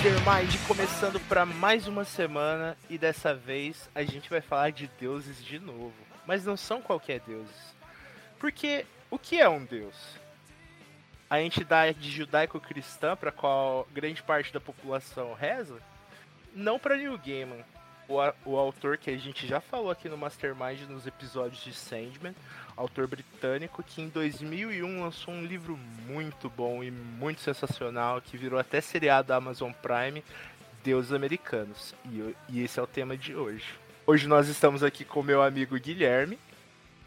Mastermind começando para mais uma semana e dessa vez a gente vai falar de deuses de novo. Mas não são qualquer deuses. Porque o que é um deus? A entidade judaico-cristã para qual grande parte da população reza? Não para New Gaiman, o, o autor que a gente já falou aqui no Mastermind nos episódios de Sandman, autor britânico que em 2001 lançou um livro muito bom e muito sensacional que virou até seriado da Amazon Prime, Deuses Americanos. E, e esse é o tema de hoje. Hoje nós estamos aqui com meu amigo Guilherme.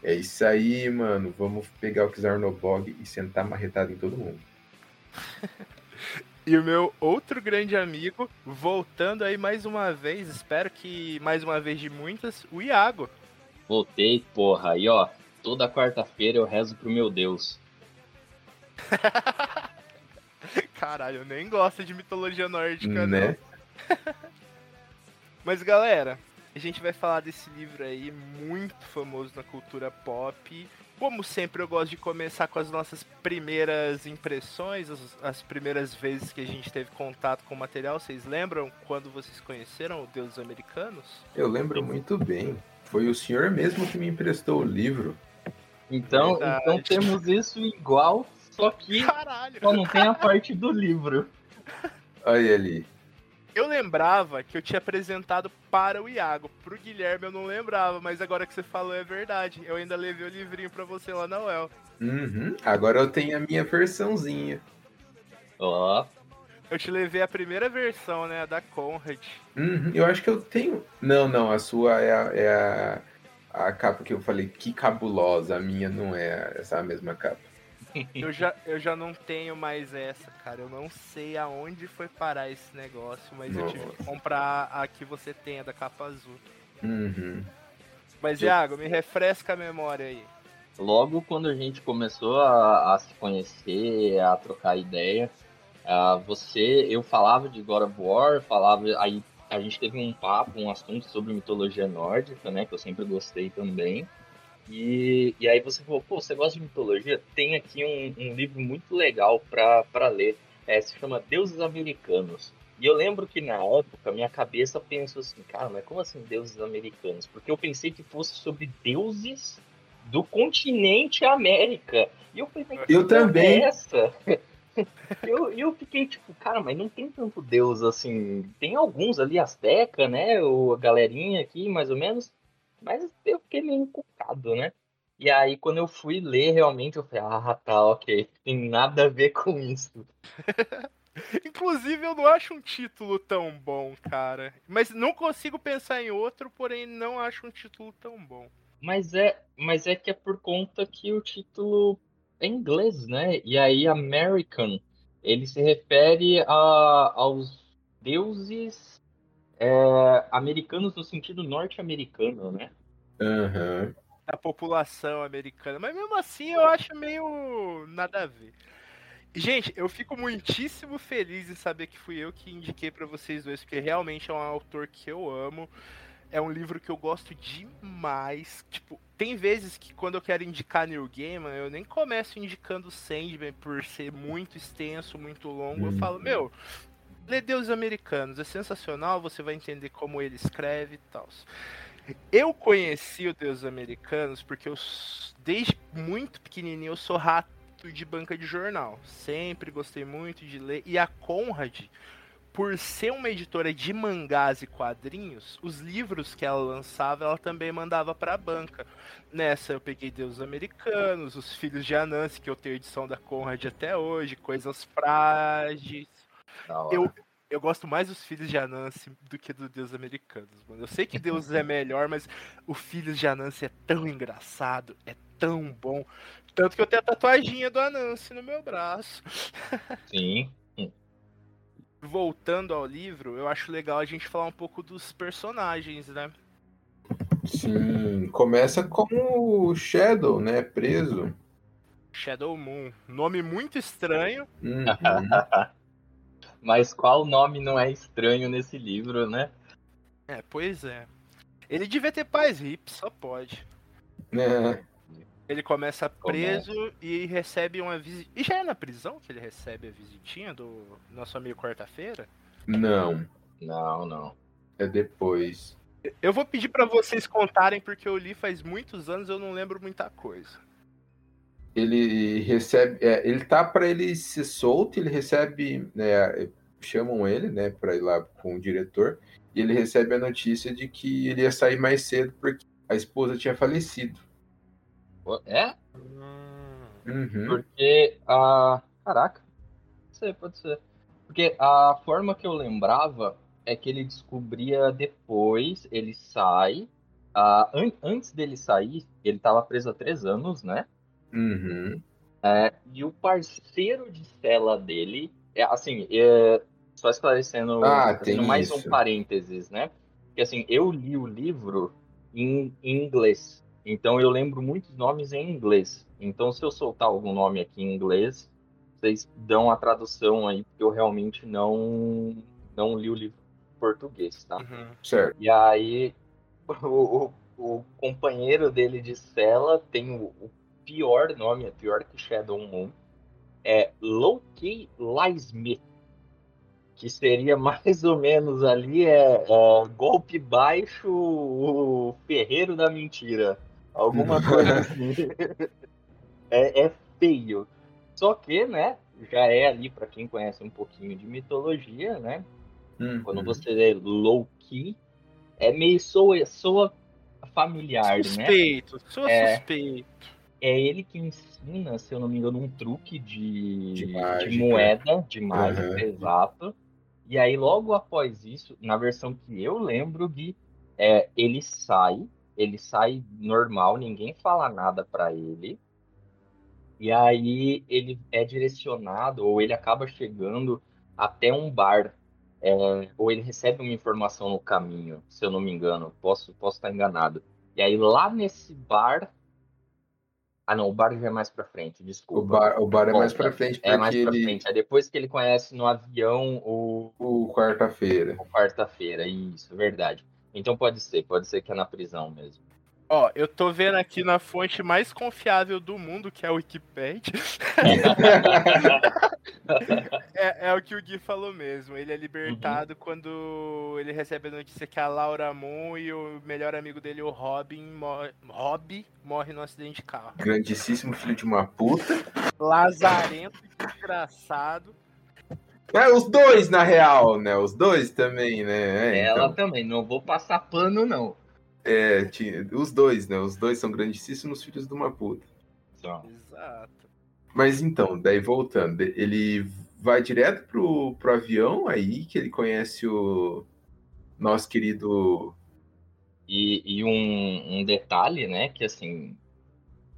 É isso aí, mano. Vamos pegar o Kizarnobog e sentar marretado em todo mundo. E o meu outro grande amigo, voltando aí mais uma vez, espero que mais uma vez de muitas, o Iago. Voltei, porra. Aí, ó, toda quarta-feira eu rezo pro meu Deus. Caralho, eu nem gosto de mitologia nórdica, Né? não. Mas galera, a gente vai falar desse livro aí, muito famoso na cultura pop. Como sempre, eu gosto de começar com as nossas primeiras impressões, as, as primeiras vezes que a gente teve contato com o material. Vocês lembram quando vocês conheceram o Deuses Americanos? Eu lembro muito bem. Foi o senhor mesmo que me emprestou o livro. Então, Verdade. então temos isso igual, só que Caralho! só não tem a parte do livro. Olha ali. Eu lembrava que eu tinha apresentado para o Iago. Pro Guilherme eu não lembrava, mas agora que você falou é verdade. Eu ainda levei o livrinho pra você lá na UEL. Uhum. Agora eu tenho a minha versãozinha. Ó, Eu te levei a primeira versão, né? A da Conrad. Uhum. Eu acho que eu tenho. Não, não. A sua é a, é a, a capa que eu falei. Que cabulosa. A minha não é essa mesma capa. Eu já, eu já não tenho mais essa, cara. Eu não sei aonde foi parar esse negócio, mas eu tive que Nossa. comprar a que você tem, a da capa azul. Uhum. Mas, Eu- Iago, me refresca a memória aí. logo quando a gente começou a, a se conhecer, a trocar ideia, ah, você, eu falava de God of War, falava, aí a gente teve um papo, um assunto sobre mitologia nórdica, né, que eu sempre gostei também. E, e aí você falou, pô, você gosta de mitologia? Tem aqui um, um livro muito legal pra, pra ler, é, se chama Deuses Americanos. E eu lembro que na época minha cabeça pensou assim, cara, mas como assim deuses americanos? Porque eu pensei que fosse sobre deuses do continente América. E eu falei, mas Eu porra também. É essa? eu, eu fiquei tipo, cara, mas não tem tanto deus assim. Tem alguns ali, Azteca, né? O, a galerinha aqui, mais ou menos. Mas eu fiquei meio encucado, né? E aí, quando eu fui ler, realmente, eu falei, ah, tá, ok. Tem nada a ver com isso. Inclusive, eu não acho um título tão bom, cara. Mas não consigo pensar em outro, porém não acho um título tão bom. Mas é, mas é que é por conta que o título é inglês, né? E aí American, ele se refere a, aos deuses é, americanos no sentido norte-americano, né? Da população americana. Mas mesmo assim, eu acho meio nada a ver. Gente, eu fico muitíssimo feliz em saber que fui eu que indiquei pra vocês dois, porque realmente é um autor que eu amo. É um livro que eu gosto demais. Tipo, tem vezes que quando eu quero indicar New Gaiman, eu nem começo indicando Sandman por ser muito extenso, muito longo. Eu Uhum. falo, meu, lê Deus Americanos, é sensacional, você vai entender como ele escreve e tal. Eu conheci o Deus Americanos porque eu, desde muito pequenininho, eu sou rato de banca de jornal. Sempre gostei muito de ler. E a Conrad, por ser uma editora de mangás e quadrinhos, os livros que ela lançava, ela também mandava pra banca. Nessa eu peguei Deus Americanos, Os Filhos de Anansi, que eu tenho edição da Conrad até hoje, Coisas Frágeis. Eu, eu gosto mais dos Filhos de Anansi do que dos Deus Americanos, mano. Eu sei que Deus é melhor, mas o Filhos de Anansi é tão engraçado, é tão bom. Tanto que eu tenho a tatuaginha do Anansi no meu braço. Sim. voltando ao livro, eu acho legal a gente falar um pouco dos personagens, né? Sim, começa com o Shadow, né? Preso. Shadow Moon. Nome muito estranho. Uhum. Mas qual nome não é estranho nesse livro, né? É, pois é. Ele devia ter pais hips, só pode. É. Ele começa preso e recebe uma visita. E já é na prisão que ele recebe a visitinha do nosso amigo quarta-feira? Não, Não, não. é depois. Eu vou pedir pra vocês contarem porque eu li faz muitos anos eu não lembro muita coisa. Ele recebe, é, ele tá para ele ser solto, ele recebe, né, chamam ele, né, para ir lá com o diretor, e ele recebe a notícia de que ele ia sair mais cedo porque a esposa tinha falecido. É? Uhum. Porque a. Caraca. Pode ser, pode ser. Porque a forma que eu lembrava é que ele descobria depois, ele sai. an- antes dele sair, ele tava preso há três anos, né? Uhum. É, e o parceiro de cela dele, é, assim, é, só esclarecendo, Ah, mais isso. um parênteses, né? Porque assim, eu li o livro em, em inglês, então eu lembro muitos nomes em inglês. Então, se eu soltar algum nome aqui em inglês, vocês dão a tradução aí, porque eu realmente não, não li o livro em português, tá? Uhum. Certo. E aí, o, o, o companheiro dele de cela tem o, o pior nome, é pior que Shadow Moon, é Loki Lysmith, que seria mais ou menos ali é, é, golpe baixo, o ferreiro da mentira, alguma coisa assim. é, é feio. Só que, né, já é ali para quem conhece um pouquinho de mitologia, né? Uhum. Quando você lê Loki, é meio soa, soa familiar, né? Suspeito, sou É. suspeito. É ele que ensina, se eu não me engano, um truque de, De de moeda, de mágica, Aham. exato. E aí, logo após isso, na versão que eu lembro, Gui, é, ele sai, ele sai normal, ninguém fala nada pra ele. E aí ele é direcionado, ou ele acaba chegando até um bar. é, ou ele recebe uma informação no caminho, se eu não me engano. Posso, posso estar enganado. E aí lá nesse bar. Ah, não, o bar já é mais pra frente, O desculpa. bar, o bar é mais pra frente porque É mais pra ele. frente. É depois que ele conhece no avião o, O quarta-feira. o quarta-feira. Isso, verdade. Então pode ser, pode ser que é na prisão mesmo. Ó, eu tô vendo aqui na fonte mais confiável do mundo, que é a Wikipedia. É, é o que o Gui falou mesmo. Ele é libertado quando ele recebe a notícia que a Laura Moon e o melhor amigo dele, o Robin, morre, Rob, morre num acidente de carro. Grandíssimo filho de uma puta. Lazarento, desgraçado. É, os dois, na real, né? Os dois também, né? É, Ela então, também, não vou passar pano, não. É, tinha- os dois, né? Os dois são grandíssimos filhos de uma puta. Só. Exato. Mas então, daí voltando, ele vai direto pro, pro avião aí, que ele conhece o nosso querido. E, e um, um detalhe, né, que assim,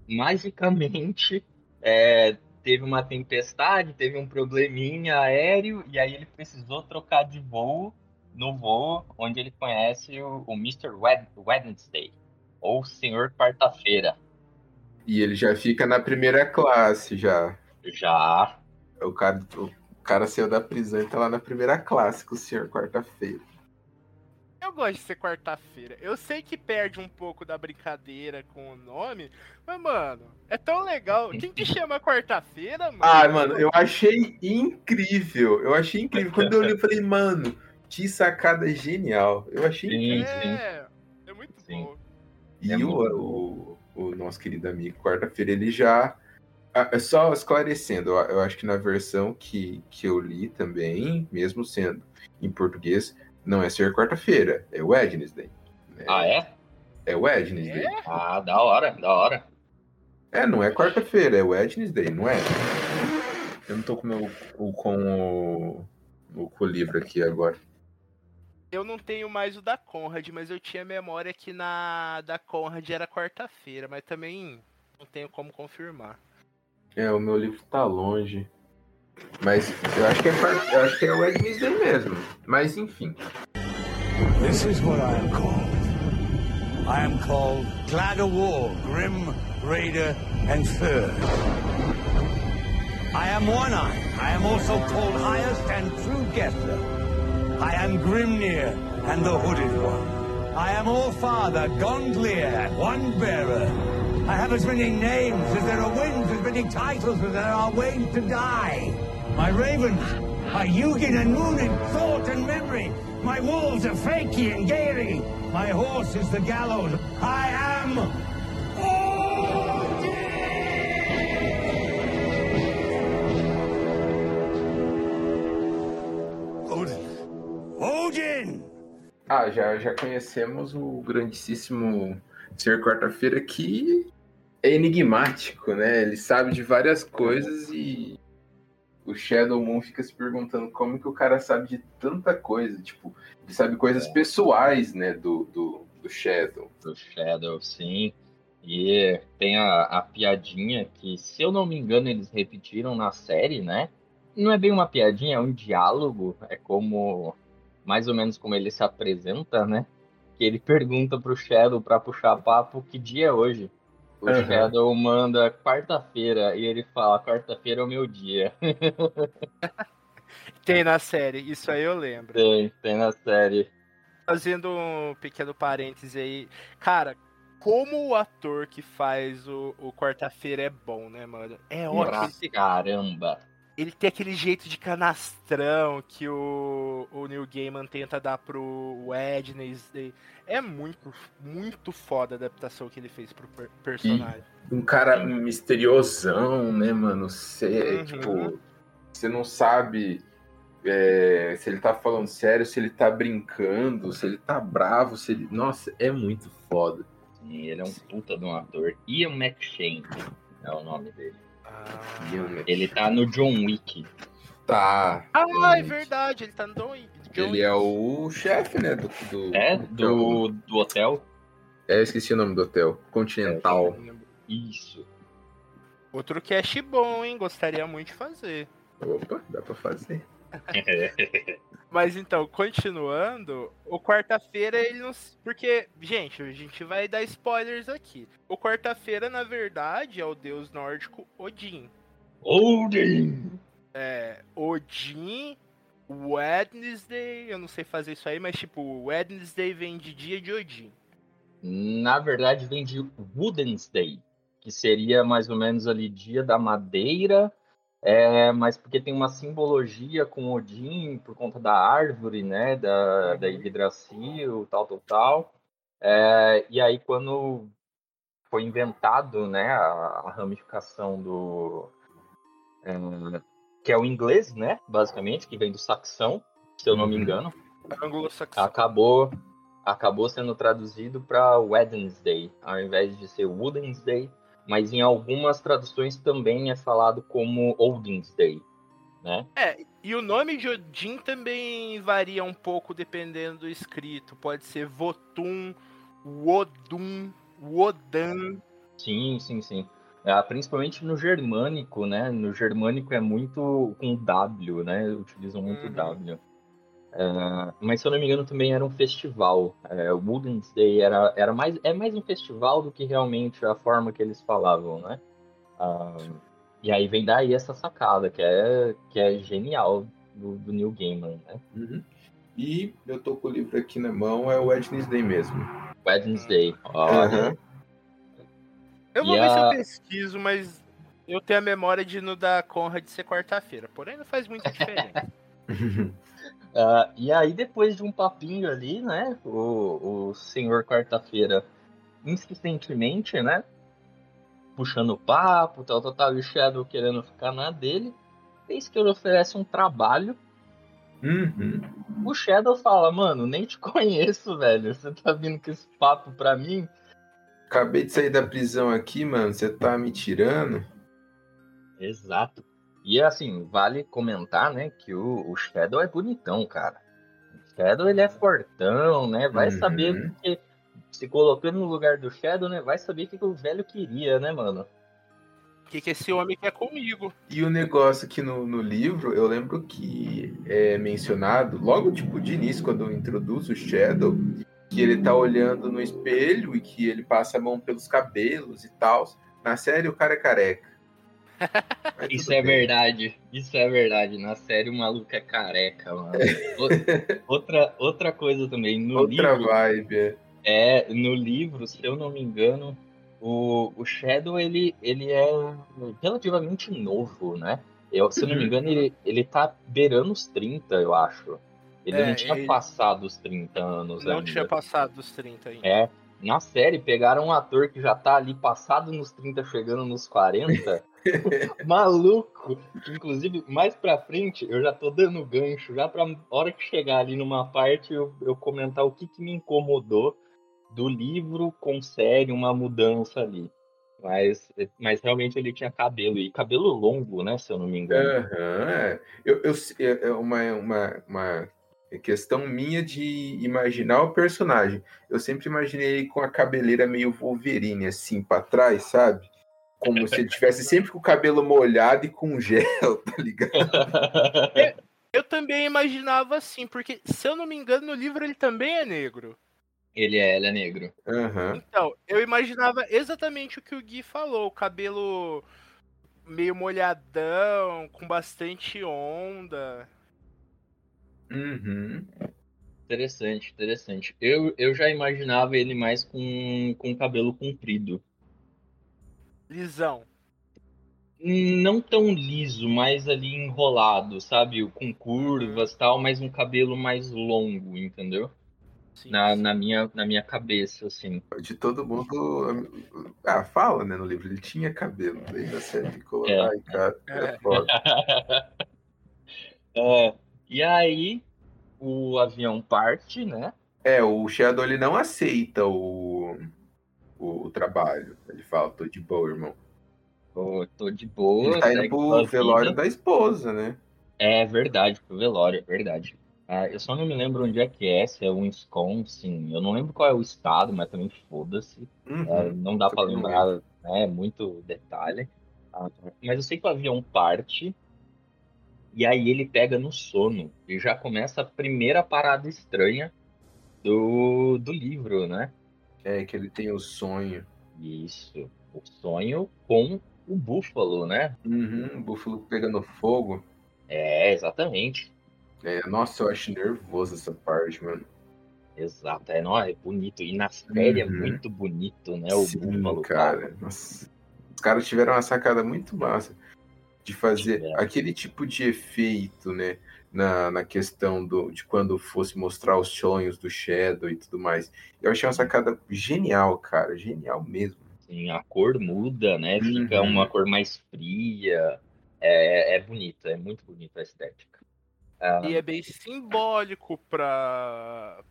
magicamente é, teve uma tempestade, teve um probleminha aéreo, e aí ele precisou trocar de voo no voo onde ele conhece o, o Mr. Wed Wednesday, ou Senhor Quarta-feira. E ele já fica na primeira classe já. Já. O cara, o cara saiu da prisão e tá lá na primeira classe com o senhor quarta-feira. Eu gosto de ser quarta-feira. Eu sei que perde um pouco da brincadeira com o nome, mas, mano, é tão legal. Quem te chama quarta-feira, mano? Ah, mano, eu achei incrível. Eu achei incrível. Quando eu li, eu falei, mano, que sacada genial. Eu achei Sim. É, é muito Sim. bom. E É o, muito o, o nosso querido amigo, quarta-feira, ele já. Ah, é Só esclarecendo, eu, acho que na versão que, que eu li também, mesmo sendo em português, não é ser quarta-feira, é Wednesday. né? Ah, é? É Wednesday. É? Ah, da hora, da hora. É, não é quarta-feira, é Wednesday, não é? Eu não tô com, meu, o, com o, o, com o livro aqui agora. Eu não tenho mais o da Conrad, mas eu tinha memória que na da Conrad era quarta-feira, mas também não tenho como confirmar. É, o meu livro tá longe. Mas eu acho que é, eu acho que é o Ed mesmo. Mas enfim. This is what I am called. I am called Glad War, Grim, Raider, and Third. I am One-Eye. I am also called Highest and True Guesser. I am Grimnir and the Hooded One. I am All-Father, Gondlier, One Bearer. I have as many names as there are winds, as many titles as there are ways to die. My ravens are Yugin and Moon in thought and memory. My wolves are Fakey and Gary. My horse is the gallows. I am Odin! Ah, já, já conhecemos o grandíssimo Senhor Quarta-feira que é enigmático, né? Ele sabe de várias coisas e o Shadow Moon fica se perguntando como que o cara sabe de tanta coisa. Tipo, ele sabe coisas pessoais, né, do, do, do Shadow. Do Shadow, sim. E tem a, a piadinha que, se eu não me engano, eles repetiram na série, né? Não é bem uma piadinha, é um diálogo. É como. Mais ou menos como ele se apresenta, né? Que ele pergunta pro Shadow pra puxar papo que dia é hoje. O Uhum. Shadow manda quarta-feira e ele fala: quarta-feira é o meu dia. Tem na série, isso aí eu lembro. tem, tem na série. Fazendo um pequeno parêntese aí. Cara, como o ator que faz o, o Quarta-feira é bom, né, mano? É ótimo. Caramba. Ele tem aquele jeito de canastrão que o, o Neil Gaiman tenta dar pro Wednesday. É muito, muito foda a adaptação que ele fez pro per- personagem. Um cara misteriosão, né, mano? Você, Uhum. tipo, você não sabe é, se ele tá falando sério, se ele tá brincando, se ele tá bravo, se ele. Nossa, é muito foda. Sim, ele é um puta de um ator. Ian McShane é o nome dele. Ah, Ele tá no John Wick. Tá. Ah, é verdade, ele tá no John Ele é o chefe, né? Do, do, É? hotel. Do, do hotel? É, eu esqueci o nome do hotel. Continental. Isso. Outro cast bom, hein? Gostaria muito de fazer. Opa, dá pra fazer. Mas então, continuando, o quarta-feira ele não. Porque, gente, a gente vai dar spoilers aqui. O quarta-feira, na verdade, é o deus nórdico Odin. Odin! É, Odin, Wednesday, eu não sei fazer isso aí, mas tipo, Wednesday vem de dia de Odin. Na verdade, vem de Woodensday, que seria mais ou menos ali dia da madeira, é, mas porque tem uma simbologia com Odin por conta da árvore, né, da, da Yggdrasil, tal, tal, tal. É, e aí, quando foi inventado, né, a, a ramificação do... é, que é o inglês, né, basicamente, que vem do saxão, se eu não me Uhum. engano, Anglo-saxão. acabou acabou sendo traduzido para Wednesday, ao invés de ser Woodensday, mas em algumas traduções também é falado como Oldinsday, né? É, e o nome de Odin também varia um pouco dependendo do escrito. Pode ser Votum, Wodum, Wodan. Sim, sim, sim. É, principalmente no germânico, né? No germânico é muito com W, né? Utilizam muito Uhum. W. É, mas se eu não me engano também era um festival. É, o Woodensday era, era mais, é mais um festival do que realmente a forma que eles falavam, né? Ah, e aí vem daí essa sacada, que é, que é genial do, do Neil Gaiman, né? Uhum. E eu tô com o livro aqui na mão, é o Wednesday mesmo. Wednesday. Olha, Aham. Eu vou E ver se eu a- pesquiso, mas eu tenho a memória de no da Conrad ser quarta-feira. Porém, não faz muita diferença. Ah, e aí, depois de um papinho ali, né? O, o senhor quarta-feira, insistentemente, né? Puxando o papo, tal, tal, tal, e o Shadow querendo ficar na dele. Eis que ele oferece um trabalho. Uhum. O Shadow fala, mano, nem te conheço, velho. Você tá vindo com esse papo pra mim? Acabei de sair da prisão aqui, mano. Você tá me tirando? Exato. E assim, vale comentar, né, que o, o Shadow é bonitão, cara. O Shadow, ele é fortão, né? Vai Uhum. saber que, se colocando no lugar do Shadow, né? Vai saber o que, que o velho queria, né, mano? O que, que esse homem quer comigo? E o negócio que no, no livro, eu lembro que é mencionado, logo tipo de início, quando introduz o Shadow, que ele tá olhando no espelho e que ele passa a mão pelos cabelos e tal. Na série, o cara é careca. Isso é verdade. Isso é verdade. Na série o maluco é careca, mano. Outra, outra coisa também, no Outra livro. vibe. é. No livro, se eu não me engano, o, o Shadow ele, ele é relativamente novo, né? Eu, se eu não me engano, ele, ele tá beirando os 30, eu acho. Ele É, não tinha ele- passado os 30 anos Não ainda. tinha passado dos 30 ainda. É, na série pegaram um ator que já tá ali passado nos 30, chegando nos 40. Maluco! Inclusive, mais pra frente, eu já tô dando gancho, já pra hora que chegar ali numa parte, eu, eu comentar o que, que me incomodou do livro com série, uma mudança ali. Mas, mas realmente ele tinha cabelo, e cabelo longo, né, se eu não me engano. É. Eu, eu, é uma, uma, uma questão minha de imaginar o personagem. Eu sempre imaginei ele com a cabeleira meio Wolverine, assim, pra trás, sabe? Como se ele tivesse sempre com o cabelo molhado e com gel, tá ligado? Eu também imaginava assim, porque se eu não me engano, no livro ele também é negro. ele é, ele é negro. Aham. Então, eu imaginava exatamente o que o Gui falou, o cabelo meio molhadão, com bastante onda. Uhum. Interessante, interessante. Eu, eu já imaginava ele mais com, com cabelo comprido. Lisão. Não tão liso, mais ali enrolado, sabe? Com curvas e tal, mas um cabelo mais longo, entendeu? Sim, Na, sim. na, minha, na minha cabeça, assim. De todo mundo. Ah, fala, né, no livro. Ele tinha cabelo. Daí série ficou. É. Ai, cara, é É. foda. É, e aí, o avião parte, né? É, o Shadow ele não aceita o, o, o trabalho. Ele fala, tô de boa, irmão. Eu tô de boa. Ele tá indo pro velório vida. da esposa, né? É verdade, pro velório, é verdade. Ah, eu só não me lembro onde é que é, se é Wisconsin. Eu não lembro qual é o estado, mas também foda-se. Uhum. É, não dá não lembrar, né? Muito detalhe. Ah, Mas eu sei que o avião parte e aí ele pega no sono e já começa a primeira parada estranha do, do livro, né? É, que ele tem o sonho. Isso, o sonho com o búfalo, né? Uhum, o búfalo pegando fogo. É, exatamente. É, nossa, eu acho nervoso essa parte, mano. Exato, é, não, é bonito. E na série é Uhum. muito bonito, né? O Sim, búfalo. cara. Nossa. Os caras tiveram uma sacada muito massa de fazer Tiveram. aquele tipo de efeito, né? Na, na questão do, de quando fosse mostrar os sonhos do Shadow e tudo mais. Eu achei uma sacada genial, cara. Genial mesmo. Assim, a cor muda, né? Fica Uhum. uma cor mais fria. É, é bonita, é muito bonita a estética. Ah, E é bem simbólico pra,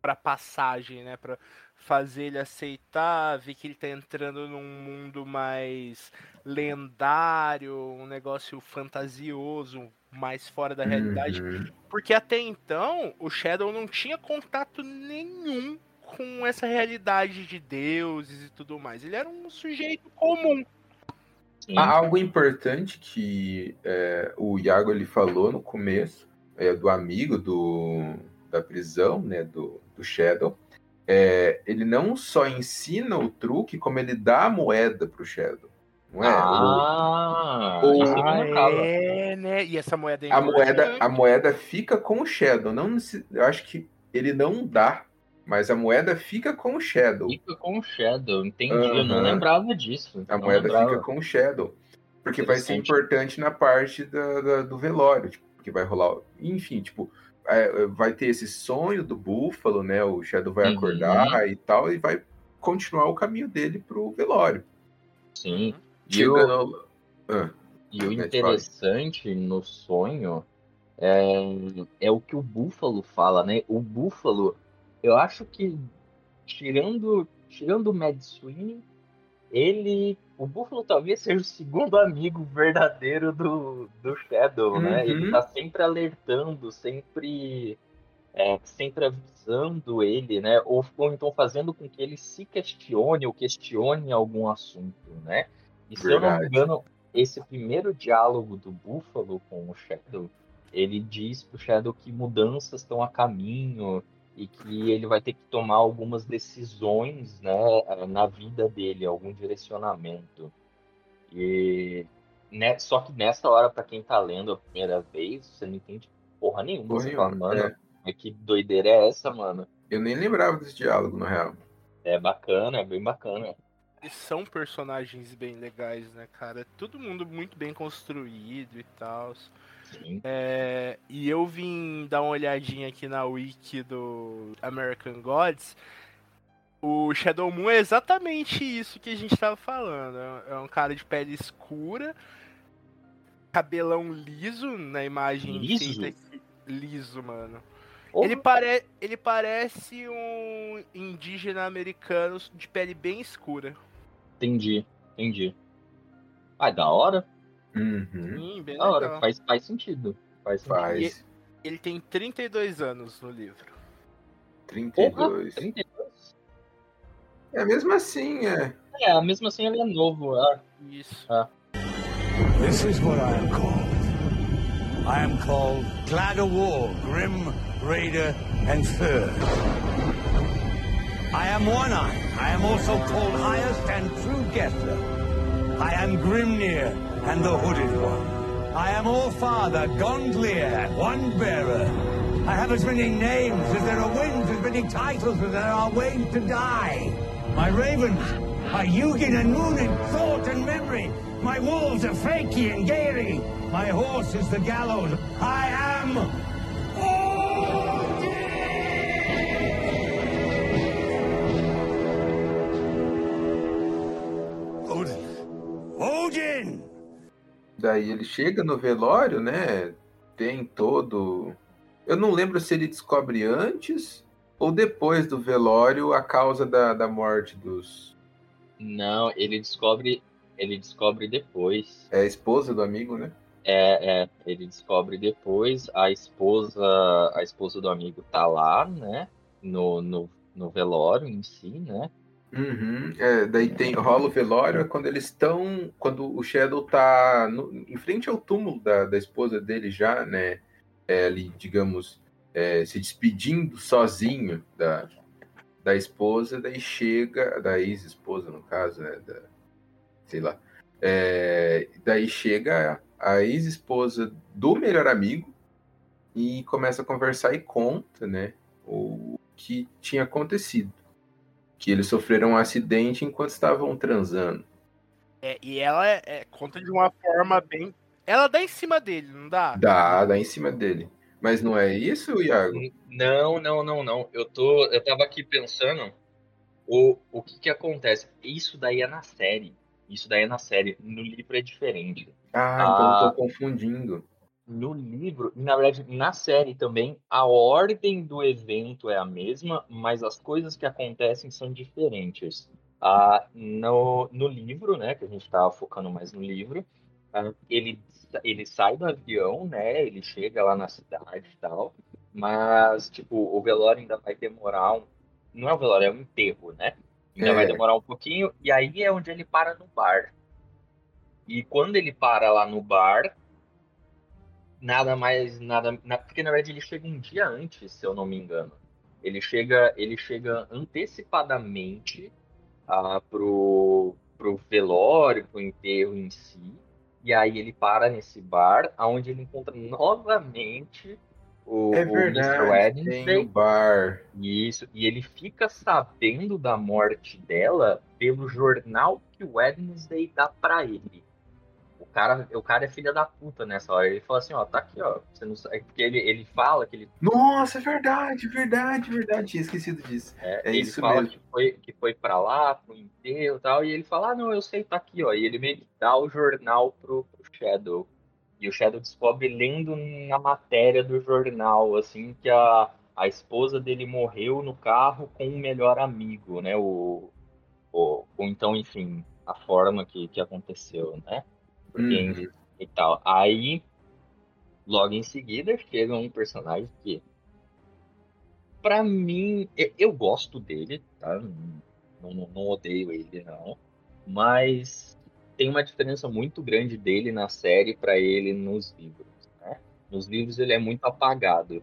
pra passagem, né? Pra fazer ele aceitar, ver que ele tá entrando num mundo mais lendário, um negócio fantasioso, mais fora da realidade. Uhum. Porque até então, o Shadow não tinha contato nenhum com essa realidade de deuses e tudo mais. Ele era um sujeito comum. sim. Há algo importante que é, o Iago ele falou no começo, é, do amigo do, da prisão, né, do, do Shadow. É, ele não só ensina o truque, como ele dá a moeda pro Shadow. Não é? Ah, o- lembrava. é, né? E essa moeda é a, moeda, a moeda fica com o Shadow. Não, eu acho que ele não dá, mas a moeda fica com o Shadow. Fica com o Shadow, entendi. Eu não lembrava disso. A moeda lembrava. fica com o Shadow. Porque vai ser importante na parte da- da- do velório, tipo, que vai rolar. Enfim, tipo, é, vai ter esse sonho do búfalo, né? O Shadow vai Uhum. acordar e tal, e vai continuar o caminho dele pro velório. Sim. E o. Ah, e o interessante no sonho é, é o que o Búfalo fala, né? O Búfalo, eu acho que tirando, tirando o Mad Sweeney, ele. O Búfalo talvez seja o segundo amigo verdadeiro do, do Shadow, né? Uhum. Ele tá sempre alertando, sempre. é, sempre avisando ele, né? Ou, ou então fazendo com que ele se questione ou questione algum assunto, né? E se eu não me Verdade. engano, esse primeiro diálogo do Buffalo com o Shadow, ele diz pro Shadow que mudanças estão a caminho e que ele vai ter que tomar algumas decisões, né, na vida dele, algum direcionamento. E né, só que nessa hora, pra quem tá lendo a primeira vez, você não entende porra nenhuma. Porra você nenhuma, fala, mano, é. mas que doideira é essa, mano? Eu nem lembrava desse diálogo, na real. É bacana, é bem bacana. E são personagens bem legais, né, cara? É Todo mundo muito bem construído e tal. É, e eu vim dar uma olhadinha aqui na wiki do American Gods. O Shadow Moon é exatamente isso que a gente tava falando. É um cara de pele escura, cabelão liso na imagem Liso? Liso, mano. Porra, Ele, pare... ele parece um indígena americano de pele bem escura. Entendi, entendi. Ah, da hora? Uhum, Sim, bem Da hora, legal. faz, faz sentido. Faz sentido. faz. Ele tem 32 anos no livro. 32. 32? É mesmo assim, é. É, mesmo assim ele é novo. ah. Isso. This is what I am called. I am called Glad of War, Grim, Raider, and Third. I am One-Eye. I am also called Highest and True Guesser. I am Grimnir and the Hooded One. I am All-Father, Gondlier, One Bearer. I have as many names as there are winds, as many titles as there are ways to die. My ravens are Hugin and Moon in thought and memory. My wolves are Fakey and Gary. My horse is the gallows. I am. Daí ele chega no velório, né? Tem todo. Eu não lembro se ele descobre antes ou depois do velório a causa da, da morte dos. Não, ele descobre. Ele descobre depois. É a esposa do amigo, né? É, é, ele descobre depois. A esposa, a esposa do amigo tá lá, né? No, no, no velório em si, né? Uhum. É, daí tem rola o velório é quando eles estão. Quando o Shadow tá no- em frente ao túmulo da, da esposa dele já, né? É, ali, digamos, é, se despedindo sozinho da, da esposa, daí chega, da ex-esposa, no caso, né? Da, sei lá. É, daí chega a ex-esposa do melhor amigo e começa a conversar e conta, né? O que tinha acontecido que eles sofreram um acidente enquanto estavam transando. É, e ela é, é- conta de uma forma bem. Ela dá em cima dele, não dá? Dá, dá em cima dele. Mas não é isso, Iago? Não, não, não, não. Eu tô, eu tava aqui pensando o, o que que acontece. Isso daí é na série. Isso daí é na série. No livro é diferente. Ah, então eu Ah. tô confundindo. No livro, e na verdade, na série também, a ordem do evento é a mesma, mas as coisas que acontecem são diferentes. Ah, no, no livro, né, que a gente tava focando mais no livro, ah, ele, ele sai do avião, né, ele chega lá na cidade e tal, mas, tipo, o velório ainda vai demorar um... Não é o velório, é o enterro, né? Ainda É. vai demorar um pouquinho, e aí é onde ele para no bar. E quando ele para lá no bar, nada mais, nada, na- porque na verdade ele chega um dia antes, se eu não me engano. Ele chega, ele chega antecipadamente ah, pro, pro velório, pro enterro em si. E aí ele para nesse bar, aonde ele encontra novamente o, É o verdade, Mr. tem Wednesday. o bar. Isso, e ele fica sabendo da morte dela pelo jornal que o Wednesday dá pra ele. O cara, o cara é filha da puta nessa hora. Ele fala assim, ó, tá aqui, ó. Você não sabe. Porque ele, ele fala que ele, Nossa, é verdade, verdade, verdade. Tinha esquecido disso. é, É ele isso fala mesmo. que foi, que foi pra lá, pro enterro e tal. E ele fala, ah, não, eu sei, tá aqui, ó. E ele meio que dá o jornal pro, pro Shadow. E o Shadow descobre lendo na matéria do jornal, assim, que a, a esposa dele morreu no carro com o melhor amigo, né? O, o, ou então, enfim, a forma que, que aconteceu, né? Porque, Uhum. e tal. Aí, logo em seguida, chega um personagem que, pra mim, eu, eu gosto dele, tá? Não, não, não odeio ele, não. Mas tem uma diferença muito grande dele na série para ele nos livros. Né? Nos livros ele é muito apagado,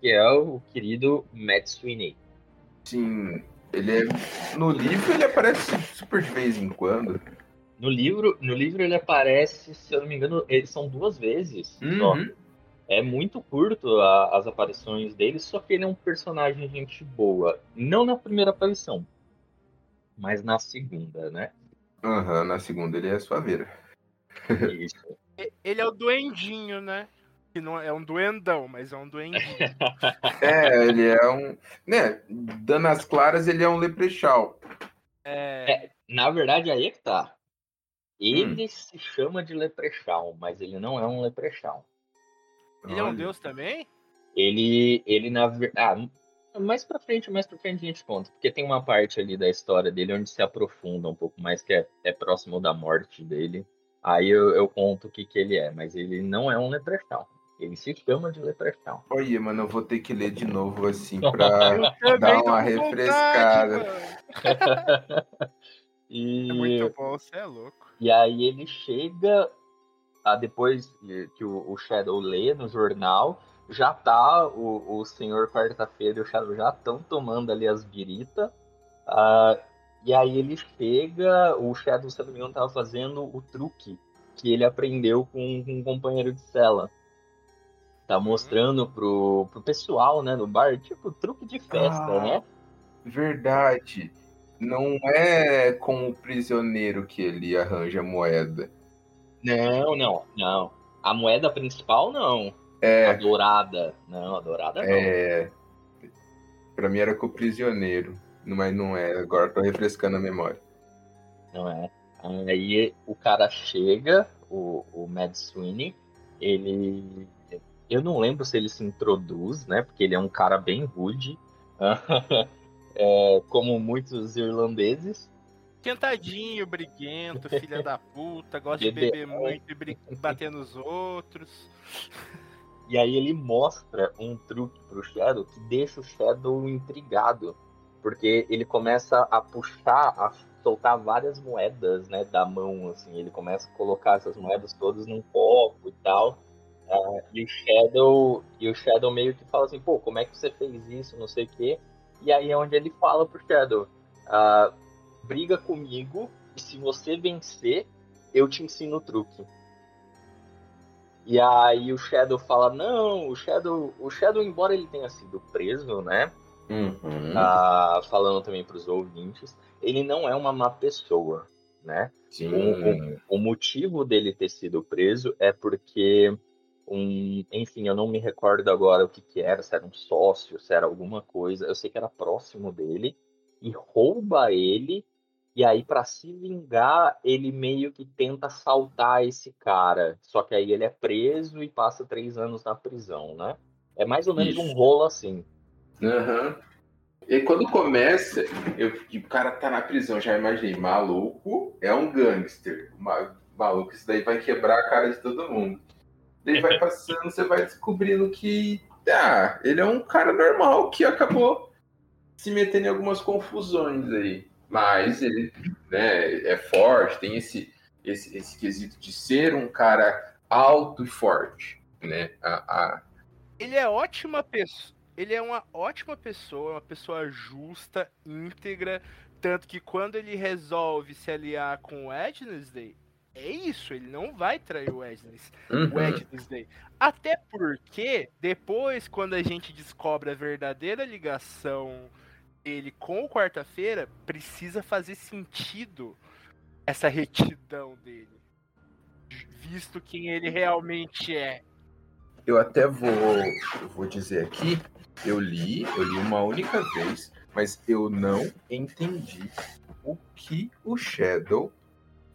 que é o querido Matt Sweeney. Sim, ele é. No livro ele aparece super de vez em quando. No livro, no livro ele aparece, se eu não me engano, eles são duas vezes. Só. Uhum. É muito curto a- as aparições dele, só que ele é um personagem gente boa. Não na primeira aparição, mas na segunda, né? Aham, na segunda ele é. Isso. E- Ele é o duendinho, né? Que não é um duendão, mas é um duendinho. É, ele é um. Né, dando as claras, ele é um leprechal. É, Na verdade, aí é que tá. Ele se chama de Leprechaun, mas ele não é um Leprechaun. ele é um deus também? Ele, ele na verdade. Ah, mais pra frente, mais pra frente a gente conta. Porque tem uma parte ali da história dele onde se aprofunda um pouco mais, que é, é próximo da morte dele. Aí eu, eu conto o que, que ele é, mas ele não é um Leprechaun. Ele se chama de Leprechaun. Olha, mano, eu vou ter que ler de novo assim pra. Dá uma refrescada. mano. E, É muito bom, você é louco. e aí ele chega, a depois que o, o Shadow lê no jornal, já tá o, o senhor quarta-feira e o Shadow já estão tomando ali as biritas. Ah, e aí ele chega, o Shadow, se não me engano, tava fazendo o truque que ele aprendeu com, com um companheiro de cela. Tá mostrando pro, pro pessoal, né, no bar, tipo, truque de festa, Ah. né? Verdade. Não é com o prisioneiro que ele arranja moeda. Não, não, não. A moeda principal, não. A É, dourada. Não, a dourada não. é. Pra mim era com o prisioneiro. Mas não é. Agora tô refrescando a memória. Não é. Aí o cara chega, o, o Mad Sweeney, ele. Eu não lembro se ele se introduz, né? Porque ele é um cara bem rude. É, como muitos irlandeses. Quentadinho, briguento, filha da puta, gosta de beber muito e bri- bater nos outros. E aí ele mostra um truque pro Shadow que deixa o Shadow intrigado. Porque ele começa a puxar, a soltar várias moedas, né, da mão, assim. Ele começa a colocar essas moedas todas num copo e tal. Ah, e o Shadow, e o Shadow meio que fala assim, pô, como é que você fez isso, não sei o quê. E aí é onde ele fala pro Shadow, ah, briga comigo e se você vencer, eu te ensino o truque. E aí o Shadow fala, não, o Shadow, o Shadow, embora ele tenha sido preso, né? Uhum. ah, falando também para os ouvintes, ele não é uma má pessoa, né? Sim. o- O motivo dele ter sido preso é porque um, enfim, eu não me recordo agora o que, que era, se era um sócio, se era alguma coisa. Eu sei que era próximo dele e rouba ele. E aí, para se vingar, ele meio que tenta assaltar esse cara. Só que aí ele é preso e passa três anos na prisão, né? É mais ou menos Isso. um rolo assim. Aham. E quando começa, eu, o cara tá na prisão, já imaginei, maluco é um gangster. Ma- Maluco, isso daí vai quebrar a cara de todo mundo. Daí vai passando, você vai descobrindo que ah, ele é um cara normal que acabou se metendo em algumas confusões aí. Mas ele né, é forte, tem esse, esse, esse quesito de ser um cara alto e forte. Né? A, a- Ele é ótima pessoa. Ele é uma ótima pessoa, uma pessoa justa, íntegra, tanto que quando ele resolve se aliar com o Wednesday, é isso, ele não vai trair o Wednesday. o Uhum. Wednesday. Até porque, depois, quando a gente descobre a verdadeira ligação dele com o quarta-feira, precisa fazer sentido essa retidão dele. Visto quem ele realmente é. Eu até vou, eu vou dizer aqui, eu li, eu li uma única vez, mas eu não entendi o que o Shadow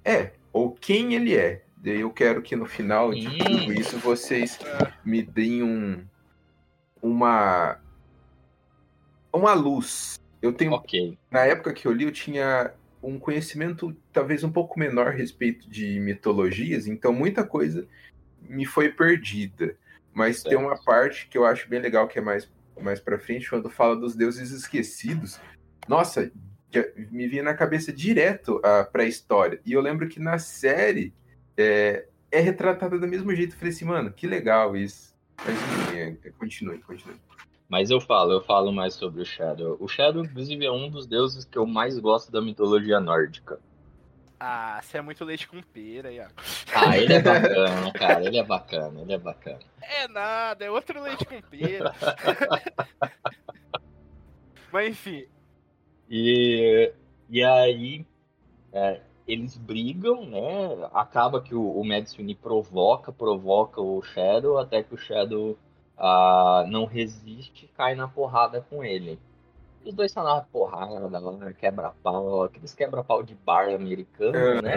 é, ou quem ele é. Daí eu quero que no final de tudo isso vocês me deem um uma uma luz. Eu tenho Ok. na época que eu li, eu tinha um conhecimento talvez um pouco menor a respeito de mitologias, então muita coisa me foi perdida. Mas tem Certo. uma parte que eu acho bem legal, que é mais, mais pra frente, quando fala dos deuses esquecidos. Nossa, me vinha na cabeça direto a pré-história. E eu lembro que na série é, é retratada do mesmo jeito. Eu falei assim, mano, que legal isso. Mas enfim, é, é, continue, continue. Mas eu falo, eu falo mais sobre o Shadow. O Shadow, inclusive, é um dos deuses que eu mais gosto da mitologia nórdica. Ah, você é muito leite com pera, Iago. Ah, ele é bacana, cara. Ele é bacana, ele é bacana. É nada, é outro leite com pera. Mas enfim. E, e aí, é, eles brigam, né? Acaba que o, o Mad Sweeney provoca, provoca o Shadow, até que o Shadow ah, não resiste e cai na porrada com ele. Os dois estão na porrada, quebra-pau, aqueles quebra-pau de bar americano, né?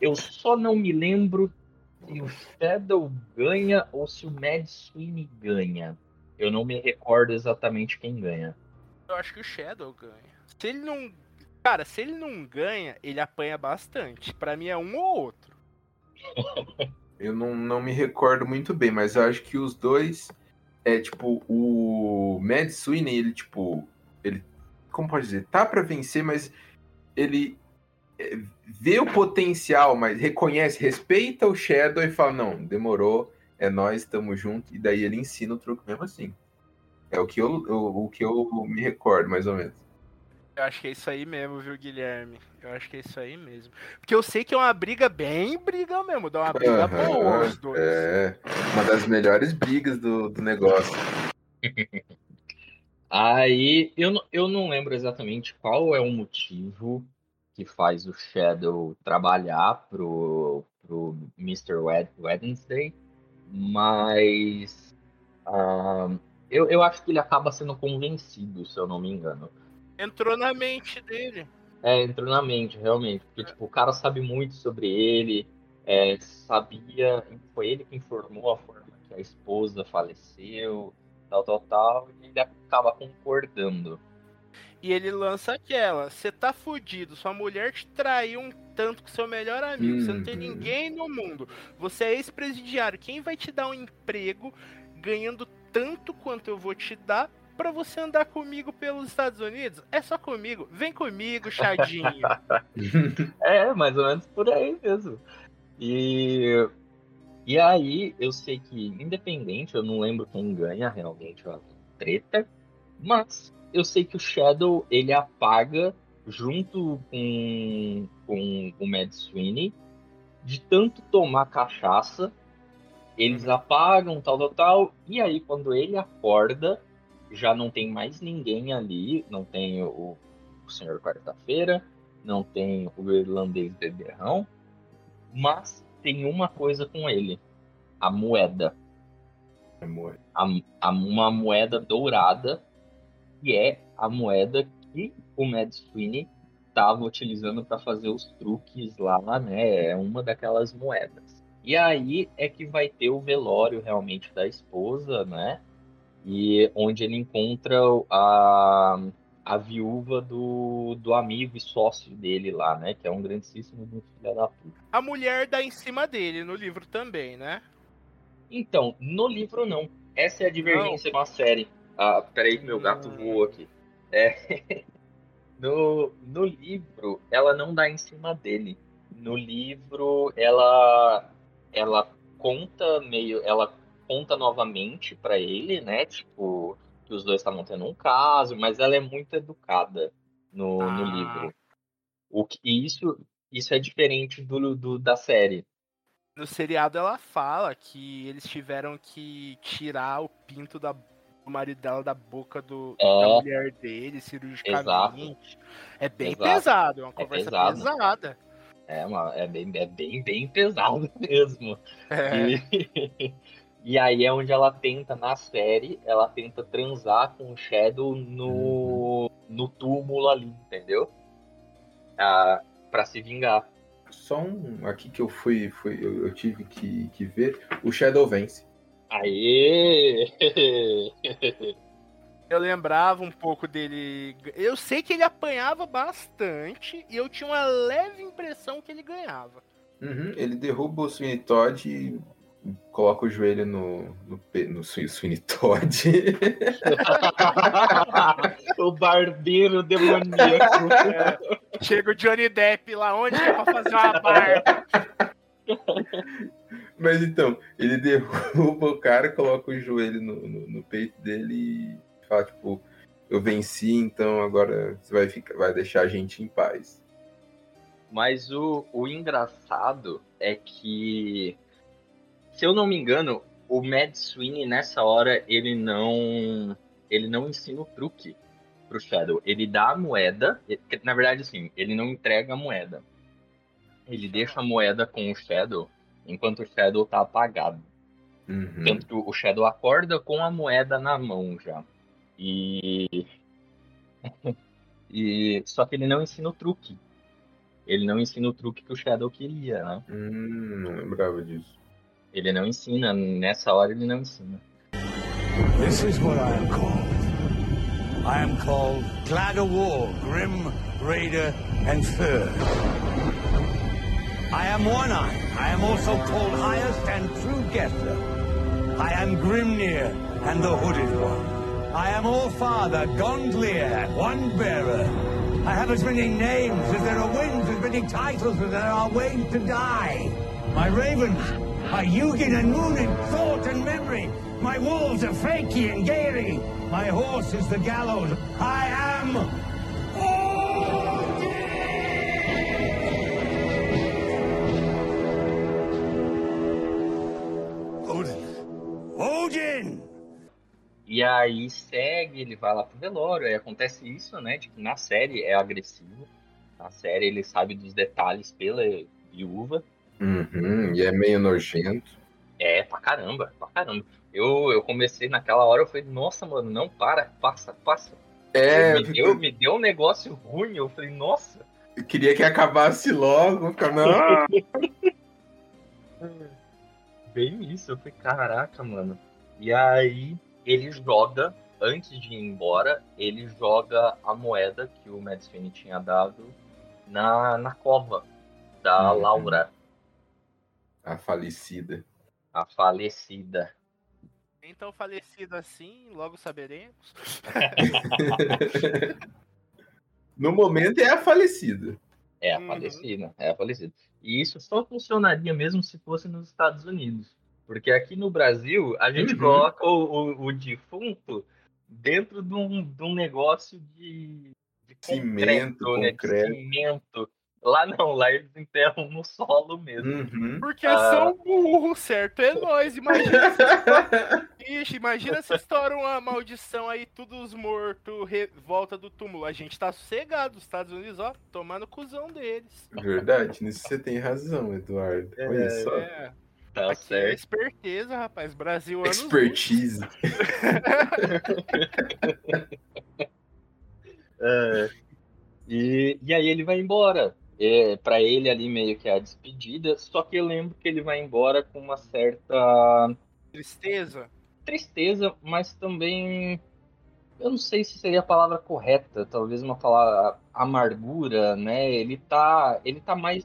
Eu só não me lembro se o Shadow ganha ou se o Mad Sweeney ganha. Eu não me recordo exatamente quem ganha. Eu acho que o Shadow ganha. Se ele não. Cara, se ele não ganha, ele apanha bastante. Para mim é um ou outro. eu não, não me recordo muito bem, mas eu acho que os dois. É tipo, o Mad Sweeney, ele, tipo. Ele. Como pode dizer? Tá pra vencer, mas ele é, vê o potencial, mas reconhece, respeita o Shadow e fala: não, demorou, é nós, estamos juntos. E daí ele ensina o truque mesmo assim. É o que eu, o, o que eu me recordo, mais ou menos. Eu acho que é isso aí mesmo, viu, Guilherme? Eu acho que é isso aí mesmo. Porque eu sei que é uma briga bem briga mesmo, dá uma briga uhum, boa os dois. É, uma das melhores brigas do, do negócio. aí, eu, eu não lembro exatamente qual é o motivo que faz o Shadow trabalhar pro, pro Mr. Wednesday, mas uh, eu, eu acho que ele acaba sendo convencido, se eu não me engano. Entrou na mente dele. É, entrou na mente, realmente. Porque, tipo, o cara sabe muito sobre ele, é, sabia. Foi ele que informou a forma que a esposa faleceu, tal, tal, tal, e ele acaba concordando. E ele lança aquela: você tá fudido, sua mulher te traiu um tanto com seu melhor amigo, você não tem uhum. ninguém no mundo, você é ex-presidiário, quem vai te dar um emprego ganhando tanto quanto eu vou te dar para você andar comigo pelos Estados Unidos? É só comigo. Vem comigo, chadinho. é, mais ou menos por aí mesmo. E, e aí, eu sei que, independente, eu não lembro quem ganha realmente a treta, mas eu sei que o Shadow ele apaga junto com, com o Mad Sweeney de tanto tomar cachaça. Eles apagam, tal, tal, tal. E aí, quando ele acorda, já não tem mais ninguém ali, não tem o, o Senhor Quarta-feira, não tem o irlandês beberrão, mas tem uma coisa com ele, a moeda. A, a, uma moeda dourada, que é a moeda que o Mad Sweeney estava utilizando para fazer os truques lá, né? É uma daquelas moedas. E aí é que vai ter o velório realmente da esposa, né? e onde ele encontra a, a viúva do, do amigo e sócio dele lá, né? Que é um grandíssimo filho da puta. A mulher dá em cima dele no livro também, né? Então, no livro não. Essa é a divergência com a série. Ah, peraí, meu gato hum. voou aqui. É. no, no livro, ela não dá em cima dele. No livro, ela ela conta meio, ela conta novamente para ele, né? Tipo, que os dois estavam tendo um caso, mas ela é muito educada no, ah. no livro. O que, e isso, isso é diferente do, do, da série. No seriado ela fala que eles tiveram que tirar o pinto da, do marido dela da boca do, é. da mulher dele, cirurgicamente. Exato. É bem Exato. pesado, é uma é conversa é pesada. É, uma, é, bem, é bem, bem pesado mesmo. É. E, E aí é onde ela tenta, na série, ela tenta transar com o Shadow no, no túmulo ali, entendeu? Ah, pra se vingar. Só um aqui que eu fui, fui eu, eu tive que, que ver, o Shadow vence. Aê! eu lembrava um pouco dele. Eu sei que ele apanhava bastante e eu tinha uma leve impressão que ele ganhava. Uhum, ele derruba o Sweeney Todd coloca o joelho no, no, no Sweeney Todd. o barbeiro demoníaco. É. Chega o Johnny Depp lá, onde é pra fazer uma barba? Mas então, ele derruba o cara, coloca o joelho no, no, no, peito dele e fala, tipo, eu venci, então agora você vai, ficar, vai deixar a gente em paz. Mas o, o engraçado é que, se eu não me engano, o Mad Sweeney nessa hora ele não ele não ensina o truque pro Shadow. Ele dá a moeda, na verdade assim, ele não entrega a moeda. Ele deixa a moeda com o Shadow enquanto o Shadow tá apagado. Uhum. Tanto que o Shadow acorda com a moeda na mão já. E e só que ele não ensina o truque. Ele não ensina o truque que o Shadow queria, né? Hum, não lembrava disso. Ele não ensina, nessa hora ele não ensina. This is what I am called. I am called Glad of War, Grim, Raider, and Third. I am One-Eye. I am also called Highest and True Guesser. I am Grimnir and the Hooded One. I am All-Father, Gondlier, One Bearer. I have as many names as there are winds, as many titles as there are ways to die. My ravens are Yugin and Moon in thought and memory. My wolves are Fakey and Gary. My horse is the gallows. I am Odin. Odin! E aí segue, ele vai lá pro velório, aí acontece isso, né? Que na série é agressivo. Na série ele sabe dos detalhes pela viúva. Uhum, e é meio nojento. É, pra caramba, pra caramba. Eu, eu comecei naquela hora, eu falei, nossa, mano, não para, passa, passa. É, me, deu, me deu um negócio ruim, eu falei, nossa. Eu queria que acabasse logo, não. Bem isso, eu falei, caraca, mano. E aí ele joga, antes de ir embora, ele joga a moeda que o Mads Finney tinha dado na, na cova da Uhum. Laura, A falecida. a falecida. Então, falecido assim, logo saberemos. no momento é a falecida. É a Uhum. falecida, é a falecida. E isso só funcionaria mesmo se fosse nos Estados Unidos. Porque aqui no Brasil, a gente Uhum. coloca o, o, o defunto dentro de um, de um negócio de, de Cimento, concreto, né? De concreto. cimento. Lá não, lá eles enterram no solo mesmo. Uhum. Porque Ah. são burros, certo? É nóis. Imagina se Ixi, imagina se estoura uma maldição aí, todos mortos, re- volta do túmulo. A gente tá sossegado, os Estados Unidos, ó, tomando cuzão deles. Verdade, nisso você tem razão, Eduardo. Olha só. É, Tá aqui é certo. esperteza, rapaz. Brasil anos Expertise. É. E, e aí ele vai embora. É, para ele ali meio que é a despedida. Só que eu lembro que ele vai embora com uma certa Tristeza. tristeza, mas também eu não sei se seria a palavra correta, talvez uma palavra amargura, né? Ele tá, ele tá mais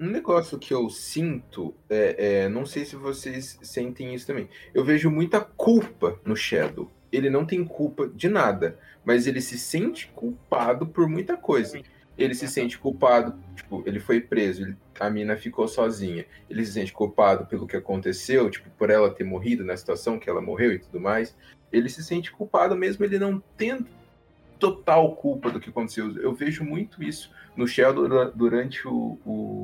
Um negócio que eu sinto, é, é, não sei se vocês sentem isso também. Eu vejo muita culpa no Shadow. Ele não tem culpa de nada, mas ele se sente culpado por muita coisa. Ele se sente culpado, tipo, ele foi preso, ele- a mina ficou sozinha. Ele se sente culpado pelo que aconteceu, tipo, por ela ter morrido na situação que ela morreu e tudo mais. Ele se sente culpado mesmo ele não tendo total culpa do que aconteceu. Eu vejo muito isso no dura- durante o, o,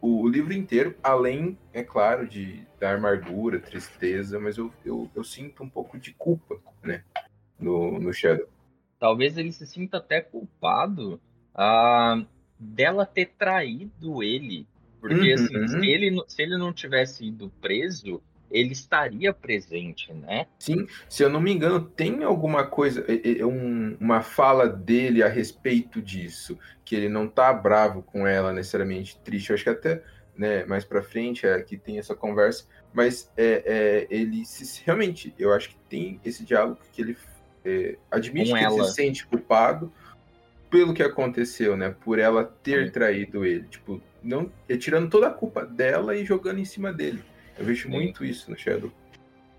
o livro inteiro, além, é claro, de da amargura, tristeza, mas eu, eu, eu sinto um pouco de culpa, né, no, no Shadow. talvez ele se sinta até culpado ah, dela ter traído ele. Porque assim, Uhum. se, ele, se ele não tivesse ido preso, ele estaria presente, né? Sim, se eu não me engano, tem alguma coisa, uma fala dele a respeito disso, que ele não tá bravo com ela necessariamente triste. Eu acho que até né, mais pra frente é que tem essa conversa, mas é, é, ele se, realmente, eu acho que tem esse diálogo que ele é, admite Com que ele ela. se sente culpado pelo que aconteceu, né? Por ela ter traído ele, tipo, não é, tirando toda a culpa dela e jogando em cima dele. Eu vejo Sim. muito isso no Shadow.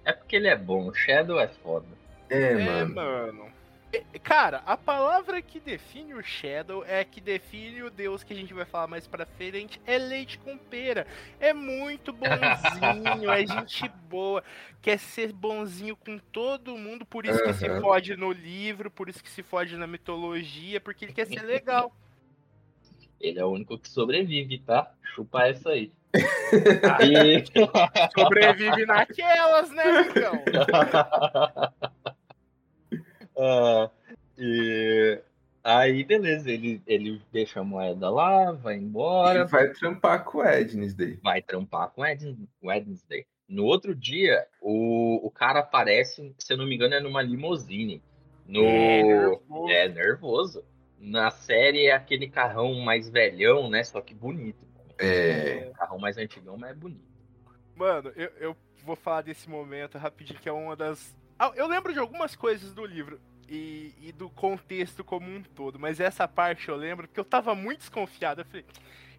É porque ele é bom, o Shadow é foda. É, É, mano. mano. É, cara, a palavra que define o Shadow é que define o deus que a gente vai falar mais pra frente, é leite com pera. É muito bonzinho, é gente boa, quer ser bonzinho com todo mundo, por isso que se fode no livro, por isso que se fode na mitologia, porque ele quer ser legal. Ele é o único que sobrevive, tá? Chupa essa aí. E- Sobrevive naquelas, né, amigão? Ah, e aí, beleza, ele, ele deixa a moeda lá, vai Ele embora, vai trampar com o Wednesday. vai trampar com Wednes- Wednesday. No outro dia, o, o cara aparece, se eu não me engano, é numa limousine. No... É, nervoso. É, nervoso. Na série é aquele carrão mais velhão, né? Só que bonito. É. Carrão mais antigão, mas é bonito. Mano, eu, eu vou falar desse momento rapidinho, que é uma das. Ah, Eu lembro de algumas coisas do livro e, e do contexto como um todo, mas essa parte eu lembro porque eu tava muito desconfiado. Eu falei,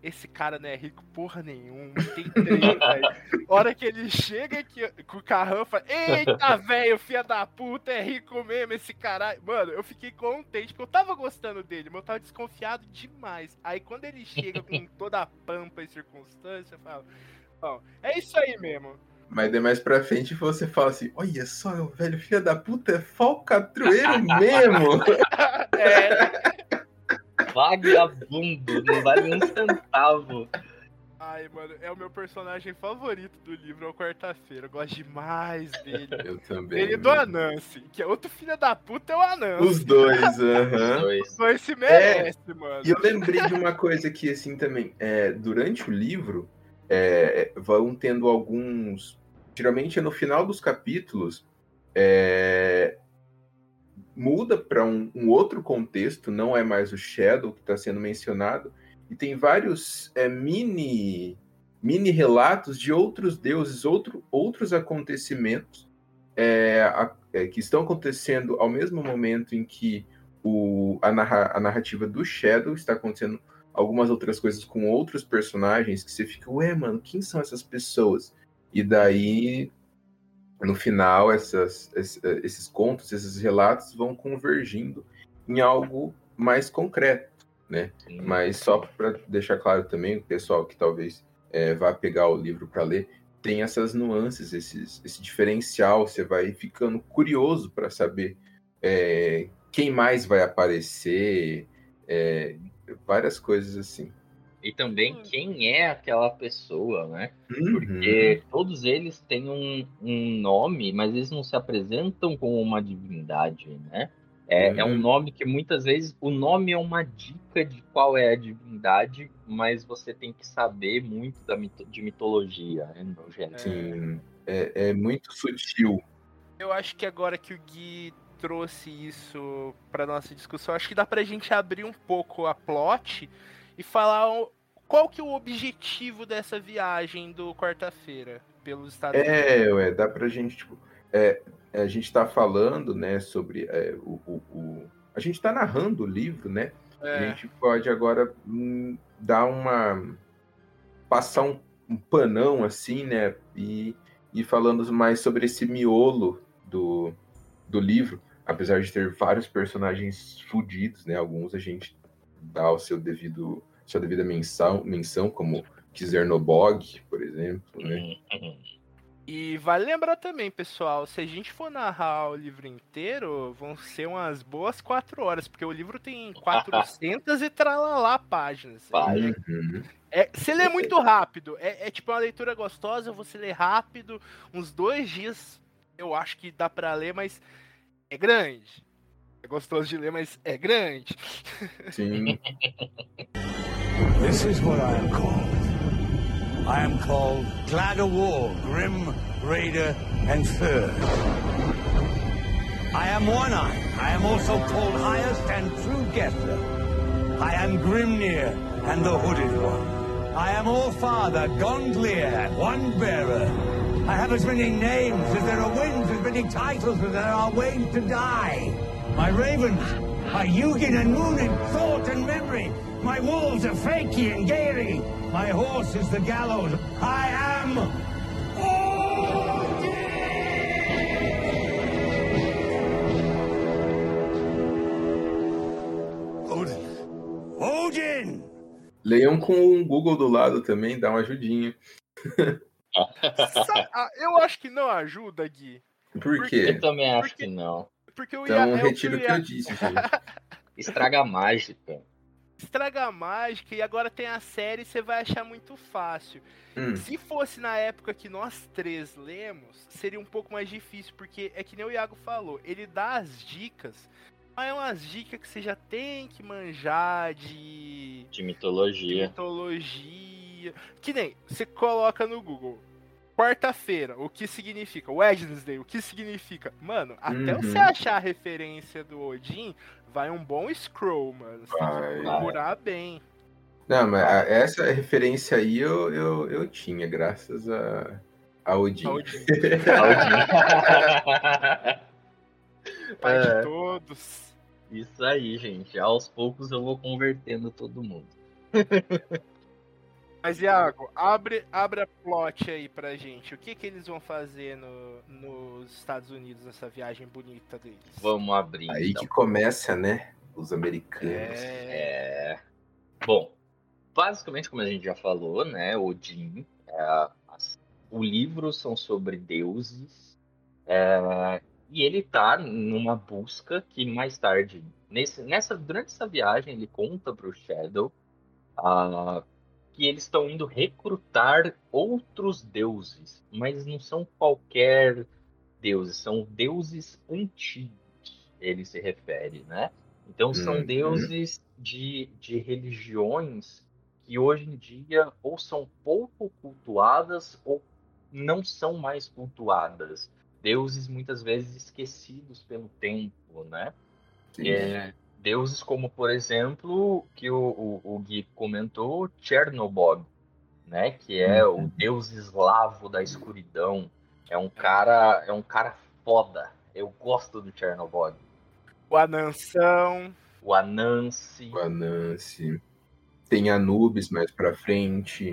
esse cara não é rico porra nenhuma, tem três, velho. Hora que ele chega aqui com o carrão, fala, eita, velho, filha da puta, é rico mesmo esse caralho. Mano, eu fiquei contente, porque eu tava gostando dele, mas eu tava desconfiado demais. Aí quando ele chega com toda a pampa e circunstância, eu falo, Bom, é isso aí mesmo. Mas daí mais pra frente você fala assim: olha só, o velho filho da puta é falcatrueiro mesmo. É. Vagabundo, não vale um centavo. Ai, mano, é o meu personagem favorito do livro, é o Quarta-feira. Eu gosto demais dele. Eu também. Ele e do Anansi, que é outro filho da puta, é o Anansi. Os dois, aham. Dois. dois se merece, mano. E eu lembrei de uma coisa que, assim, também, é, durante o livro, é, vão tendo alguns. Geralmente é no final dos capítulos, é, muda para um, um outro contexto, não é mais o Shadow que está sendo mencionado, e tem vários é, mini, mini relatos de outros deuses, outro, outros acontecimentos é, a- é, que estão acontecendo ao mesmo momento em que o, a, narra- a narrativa do Shadow está acontecendo algumas outras coisas com outros personagens que você fica, ué, mano, quem são essas pessoas? E daí, no final, essas, esse- esses contos, esses relatos vão convergindo em algo mais concreto, né? Mas só para deixar claro também, o pessoal que talvez é, vá pegar o livro para ler, tem essas nuances, esses, esse diferencial, você vai ficando curioso para saber é, quem mais vai aparecer, é, várias coisas assim. E também quem é aquela pessoa, né? Uhum. Porque todos eles têm um, um nome, mas eles não se apresentam como uma divindade, né? É, é um Hum. nome que muitas vezes o nome é uma dica de qual é a divindade, mas você tem que saber muito da mito- de mitologia, né? No geral. Sim, é, é muito sutil. Eu acho que agora que o Gui trouxe isso pra nossa discussão, acho que dá pra gente abrir um pouco a plot e falar o- qual que é o objetivo dessa viagem do quarta-feira pelos Estados Unidos. É, ué, dá pra gente, tipo, é, a gente tá falando, né, sobre é, o, o- o- A gente tá narrando o livro, né? A É, gente pode agora hum, dar uma. passar um, um panão assim, né? E, e falando mais sobre esse miolo do, do livro, apesar de ter vários personagens fudidos, né? Alguns a gente dá o seu devido. Sua devida menção, menção como Kizernobog, por exemplo, né? Uhum. E vale lembrar também, pessoal, se a gente for narrar o livro inteiro, vão ser umas boas quatro horas, porque o livro tem 400 e tralalá páginas. Vai. Uhum. É, você lê muito rápido, é, é tipo uma leitura gostosa, você lê rápido, uns dois dias eu acho que dá pra ler, mas é grande. É gostoso de ler, mas é grande. Sim. This is what I am called. I am called Glad of War, Grim, Raider, and Third. I am One Eye. I am also called Highest and True Guesser. I am Grimnir and the Hooded One. I am All Father, Gondlier, One Bearer. I have as many names as there are winds, as many titles as there are ways to die. My ravens are Yugin and Moonin, thought and memory. My wolves are Fakey and Gaily. My horse is the gallows. I am Odin. Odin! Leiam com o Google do lado também, dá uma ajudinha. Ah, eu acho que não ajuda, Gui. Por, Por quê? Eu também acho Porque... que não. Porque. Então, é o que retiro eu o que ia- eu disse, gente. Estraga a mágica. Estraga a mágica e agora tem a série você vai achar muito fácil. Hum, Se fosse na época que nós três lemos, seria um pouco mais difícil, porque é que nem o Iago falou, ele dá as dicas, mas é umas dicas que você já tem que manjar de, De de mitologia. mitologia. Que nem você coloca no Google. Quarta-feira, o que significa? Wednesday, o que significa? Mano, até Uhum. você achar a referência do Odin, vai um bom scroll, mano. Você tem Vai. que procurar bem. Não, mas a- essa referência aí eu, eu, eu tinha, graças a, a Odin. A Odin, Aldinho. pai É. de todos. Isso aí, gente. Aos poucos eu vou convertendo todo mundo. Mas, Iago, abre, abre a plot aí pra gente. O que que eles vão fazer no, nos Estados Unidos nessa viagem bonita deles? Vamos abrir. Aí então. que começa, né? Os americanos. É... É... Bom, basicamente, como a gente já falou, né? Odin, é, o livro são sobre deuses. é, e ele tá numa busca que mais tarde, nesse, nessa, durante essa viagem, ele conta pro Shadow ah, que eles estão indo recrutar outros deuses, mas não são qualquer deuses, são deuses antigos, ele se refere, né? Então são Uhum. deuses de, de religiões que hoje em dia ou são pouco cultuadas ou não são mais cultuadas. Deuses muitas vezes esquecidos pelo tempo, né? Sim. É, deuses como, por exemplo, que o, o, o Gui comentou, Chernobyl, né? Que é o deus eslavo da escuridão. É um cara, é um cara foda. Eu gosto do Chernobyl. O Anansão. O Anansi. O Anansi. Tem Anubis mais pra frente.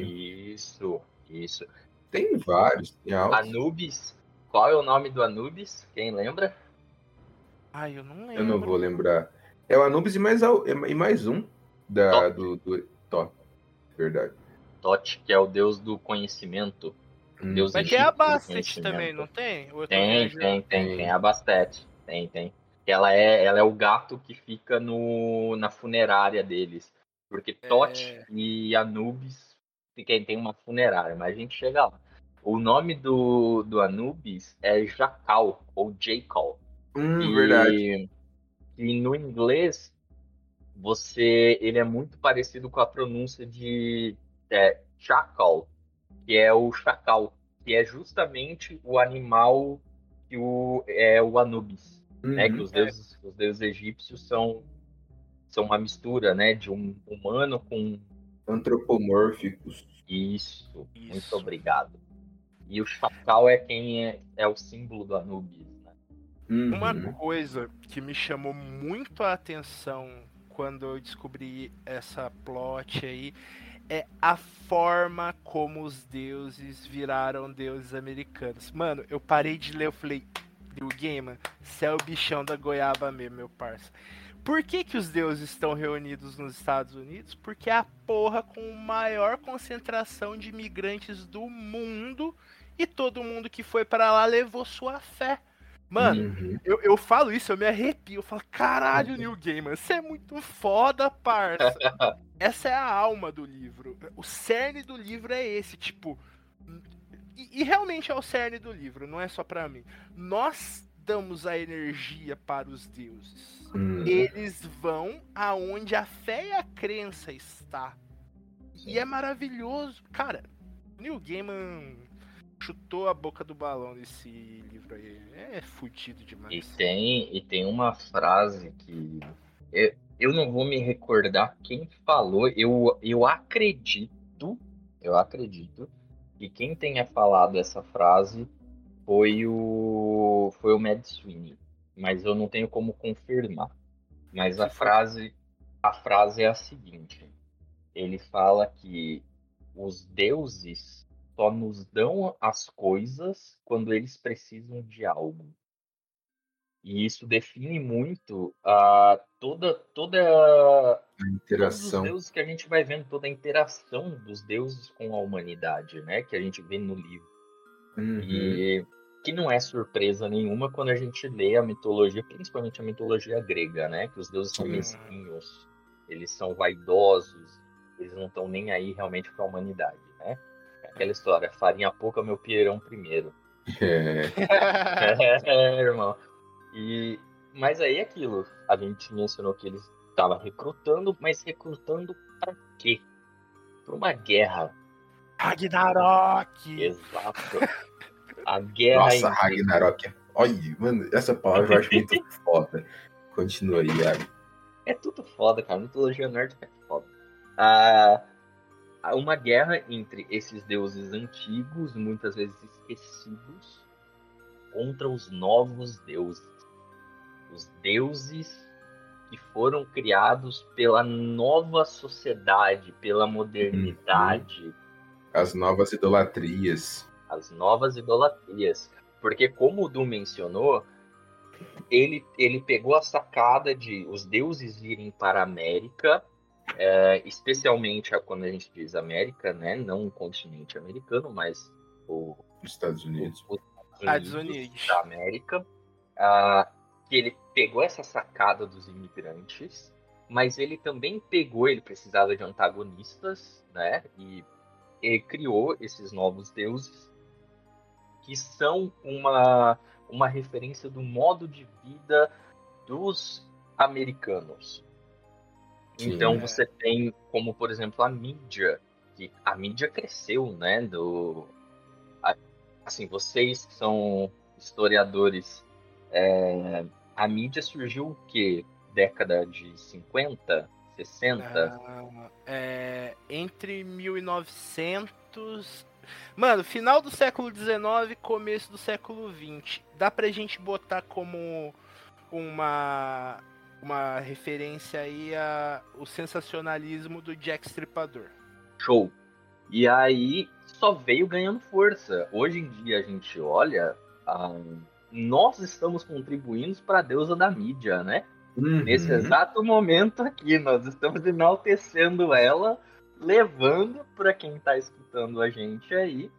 Isso, isso. Tem vários. Tem. Anubis. Qual é o nome do Anubis? Quem lembra? Ai, eu não lembro. Eu não vou lembrar. É o Anubis e mais, e mais um da, do, do top. Verdade. Tote, que é o deus do conhecimento. Hum. Deus Mas tem a Bastet também, não tem? Tem, tem, tem, Tem. tem a Bastet. Tem, tem. Ela é, ela é o gato que fica no, na funerária deles. Porque Tote É. e Anubis tem, tem uma funerária, mas a gente chega lá. O nome do, do Anubis é Jacal, ou Jacal. Hum, E- verdade. E no inglês, você, ele é muito parecido com a pronúncia de é, chacal, que é o chacal, que é justamente o animal que o, é o Anubis, né? Que Uhum. os deuses, os deuses egípcios são, são uma mistura, né? De um humano com Antropomórficos. isso. Isso. Muito obrigado. E o chacal é quem é, é o símbolo do Anubis? Uhum. Uma coisa que me chamou muito a atenção quando eu descobri essa plot aí é a forma como os deuses viraram deuses americanos. Mano, eu parei de ler, eu falei, Neil Gaiman, você é o bichão da goiaba mesmo, meu parça. Por que, que os deuses estão reunidos nos Estados Unidos? Porque é a porra com maior concentração de imigrantes do mundo e todo mundo que foi para lá levou sua fé. Mano, Uhum. eu, eu falo isso, eu me arrepio. Eu falo, caralho, New Gaiman, você é muito foda, parça. Essa é a alma do livro. O cerne do livro é esse, tipo. E, e realmente é o cerne do livro, não é só pra mim. Nós damos a energia para os deuses. Hum. Eles vão aonde a fé e a crença está. E é maravilhoso. Cara, Neil Gaiman chutou a boca do balão nesse livro aí. É fudido E demais. tem, e tem uma frase que eu, eu não vou me recordar quem falou. Eu, eu acredito, eu acredito que quem tenha falado essa frase foi o foi o Mad Sweeney, mas eu não tenho como confirmar. Mas a frase a frase é a seguinte: ele fala que os deuses só nos dão as coisas quando eles precisam de algo. E isso define muito a toda toda Interação. os deuses que a gente vai vendo, toda a interação dos deuses com a humanidade, né? Que a gente vê no livro. Uhum. E que não é surpresa nenhuma quando a gente lê a mitologia, principalmente a mitologia grega, né? Que os deuses são mesquinhos, eles são vaidosos, eles não estão nem aí realmente para a humanidade, né? É Aquela história, farinha pouca, meu pirão primeiro. É, É, irmão. E, mas aí é aquilo, a gente mencionou que eles estavam recrutando, mas recrutando para quê? Para uma guerra. Ragnarok! Exato. A guerra Nossa, entre- Ragnarok. Olha, mano, essa palavra eu acho muito foda. Continua aí, Iago. É tudo foda, cara. Mitologia nórdica é foda. Ah, uma guerra entre esses deuses antigos, muitas vezes esquecidos, contra os novos deuses. Os deuses que foram criados pela nova sociedade, pela modernidade, As novas idolatrias. as novas idolatrias. Porque, como o Du mencionou, ele, ele pegou a sacada de os deuses irem para a América, é, especialmente a- quando a gente diz América, né? Não o continente americano, mas o, Dos Estados Unidos. os Estados Unidos. da América. ah, que ele pegou essa sacada dos imigrantes, mas ele também pegou, ele precisava de antagonistas, né? E ele criou esses novos deuses que são uma, uma referência do modo de vida dos americanos. Sim. Então você tem como, por exemplo, a mídia, que a mídia cresceu, né? Do, a- assim, vocês que são historiadores, é, a mídia surgiu o quê? Década de 50, 60? Ah, é, entre 1900. Mano, final do século XIX, começo do século XX. Dá pra gente botar como uma uma referência aí a o sensacionalismo do Jack Stripador. Show. E aí só veio ganhando força. Hoje em dia a gente olha, ah, nós estamos contribuindo para a deusa da mídia, né? Uhum. Nesse exato momento aqui, nós estamos enaltecendo ela, levando para quem está escutando a gente aí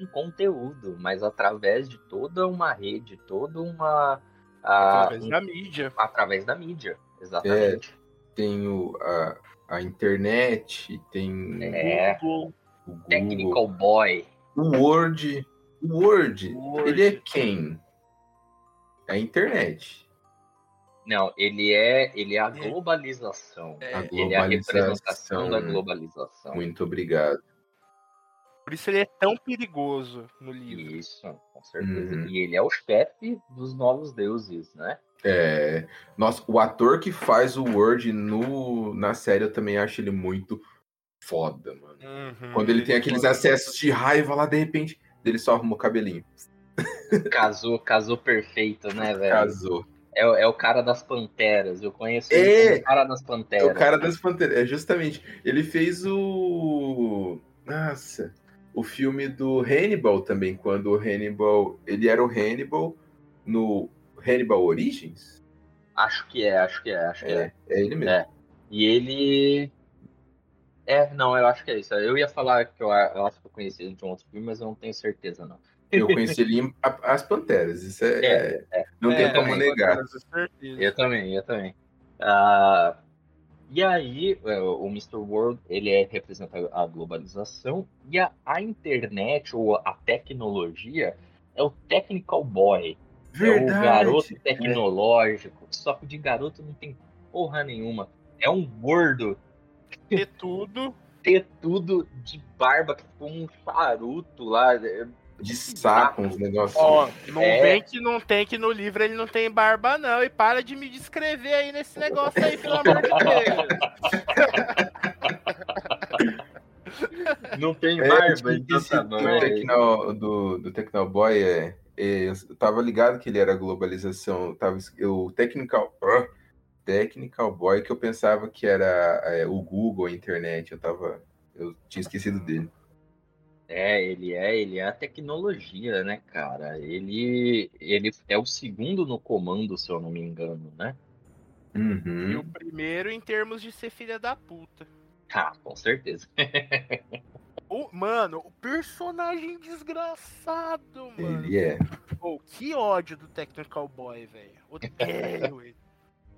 um conteúdo, mas através de toda uma rede, toda uma. Através um- da mídia. através da mídia, exatamente. Tem o, a, a internet, tem É, o Google, Technical Boy. o Word. O Word, Word. ele é quem? É a internet. Não, ele é, ele é a É. globalização. É, A Ele é a representação da globalização. globalização. Muito obrigado. Por isso ele é tão perigoso no livro. Isso, com certeza. Uhum. E ele é o chefe dos novos deuses, né? É, nossa, o ator que faz o Word no, na série, eu também acho ele muito foda, mano. Uhum. Quando ele tem aqueles acessos de raiva lá, de repente, ele só arruma o cabelinho. Casou, casou perfeito, né, velho? Casou. É, o- é o cara das panteras. Eu conheço ele É! como o cara das É panteras. o cara das Panteras. É justamente. Ele fez o. Nossa. O filme do Hannibal também, quando o Hannibal. Ele era o Hannibal no Hannibal Origins? Acho que é, acho que é, acho que é. É, é ele mesmo. É. E ele. É, não, eu acho que é isso. Eu ia falar que eu, eu acho que eu conheci ele de um outro filme, mas eu não tenho certeza, não. Eu conheci ele em As Panteras. Isso é. É, é- não tem É, como com negar. Eu também, eu também. Ah, e aí, é, o Mr. World, ele é, representa a globalização e a, a internet ou a tecnologia é o technical boy. É o garoto tecnológico. Só que de garoto não tem porra nenhuma. É um gordo Ter tudo. ter tudo de barba, com um charuto lá. É, De saco, uns negócios. Ó, não É. vem que não tem que no livro ele não tem barba, não. E para de me descrever aí nesse negócio aí, pelo amor de Deus. Não tem É, barba, tipo, então tá bom. do, é. Tecno, do, do Tecnoboy é, é, Eu tava ligado que ele era globalização. Tava, o Technical. ah, Technical Boy, que eu pensava que era é, o Google, a internet. Eu tava. Eu tinha esquecido dele. É, ele é, ele é a tecnologia, né, cara? Ele, ele é o segundo no comando, se eu não me engano, né? E o Uhum. primeiro em termos de ser filha da puta. Ah, com certeza. O, mano, o personagem desgraçado, mano. Ele é. Pô, que ódio do Technical Boy, velho. Odeio ele.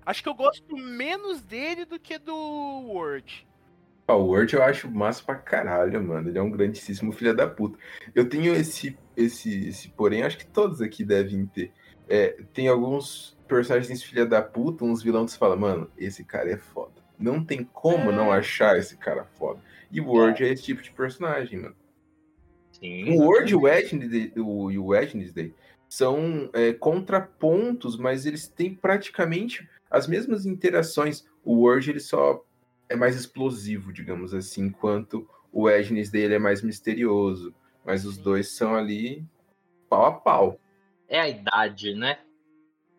Acho que eu gosto menos dele do que do Word. Word eu acho massa pra caralho, mano. Ele é um grandíssimo filho da puta. Eu tenho esse, esse, esse porém, acho que todos aqui devem ter. É, tem alguns personagens filha da puta, uns vilões que você fala, mano, esse cara é foda. Não tem como É. não achar esse cara foda. E o Word é. esse tipo de personagem, mano. Sim. O Word e o Wednesday, o, e o Wednesday são é, contrapontos, mas eles têm praticamente as mesmas interações. O Word ele só é mais explosivo, digamos assim, enquanto o Wednesday ele é mais misterioso. Mas os dois são ali pau a pau. É a idade, né?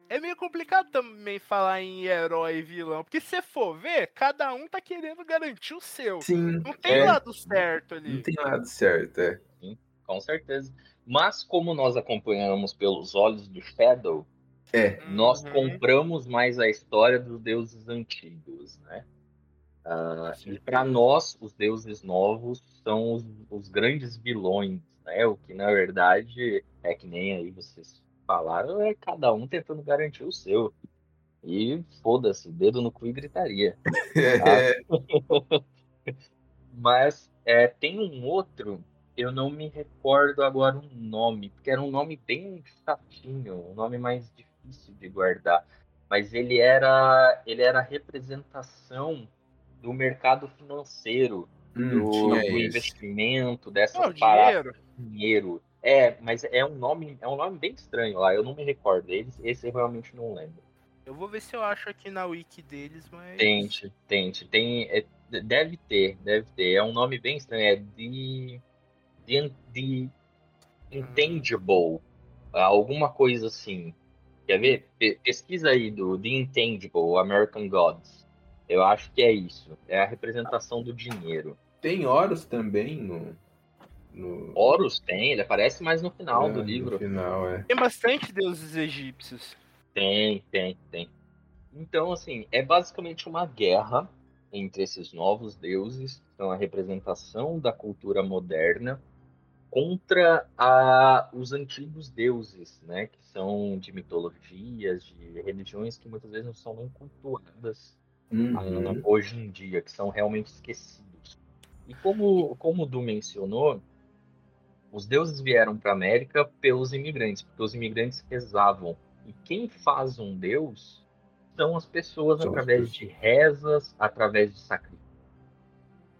É meio complicado também falar em herói e vilão, porque se você for ver, cada um tá querendo garantir o seu. Sim, Não tem é, lado certo ali. não tem nada certo, é. Com certeza. Mas como nós acompanhamos pelos olhos do Shadow, É, nós Uhum. compramos mais a história dos deuses antigos, né? Ah, e para nós, os deuses novos são os, os grandes vilões, né? O que na verdade é que nem aí vocês falaram, é cada um tentando garantir o seu. E foda-se, dedo no cu e gritaria. é, Mas é, tem um outro, eu não me recordo agora o nome, porque era um nome bem chatinho, um nome mais difícil de guardar. Mas ele era, ele era a representação do mercado financeiro, hum, do, do investimento, dessa Não, parada dinheiro. dinheiro. É, mas é um nome, é um nome bem estranho lá, eu não me recordo. Esse, esse eu realmente não lembro. Eu vou ver se eu acho aqui na wiki deles, mas. Tente, tente. Tem, é, deve ter, deve ter. É um nome bem estranho. É The, the, the Intangible. Alguma coisa assim. Quer ver? Pe- Pesquisa aí do The Intangible, American Gods. Eu acho que é isso. É a representação do dinheiro. Tem Horus também no. no Horus tem, ele aparece mais no final é, do livro. No final, é. Tem bastante deuses egípcios. Tem, tem, tem. Então, assim, é basicamente uma guerra entre esses novos deuses, que são a representação da cultura moderna, contra a, os antigos deuses, né? Que são de mitologias, de religiões que muitas vezes não são nem cultuadas Uhum. hoje em dia, que são realmente esquecidos. E como, como o Du mencionou, os deuses vieram para a América pelos imigrantes, porque os imigrantes rezavam. E quem faz um deus são as pessoas São as através de rezas, através de sacrifícios,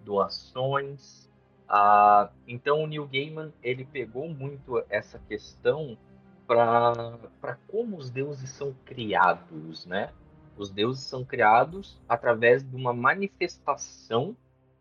doações. Ah, então o Neil Gaiman ele pegou muito essa questão para como os deuses são criados, né? Os deuses são criados através de uma manifestação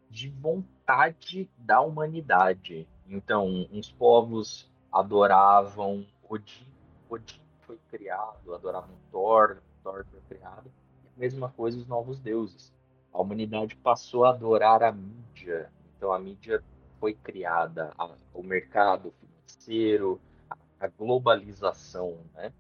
de vontade da humanidade. Então, uns povos adoravam Odin, Odin foi criado, adoravam Thor, Thor foi criado. Mesma coisa os novos deuses. A humanidade passou a adorar a mídia. Então, a mídia foi criada, a- o mercado financeiro, a, a globalização, né?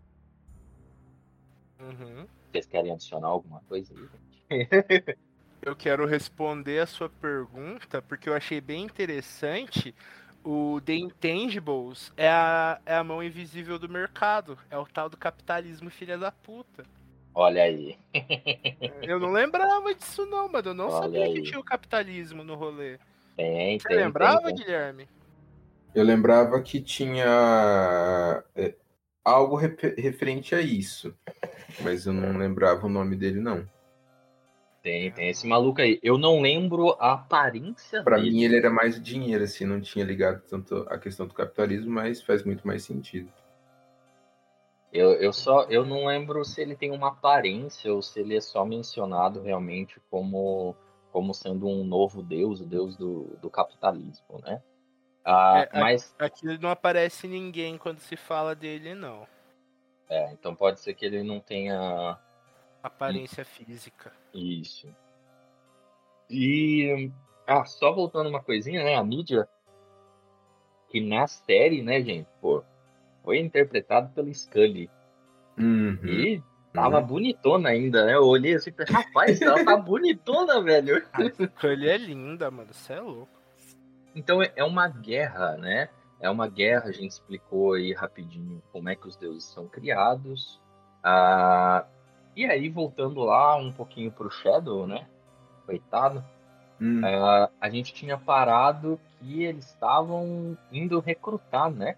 Uhum. Vocês querem adicionar alguma coisa aí, gente? Eu quero responder a sua pergunta, porque eu achei bem interessante. O The Intangibles é a, é a mão invisível do mercado. É o tal do capitalismo filha da puta. Olha aí. Eu não lembrava disso não, mano. Eu não Olha sabia aí. que tinha o capitalismo no rolê. Tem, Você tem, lembrava, tem, tem. Guilherme? Eu lembrava que tinha é, algo refe- referente a isso, mas eu não lembrava o nome dele, não. Tem, tem esse maluco aí. Eu não lembro a aparência Pra dele. mim ele era mais dinheiro, assim, não tinha ligado tanto a questão do capitalismo, mas faz muito mais sentido. Eu, eu só eu não lembro se ele tem uma aparência ou se ele é só mencionado realmente como, como sendo um novo deus, o deus do, do capitalismo, né? Ah, é- mas Aqui não aparece ninguém quando se fala dele, não. É, então pode ser que ele não tenha Aparência física. Isso. E. Ah, só voltando uma coisinha, né? A mídia. Que na série, né, gente? Pô, foi interpretado pelo Scully. Uhum. E Tava bonitona ainda, né? Eu olhei assim e falei, rapaz, ela tá bonitona, velho. Scully é linda, mano. Você é louco. Então é é uma guerra, né? É uma guerra, a gente explicou aí rapidinho como é que os deuses são criados. Ah, e aí, voltando lá um pouquinho pro Shadow, né? Coitado. Hum, ah, a gente tinha parado que eles estavam indo recrutar, né?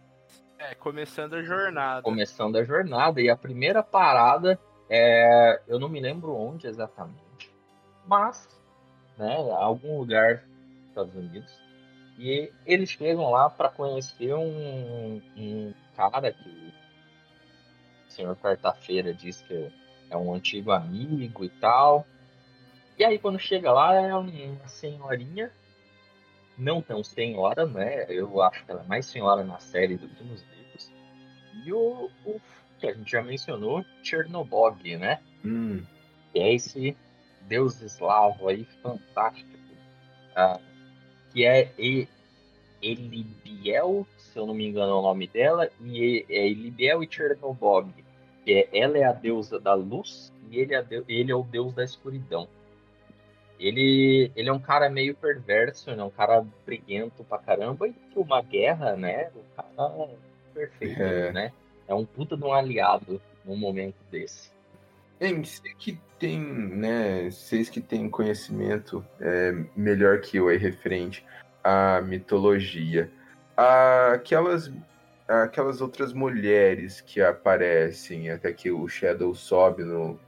É, começando a jornada. Começando a jornada. E a primeira parada é. Eu não me lembro onde exatamente. Mas, né? Algum lugar dos Estados Unidos. E eles chegam lá para conhecer um, um cara que o senhor Quarta-feira diz que é um antigo amigo e tal. E aí quando chega lá é uma senhorinha, não tão senhora, né? Eu acho que ela é mais senhora na série do que nos livros. E o, o que a gente já mencionou, Chernobog, né? hum, que é esse deus eslavo aí fantástico, ah, que é E- Elibiel, se eu não me engano é o nome dela, e é Elibiel e Chernobog. Que é, ela é a deusa da luz e ele é, ele é o deus da escuridão. Ele, ele é um cara meio perverso, ele é um cara briguento pra caramba, e uma guerra, né? O cara é perfeito, É. né? É um puta de um aliado num momento desse. Você que tem, né? Vocês que têm conhecimento é, melhor que eu aí referente à mitologia. Aquelas, aquelas outras mulheres que aparecem até que o Shadow sobe no,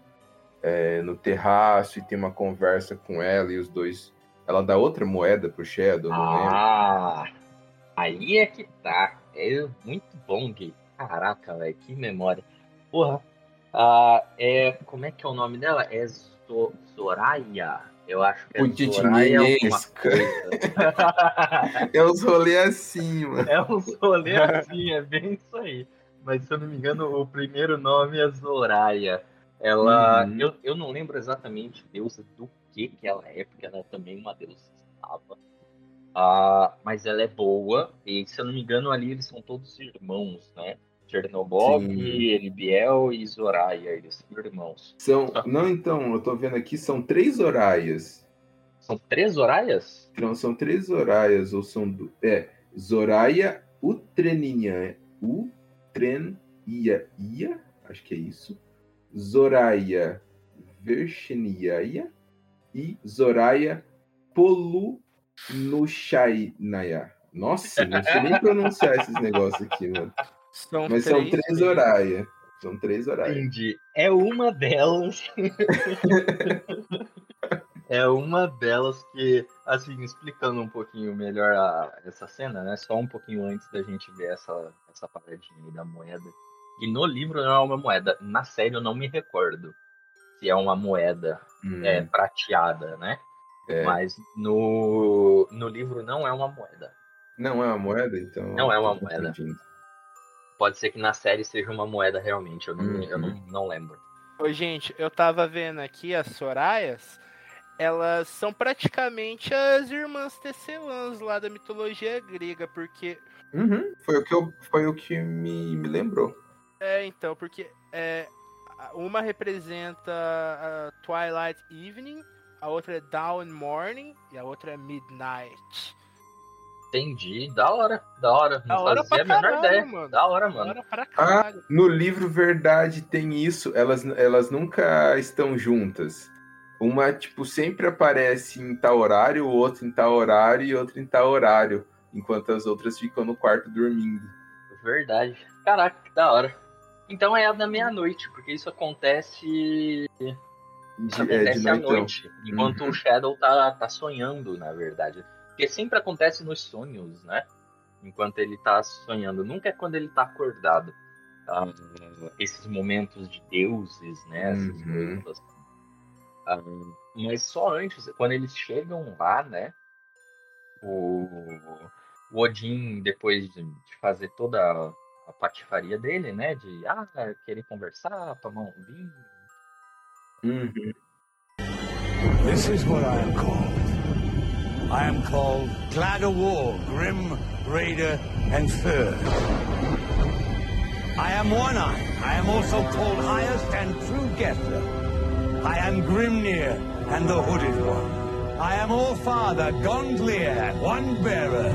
é, no terraço e tem uma conversa com ela e os dois. Ela dá outra moeda pro Shadow, não lembro. Ah, aí é que tá. É muito bom, Gui. Caraca, velho, que memória. Porra, ah, é, como é que é o nome dela? É Zoraya. Eu acho que é alguma Minesca. coisa. É os rolês assim, mano. é um rolê assim, é bem isso aí. Mas se eu não me engano, o primeiro nome é Zoraya. Ela, Uhum. eu, eu não lembro exatamente deusa do que que ela é, porque ela é também uma deusa escrava. Ah, mas ela é boa, e se eu não me engano, ali eles são todos irmãos, né? Chernobog. Elibiel e Zoraya, eles são irmãos. São, não, então, eu tô vendo aqui, são três Zoraias. São três Zoraias? Não, são três Zoraias, ou são. du- É, Zoraya Utreninha. Utrenia. Ia, acho que é isso. Zoraya Versheniaia. E Zoraya Polunuchainaya. Nossa, não sei nem pronunciar esses negócios aqui, mano. São Mas são três três Zoraya. São três Zoraya. Entendi. É uma delas. é uma delas que, assim, explicando um pouquinho melhor a- essa cena, né? Só um pouquinho antes da gente ver essa, essa paradinha aí da moeda. E no livro não é uma moeda. Na série eu não me recordo se é uma moeda Hum, é, prateada, né? é. Mas no, no livro não é uma moeda. Não é uma moeda, então. Não é uma moeda. Pode ser que na série seja uma moeda realmente, eu não, Uhum. eu não, não lembro. Ô, gente, eu tava vendo aqui as Soraias. Elas são praticamente as irmãs tecelãs lá da mitologia grega, porque Uhum, Foi o que, eu, foi o que me, me lembrou. é então, porque é, uma representa a Twilight Evening, a outra é Dawn Morning e a outra é Midnight. Entendi, da hora, da hora. Não Da hora fazia a menor caralho, ideia. mano. Da hora, mano. Agora para Ah, no livro Verdade tem isso. Elas, elas nunca estão juntas. Uma, tipo, sempre aparece em tal horário, o outro em tal horário e outra em tal horário. Enquanto as outras ficam no quarto dormindo. Verdade. Caraca, que da hora. Então é a da meia-noite, porque isso acontece, De, isso é, acontece de à noite. Enquanto Uhum. o Shadow tá, tá sonhando, na verdade. Porque sempre acontece nos sonhos, né? Enquanto ele tá sonhando. Nunca é quando ele tá acordado. Ah, esses momentos de deuses, né? Essas Uhum. coisas. Ah, mas só antes, quando eles chegam lá, né? O, o Odin, depois de, de fazer toda a, a patifaria dele, né? De ah, querer conversar, tomar um vinho. Uhum. This is what I am called. I am called Glad of War, Grim, Raider, and Third. I am One Eye. I am also called highest and true Gessler. I am Grimnir and the Hooded One. I am All-Father, Gondlier, One Bearer.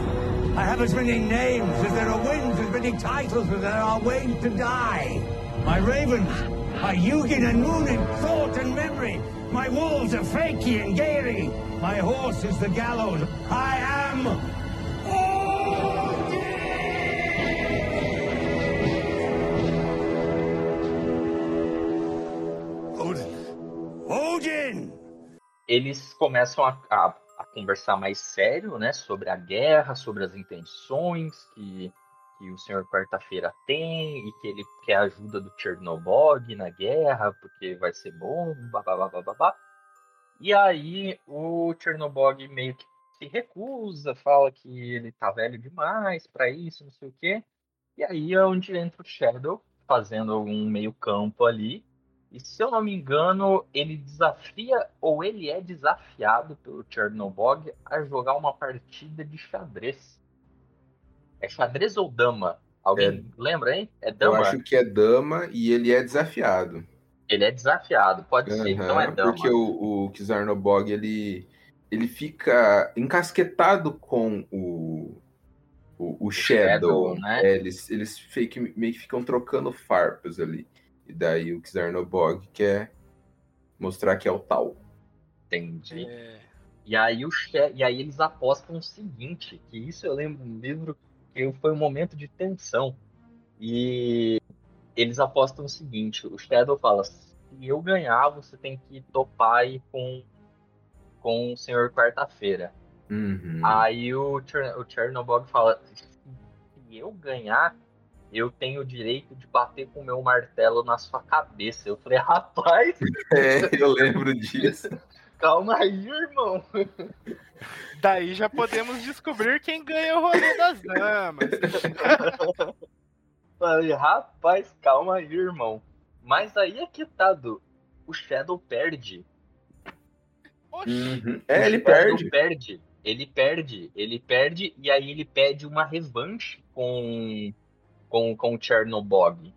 I have as many names as there are winds, as many titles as there are ways to die. My ravens are Yugin and Moonin, thought and memory. My wolves are Fakey and Gary. My horse is the gallows. I am Odin. Odin! Eles começam a, a, a conversar mais sério, né? Sobre a guerra, sobre as intenções que, que o senhor Quarta-feira tem e que ele quer a ajuda do Chernobog na guerra, porque vai ser bom, babá, babá. E aí o Chernobog meio que se recusa, fala que ele tá velho demais para isso, não sei o quê. E aí é onde entra o Shadow, fazendo um meio campo ali. E se eu não me engano, ele desafia ou ele é desafiado pelo Chernobog a jogar uma partida de xadrez. É xadrez ou dama? Alguém lembra, hein? É Eu dama? acho que é dama e ele é desafiado. Ele é desafiado, pode ser, então é dama. Porque o, o Kizarnobog, ele, ele fica encasquetado com o, o, o Shadow. Shadow, né? É, eles eles fake, meio que ficam trocando farpas ali. E daí o Kizarnobog quer mostrar que é o tal. Entendi. É, E aí, o che... e aí eles apostam o seguinte, que isso eu lembro no livro foi um momento de tensão. E eles apostam o seguinte, o Shadow fala, se eu ganhar, você tem que topar aí com, com o senhor quarta-feira. Uhum. Aí o, o Chernobog fala, se eu ganhar, eu tenho o direito de bater com o meu martelo na sua cabeça. Eu falei, rapaz, É, eu lembro disso. Calma aí, irmão. Daí já podemos descobrir quem ganha o rolê das damas. Falei, rapaz, calma aí, irmão. Mas aí é que tá, do. O Shadow perde. Oxi, Uhum. É, ele perde. perde. Ele perde. Ele perde e aí ele pede uma revanche com, com, com o Chernobog.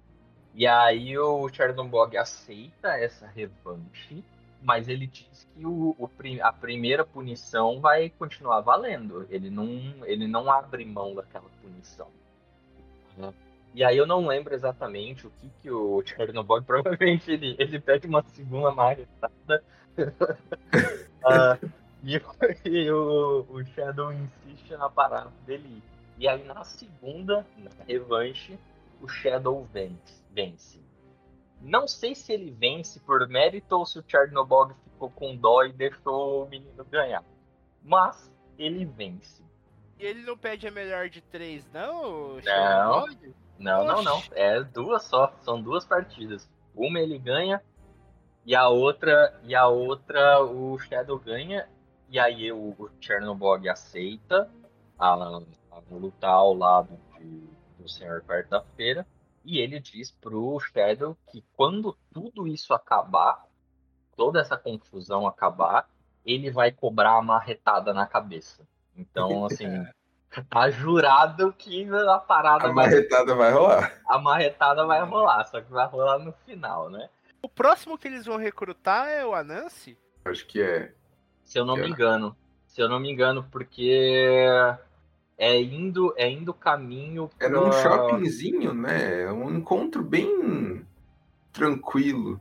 E aí o Chernobog aceita essa revanche, mas ele diz que o, o a primeira punição vai continuar valendo. Ele não, ele não abre mão daquela punição. E aí eu não lembro exatamente o que, que o Chernobog provavelmente ele, ele pede uma segunda marretada. Ah, e, o- e o, o Shadow insiste na parada dele. E aí na segunda, na revanche, o Shadow vence. vence. Não sei se ele vence por mérito ou se o Chernobog ficou com dó e deixou o menino ganhar. Mas ele vence. e ele não pede a melhor de três, não? Não. Não, não, não. É duas só. São duas partidas. Uma ele ganha e a outra e a outra o Shadow ganha e aí o, o Chernobog aceita a, a lutar ao lado de, do Senhor Quarta-feira e ele diz pro Shadow que quando tudo isso acabar, toda essa confusão acabar, ele vai cobrar a marretada na cabeça. Então, assim, tá jurado que a parada A vai marretada vai rolar. a marretada vai rolar, só que vai rolar no final, né? O próximo que eles vão recrutar é o Anansi? Acho que é. Se eu não me É. engano. Se eu não me engano, porque é indo, é indo caminho É num pra- shoppingzinho, né? É um encontro bem tranquilo.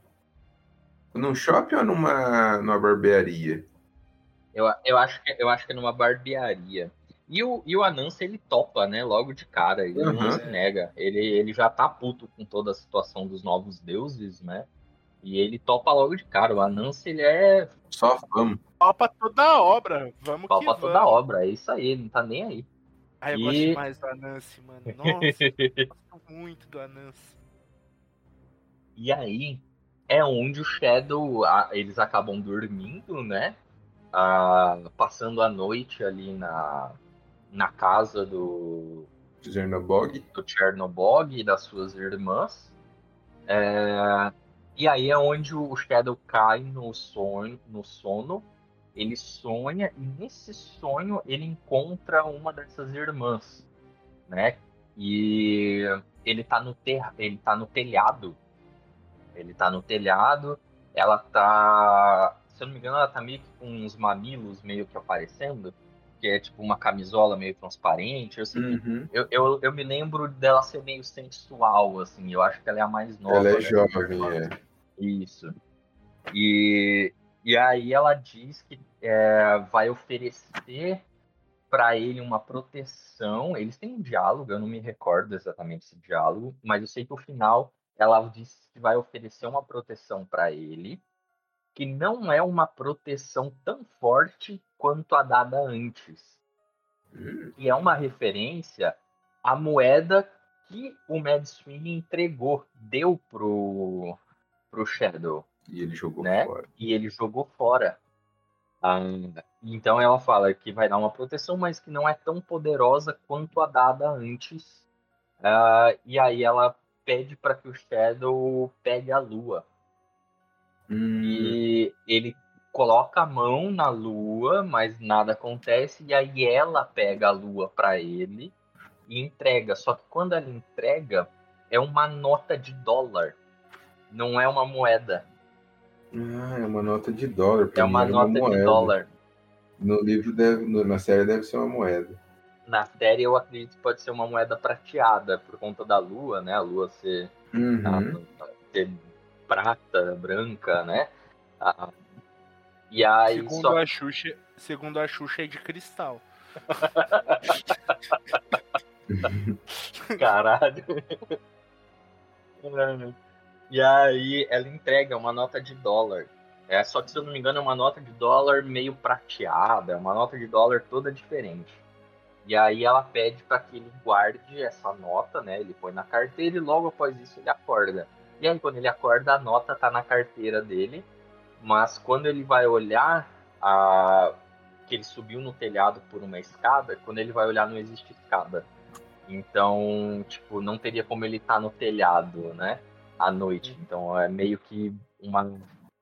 Num shopping ou numa, numa barbearia? Eu, eu, acho que, eu acho que é numa barbearia. E o, e o Anansi, ele topa, né? Logo de cara. Ele não Uhum. se nega. Ele, ele já tá puto com toda a situação dos novos deuses, né? E ele topa logo de cara. O Anansi, ele é Só vamos. Palpa toda a obra. Vamos pau que pra vamos. toda a obra. É isso aí, ele não tá nem aí. Ai, eu E- gosto demais do Anansi, mano. Nossa, eu gosto muito do Anansi. E aí é onde o Shadow, a- eles acabam dormindo, né? Ah, passando a noite ali na, na casa do, Chernobog. do Chernobog e das suas irmãs. É, e aí é onde o Shadow cai no sonho, no sono. Ele sonha e nesse sonho ele encontra uma dessas irmãs, né? E ele tá no ter, ele tá no telhado. Ele tá no telhado, ela tá, se eu não me engano, ela tá meio que com uns mamilos meio que aparecendo, que é tipo uma camisola meio transparente. Uhum. eu, eu, eu me lembro dela ser meio sensual, assim. Eu acho que ela é a mais nova. Ela é né, jovem, é. Isso. E, e aí ela diz que é, vai oferecer para ele uma proteção. Eles têm um diálogo, eu não me recordo exatamente esse diálogo, mas eu sei que no final ela diz que vai oferecer uma proteção para ele, que não é uma proteção tão forte quanto a dada antes. Que é uma referência à moeda que o Mad Swing entregou, deu pro, pro Shadow E ele jogou Né? fora. e ele jogou fora. Ah, então ela fala que vai dar uma proteção, mas que não é tão poderosa quanto a dada antes. Ah, e aí ela pede para que o Shadow pegue a lua. Hum, E ele coloca a mão na lua, mas nada acontece. E aí ela pega a lua para ele e entrega. Só que quando ela entrega, é uma nota de dólar. Não é uma moeda. Ah, é uma nota de dólar. pra É mim uma nota de moeda. dólar. No livro, deve, na série, deve ser uma moeda. Na série eu acredito que pode ser uma moeda prateada por conta da lua, né? A lua ser, Uhum. ah, ser prata, branca, né? Ah, e aí Segundo só a Xuxa, segundo a Xuxa é de cristal. caralho. e aí ela entrega uma nota de dólar. É, só que se eu não me engano é uma nota de dólar meio prateada, é uma nota de dólar toda diferente. E aí ela pede para que ele guarde essa nota, né? Ele põe na carteira e logo após isso ele acorda. E aí quando ele acorda a nota tá na carteira dele, mas quando ele vai olhar a que ele subiu no telhado por uma escada, quando ele vai olhar não existe escada. Então, tipo, não teria como ele estar no telhado, né? À noite. Então é meio que uma,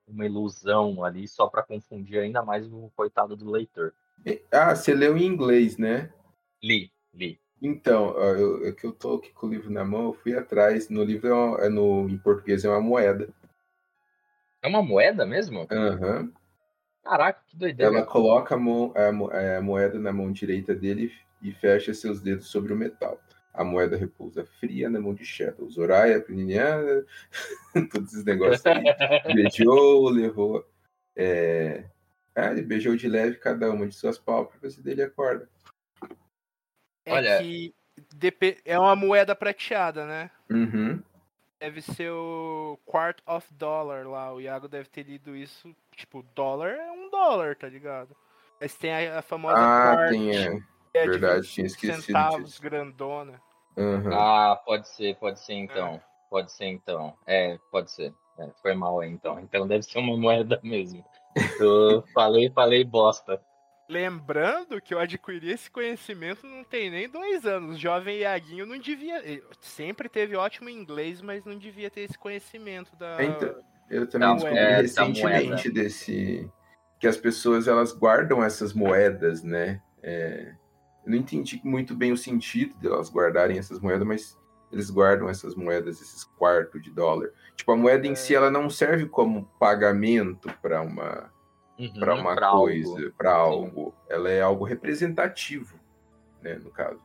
uma ilusão ali, só para confundir ainda mais o coitado do leitor. Ah, você leu em inglês, né? Li, li. Então, ó, eu, é que eu tô aqui com o livro na mão, eu fui atrás. No livro, é uma- é no, em português, é uma moeda. É uma moeda mesmo? Aham. Caraca, que doideira. Ela coloca a, mão- a mo- a moeda na mão direita dele e fecha seus dedos sobre o metal. A moeda repousa fria na mão de Shadow. Zoraya, Peniniana, todos esses negócios aí. Beijou, levou. É... Ah, ele beijou de leve cada uma de suas pálpebras e dele acorda. É Olha- que é uma moeda prateada, né? Uhum. Deve ser o quart of dollar lá. O Iago deve ter lido isso. Tipo, dólar é um dólar, tá ligado? Mas tem a, a famosa Ah, quart, tem. É. é de verdade, 25 tinha esquecido centavos, disso. grandona. Uhum. Ah, pode ser, pode ser então. Pode ser então. É, pode ser. É, foi mal aí então. Então deve ser uma moeda mesmo. Eu falei, falei bosta. Lembrando que eu adquiri esse conhecimento não tem nem dois anos. O jovem Iaguinho não devia. ele Sempre teve ótimo inglês, mas não devia ter esse conhecimento da. Então, eu também Da descobri moeda, da recentemente desse que as pessoas elas guardam essas moedas, né? É, eu não entendi muito bem o sentido de elas guardarem essas moedas, mas eles guardam essas moedas, esses quartos de dólar. Tipo, a moeda em É. si ela não serve como pagamento para uma Uhum, para uma pra algo. coisa, para algo. Ela é algo representativo, né, no caso.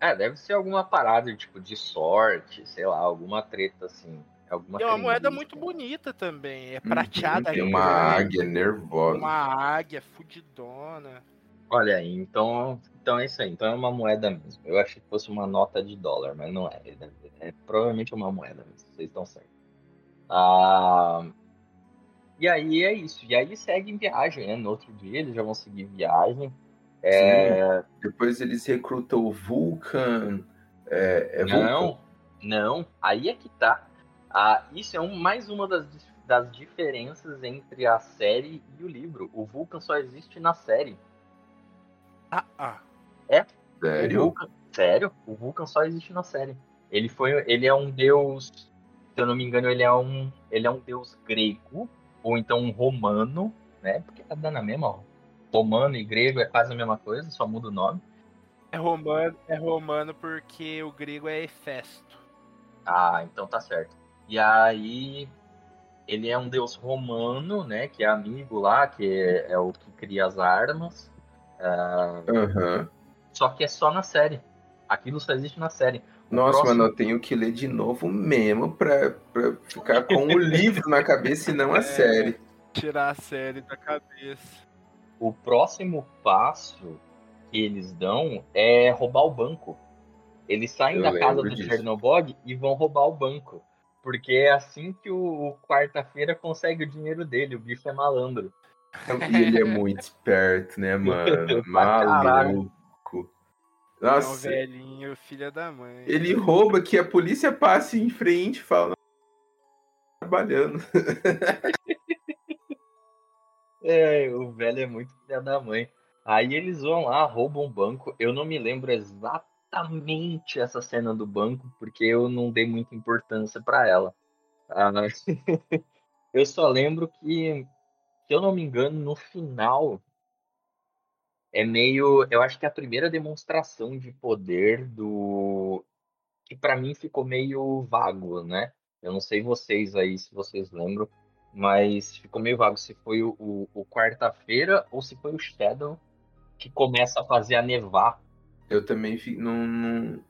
É, deve ser alguma parada tipo de sorte, sei lá, alguma treta assim. Alguma é uma moeda muito bonita também. É Uhum, prateada. Tem uma águia nervosa. Uma águia fudidona. Olha aí, então, então é isso aí. Então é uma moeda mesmo. Eu achei que fosse uma nota de dólar, mas não é. É, é provavelmente uma moeda mesmo. Vocês estão certos. Ah, e aí é isso. E aí segue em viagem, né? No outro dia eles já vão seguir viagem. É, Depois eles recrutam o Vulcan. É, é Vulcan? não, não. Aí é que tá. Ah, isso é um, mais uma das, das diferenças entre a série e o livro. O Vulcan só existe na série. Ah, ah. O Sério? Vulcan, sério? O Vulcan só existe na série. Ele foi, ele é um deus, se eu não me engano, ele é um, ele é um deus grego ou então um romano, né? Porque tá dando a mesma, ó. Romano e grego é quase a mesma coisa, só muda o nome. É romano, é romano porque o grego é Hefesto. Ah, então tá certo. E aí ele é um deus romano, né? Que é amigo lá, que é, é o que cria as armas. Ah, Aham. Só que é só na série. Aquilo só existe na série. O Nossa, próximo- mano, eu tenho que ler de novo mesmo pra, pra ficar com o livro na cabeça e não a É. série. Tirar a série da cabeça. O próximo passo que eles dão é roubar o banco. Eles saem Eu da casa do disso. Chernobog e vão roubar o banco. Porque é assim que o, o quarta-feira consegue o dinheiro dele. O bicho é malandro. E ele é muito esperto, né, mano? Maluco. É um Nossa, velhinho, filha da mãe. ele rouba que a polícia passe em frente e fala. "Não, Trabalhando. É, o velho é muito filha da mãe. Aí eles vão lá, roubam o banco. Eu não me lembro exatamente essa cena do banco, porque eu não dei muita importância pra ela. Ah, eu só lembro que, se eu não me engano, no final é meio, eu acho que é a primeira demonstração de poder do que pra mim ficou meio vago, né? Eu não sei vocês aí se vocês lembram, mas ficou meio vago se foi o, o, o quarta-feira ou se foi o Shadow que começa a fazer a nevar. Eu também não, não,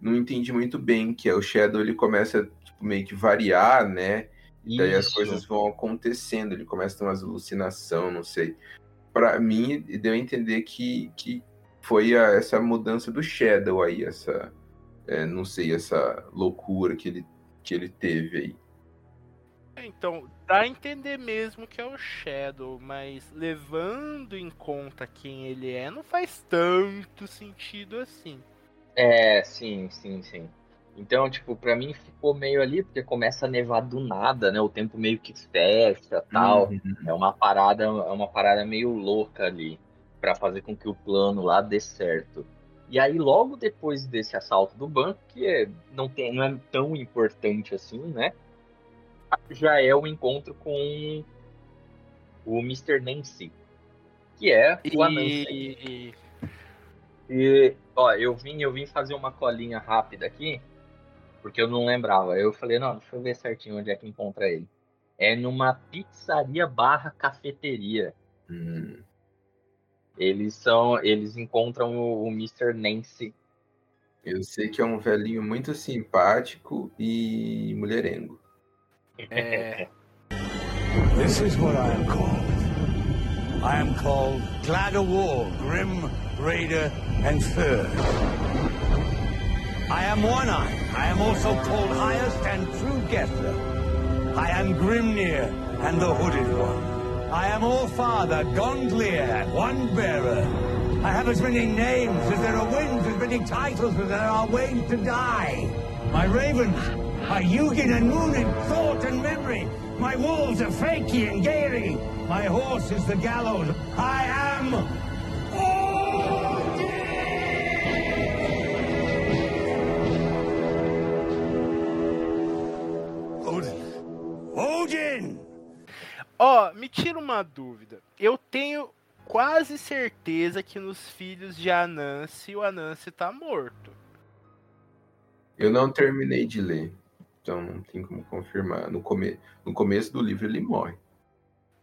não entendi muito bem que é o Shadow ele começa tipo, meio que variar, né? E daí as Isso. coisas vão acontecendo, ele começa a ter umas alucinação, não sei. Pra mim, deu a entender que, que foi a- essa mudança do Shadow aí, essa, é, não sei, essa loucura que ele, que ele teve aí. É, Então, dá a entender mesmo que é o Shadow, mas levando em conta quem ele é, não faz tanto sentido assim. É, sim, sim, sim. Então, tipo, pra mim ficou meio ali, porque começa a nevar do nada, né? O tempo meio que fecha tal. Uhum. É uma parada, é uma parada meio louca ali, pra fazer com que o plano lá dê certo. E aí, logo depois desse assalto do banco, que é, não, tem, não é tão importante assim, né? Já é o encontro com o Mr. Nancy, que é o Anansi. E... E, ó, eu vim, eu vim fazer uma colinha rápida aqui, porque eu não lembrava. Eu falei, não, deixa eu ver certinho onde é que encontra ele. É numa pizzaria barra cafeteria. Hum. Eles são, eles encontram o, o Mr. Nancy. Eu sei que é um velhinho muito simpático e mulherengo. É, This is what I am called. I am called Glad of War, Grim, Raider, and Third. I am One Eye. I am also called Highest and True Guesser. I am Grimnir and the Hooded One. I am All Father, Gondlier, One Bearer. I have as many names as there are winds, as many titles as there are ways to die. My ravens are Yugin and Moon in thought and memory. My wolves are Fakey and Gary. My horse is the gallows. I am. Ó, me tira uma dúvida. Eu tenho quase certeza que nos filhos de Anansi, o Anansi tá morto. Eu não terminei de ler, então não tem como confirmar. No, come... no começo do livro ele morre.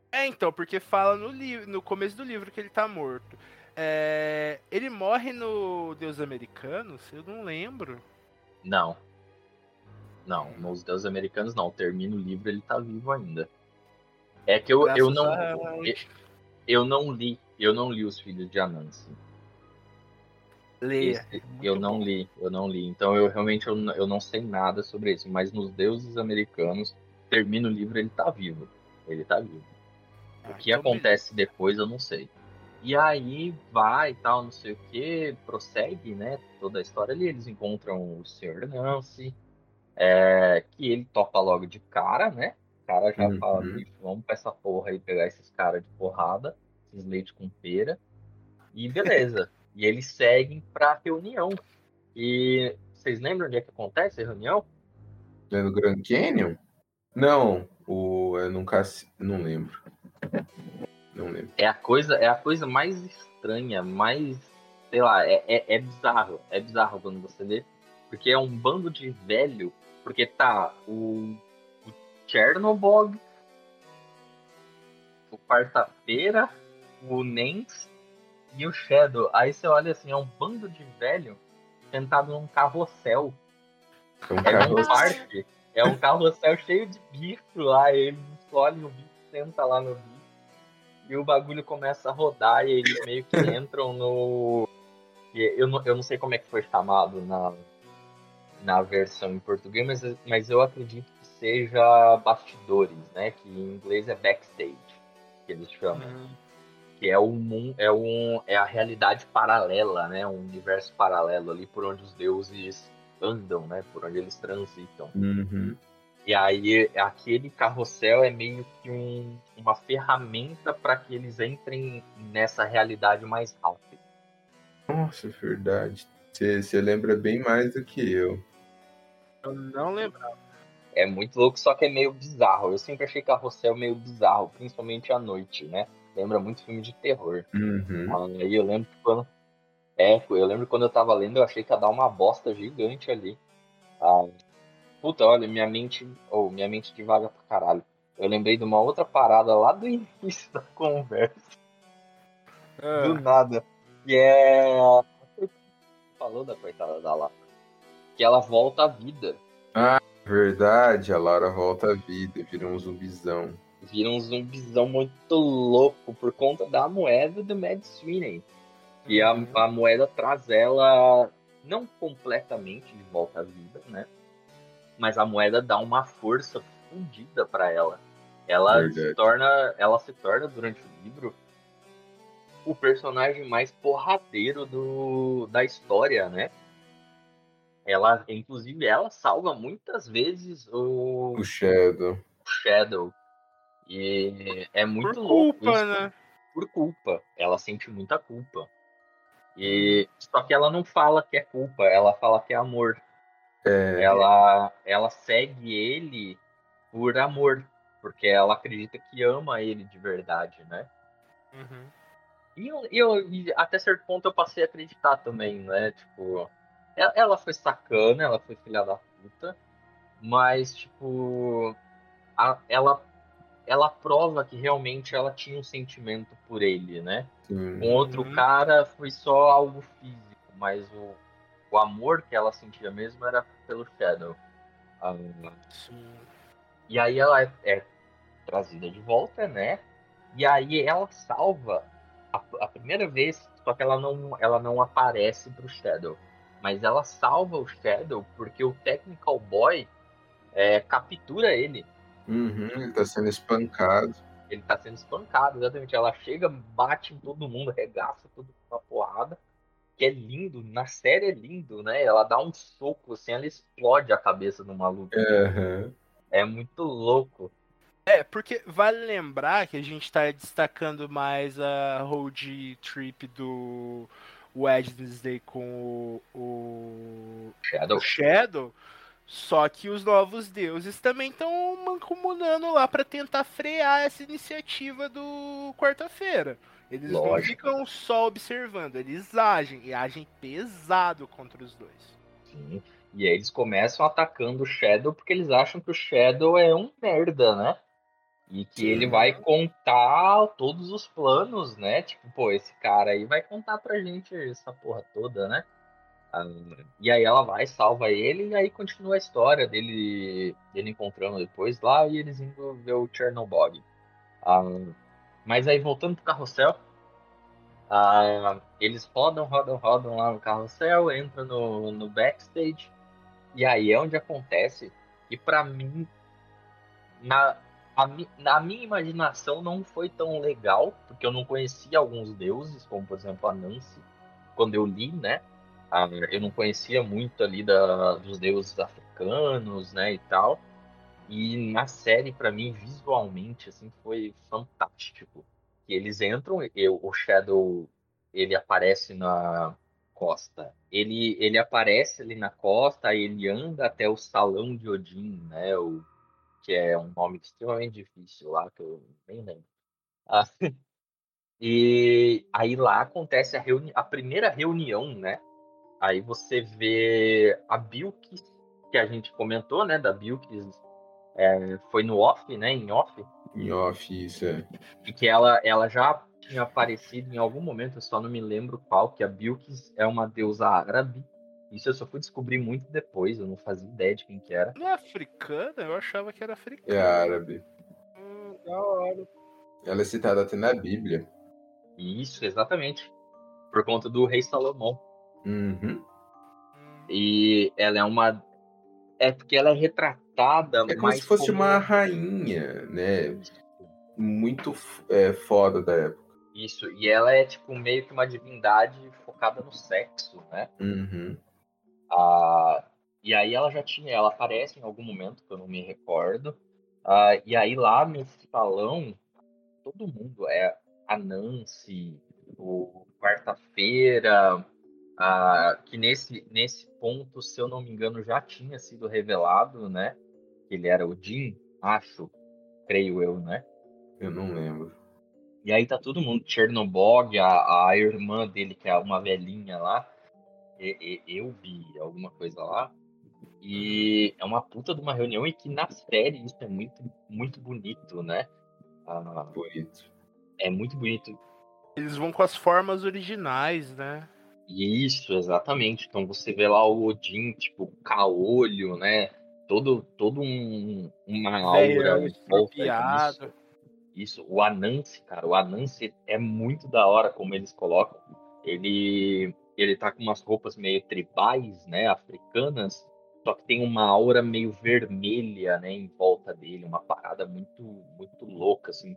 É, então, porque fala no, li- no começo do livro que ele tá morto. É, Ele morre no Deus Americanos? Eu não lembro. Não. Não, nos Deus Americanos não. Termina o livro, ele tá vivo ainda. É que eu, eu não. a- eu- Eu não li. Eu não li os filhos de Anansi. Leia. Esse eu não li, eu não li. Então eu realmente eu, eu não sei nada sobre isso. Mas nos deuses americanos, termina o livro, ele tá vivo. Ele tá vivo. O Ah, que então acontece depois eu não sei. E aí vai e tal, não sei o que, prossegue, né? Toda a história ali. Eles encontram o Sr. Nancy, é, que ele topa logo de cara, né? O cara já Uhum. fala, bicho, vamos pra essa porra aí pegar esses caras de porrada, esses leite com pera. E beleza. e eles seguem pra reunião. E vocês lembram onde é que acontece a reunião? É no Grand Canyon? Não, o num cassi... não lembro. Não lembro. É a coisa, é a coisa mais estranha, mais. Sei lá, é, é, é bizarro. É bizarro quando você vê. Porque é um bando de velho. Porque tá o Chernobog, o Quarta-feira, o Nens e o Shadow. Aí você olha assim, é um bando de velho sentado num carrossel. É um É um carrossel. parque. É um carrossel cheio de bicho lá. Eles escolhem o bicho, senta lá no bicho. E o bagulho começa a rodar e eles meio que entram no. Eu não, eu não sei como é que foi chamado na, na versão em português, mas, mas eu acredito seja bastidores, né? Que em inglês é backstage, que eles chamam que é um é um é a realidade paralela, né? Um universo paralelo ali por onde os deuses andam, né? Por onde eles transitam. Uhum. E aí aquele carrossel é meio que um- uma ferramenta para que eles entrem nessa realidade mais rápido. Nossa, é verdade. Você você lembra bem mais do que eu. Eu não lembro. É muito louco, só que é meio bizarro. Eu sempre achei carrossel meio bizarro, principalmente à noite, né? Lembra muito filme de terror. Uhum. Aí eu lembro que quando. É, eu lembro que quando eu tava lendo, eu achei que ia dar uma bosta gigante ali. Ah, puta, olha, minha mente. Ou minha mente divaga pra caralho. Eu lembrei de uma outra parada lá do início da conversa. Do nada. Que é. Falou da coitada da Lara. Que ela volta à vida. Verdade, a Laura volta à vida, vira um zumbizão. Vira um zumbizão muito louco por conta da moeda do Mad Sweeney. E a, Uhum. a moeda traz ela não completamente de volta à vida, né? Mas a moeda dá uma força fundida pra ela. Ela se torna, ela se torna durante o livro o personagem mais porradeiro do, da história, né? Ela, inclusive, ela salva muitas vezes o, O Shadow. Shadow. E é Por muito louco culpa, isso, né? por culpa. Ela sente muita culpa. E só que ela não fala que é culpa, ela fala que é amor. É, Ela ela segue ele por amor, porque ela acredita que ama ele de verdade, né? Uhum. E eu, e eu- e até certo ponto eu passei a acreditar também, né? Tipo, ela, foi sacana, ela foi filha da puta, mas, tipo, a- ela, ela prova que realmente ela tinha um sentimento por ele, né? sim. Com outro Uhum. cara foi só algo físico, mas o, o amor que ela sentia mesmo era pelo Shadow. Ah, Sim. e aí ela é, é trazida de volta, né? E aí ela salva a, a primeira vez, só que ela não, ela não aparece pro Shadow. Mas ela salva o Shadow porque o Technical Boy é, captura ele. Uhum, ele tá sendo espancado. Ele tá sendo espancado, exatamente. Ela chega, bate em todo mundo, regaça todo mundo na porrada. Que é lindo, na série é lindo, né? Ela dá um soco, assim, ela explode a cabeça do maluco. Aham. É muito louco. É, porque vale lembrar que a gente tá destacando mais a road trip do Wednesday com o, o, Shadow. o Shadow, só que os novos deuses também estão mancomunando lá pra tentar frear essa iniciativa do quarta-feira. Eles não Lógico. ficam só observando, eles agem e agem pesado contra os dois. Sim. E aí eles começam atacando o Shadow porque eles acham que o Shadow é um merda, né? E que ele vai contar todos os planos, né? Tipo, pô, esse cara aí vai contar pra gente essa porra toda, né? Ah, e aí ela vai, salva ele, e aí continua a história dele, dele encontrando depois lá e eles indo ver o Chernobog. Ah, mas aí voltando pro carrossel, ah, eles rodam, rodam, rodam lá no carrossel, entram no, no backstage, e aí é onde acontece, e pra mim, na, na minha imaginação não foi tão legal, porque eu não conhecia alguns deuses, como por exemplo a Nancy, quando eu li, né? Ah, eu não conhecia muito ali da, dos deuses africanos, né, e tal. E na série, pra mim, visualmente, assim, foi fantástico. Que eles entram, eu, o Shadow, ele aparece na costa. Ele, ele aparece ali na costa, ele anda até o Salão de Odin, né, o, que é um nome extremamente difícil lá, que eu nem lembro. Ah, e aí lá acontece a, a primeira reunião, né, aí você vê a Bilkis, que a gente comentou, né? Da Bilkis, é, foi no off, né? Em off. Em off, isso é. E que ela, ela já tinha aparecido em algum momento, eu só não me lembro qual, que a Bilkis é uma deusa árabe. Isso eu só fui descobrir muito depois, eu não fazia ideia de quem que era. Não é africana? Eu achava que era africana. É árabe. Hum, da hora. Ela é citada até na Bíblia. Isso, exatamente. Por conta do rei Salomão. Uhum. E ela é uma. É porque ela é retratada É como mais se fosse como- uma rainha, né? Muito é, foda da época. Isso, e ela é tipo meio que uma divindade focada no sexo, né? Uhum. Ah, e aí ela já tinha, ela aparece em algum momento que eu não me recordo. Ah, e aí lá nesse salão, todo mundo é a Nancy, o quarta-feira, ah, que nesse, nesse ponto, se eu não me engano, já tinha sido revelado, né? Que ele era o Jim, acho, creio eu, né? Eu não lembro. E aí tá todo mundo, Chernobog, a, a irmã dele, que é uma velhinha lá, eu vi alguma coisa lá. E é uma puta de uma reunião e que na série isso é muito, muito bonito, né? Ah, Bonito. é muito bonito. Eles vão com as formas originais, né? Isso, exatamente. Então você vê lá o Odin, tipo, caolho, né? Todo, todo um, uma aura volta estrupiado. disso. Isso, o Anansi, cara, o Anansi é muito da hora como eles colocam. Ele ele tá com umas roupas meio tribais, né, africanas, só que tem uma aura meio vermelha, né, em volta dele, uma parada muito muito louca assim.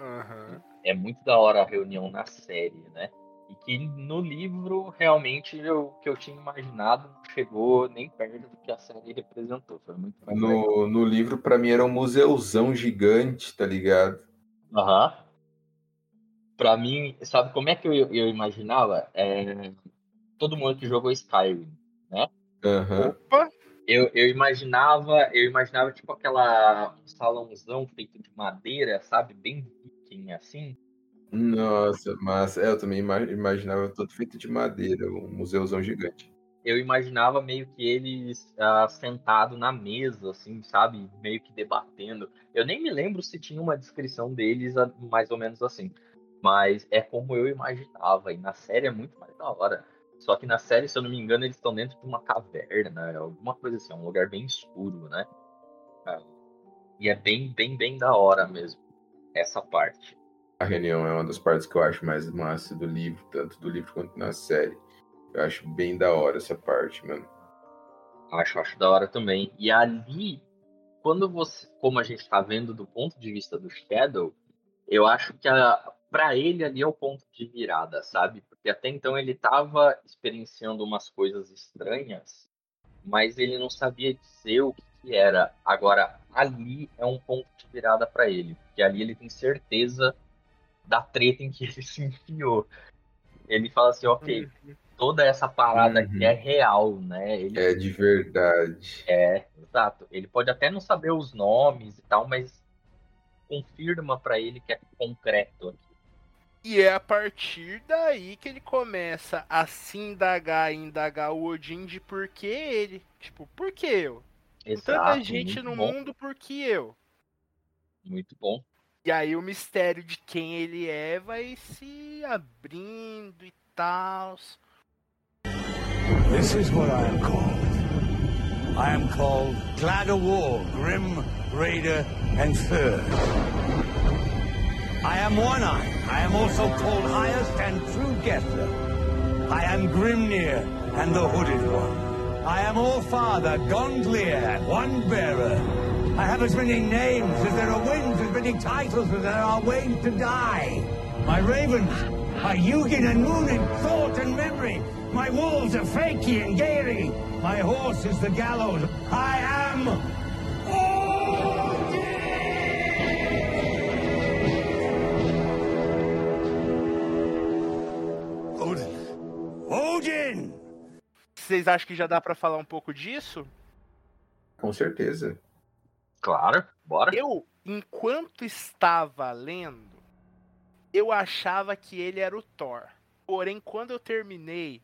Aham. É muito da hora a reunião na série, né? E que no livro realmente o que eu tinha imaginado não chegou nem perto do que a série representou. Foi muito mais legal. No, no livro, pra mim, era um museuzão gigante, tá ligado? Aham. Pra mim, sabe como é que eu, eu imaginava? É, todo mundo que jogou Skyrim. Aham. Opa! Eu, eu imaginava, eu imaginava tipo aquela um salãozão feito de madeira, sabe? Bem viking assim. Nossa, mas é, eu também ima- imaginava todo feito de madeira, um museuzão gigante. Eu imaginava meio que eles ah, sentado na mesa, assim, sabe? Meio que debatendo. Eu nem me lembro se tinha uma descrição deles ah, mais ou menos assim. Mas é como eu imaginava. E na série é muito mais da hora. Só que na série, se eu não me engano, eles estão dentro de uma caverna, alguma coisa assim, um lugar bem escuro, né? Ah, E é bem, bem, bem da hora mesmo. Essa parte. A reunião é uma das partes que eu acho mais massa do livro, tanto do livro quanto na série. Eu acho bem da hora essa parte, mano. Acho, acho da hora também. E ali, quando você, como a gente tá vendo do ponto de vista do Shadow, eu acho que a, pra ele ali é o ponto de virada, sabe? Porque até então ele tava experienciando umas coisas estranhas, mas ele não sabia dizer o que, que era. Agora, ali é um ponto de virada pra ele, porque ali ele tem certeza da treta em que ele se enfiou. Ele fala assim, ok, toda essa parada aqui Uhum. é real, né? Ele É de verdade. é, exato. Ele pode até não saber os nomes e tal, mas confirma pra ele que é concreto aqui. E é a partir daí que ele começa a se indagar e indagar o Odin de por que ele. Tipo, por que eu? Com tanta Exato, gente no bom, mundo, por que eu? Muito bom. E aí o mistério de quem ele é vai se abrindo e tal. This is what I am called. I am called Glad of War, Grim, Raider, and Third. I am One Eye. I am also called Highest and True Guesser. I am Grimnir and the Hooded One. I am All Father, Gondlier, One Bearer. I have as many names as there are winds, as many titles as there are ways to die. My ravens are Yugin and Moonin, thought and memory. My wolves are Fakey and Gary. My horse is the gallows. I am. Vocês acham que já dá pra falar um pouco disso? Com certeza. Claro, bora. Eu, enquanto estava lendo, eu achava que ele era o Thor. Porém, quando eu terminei,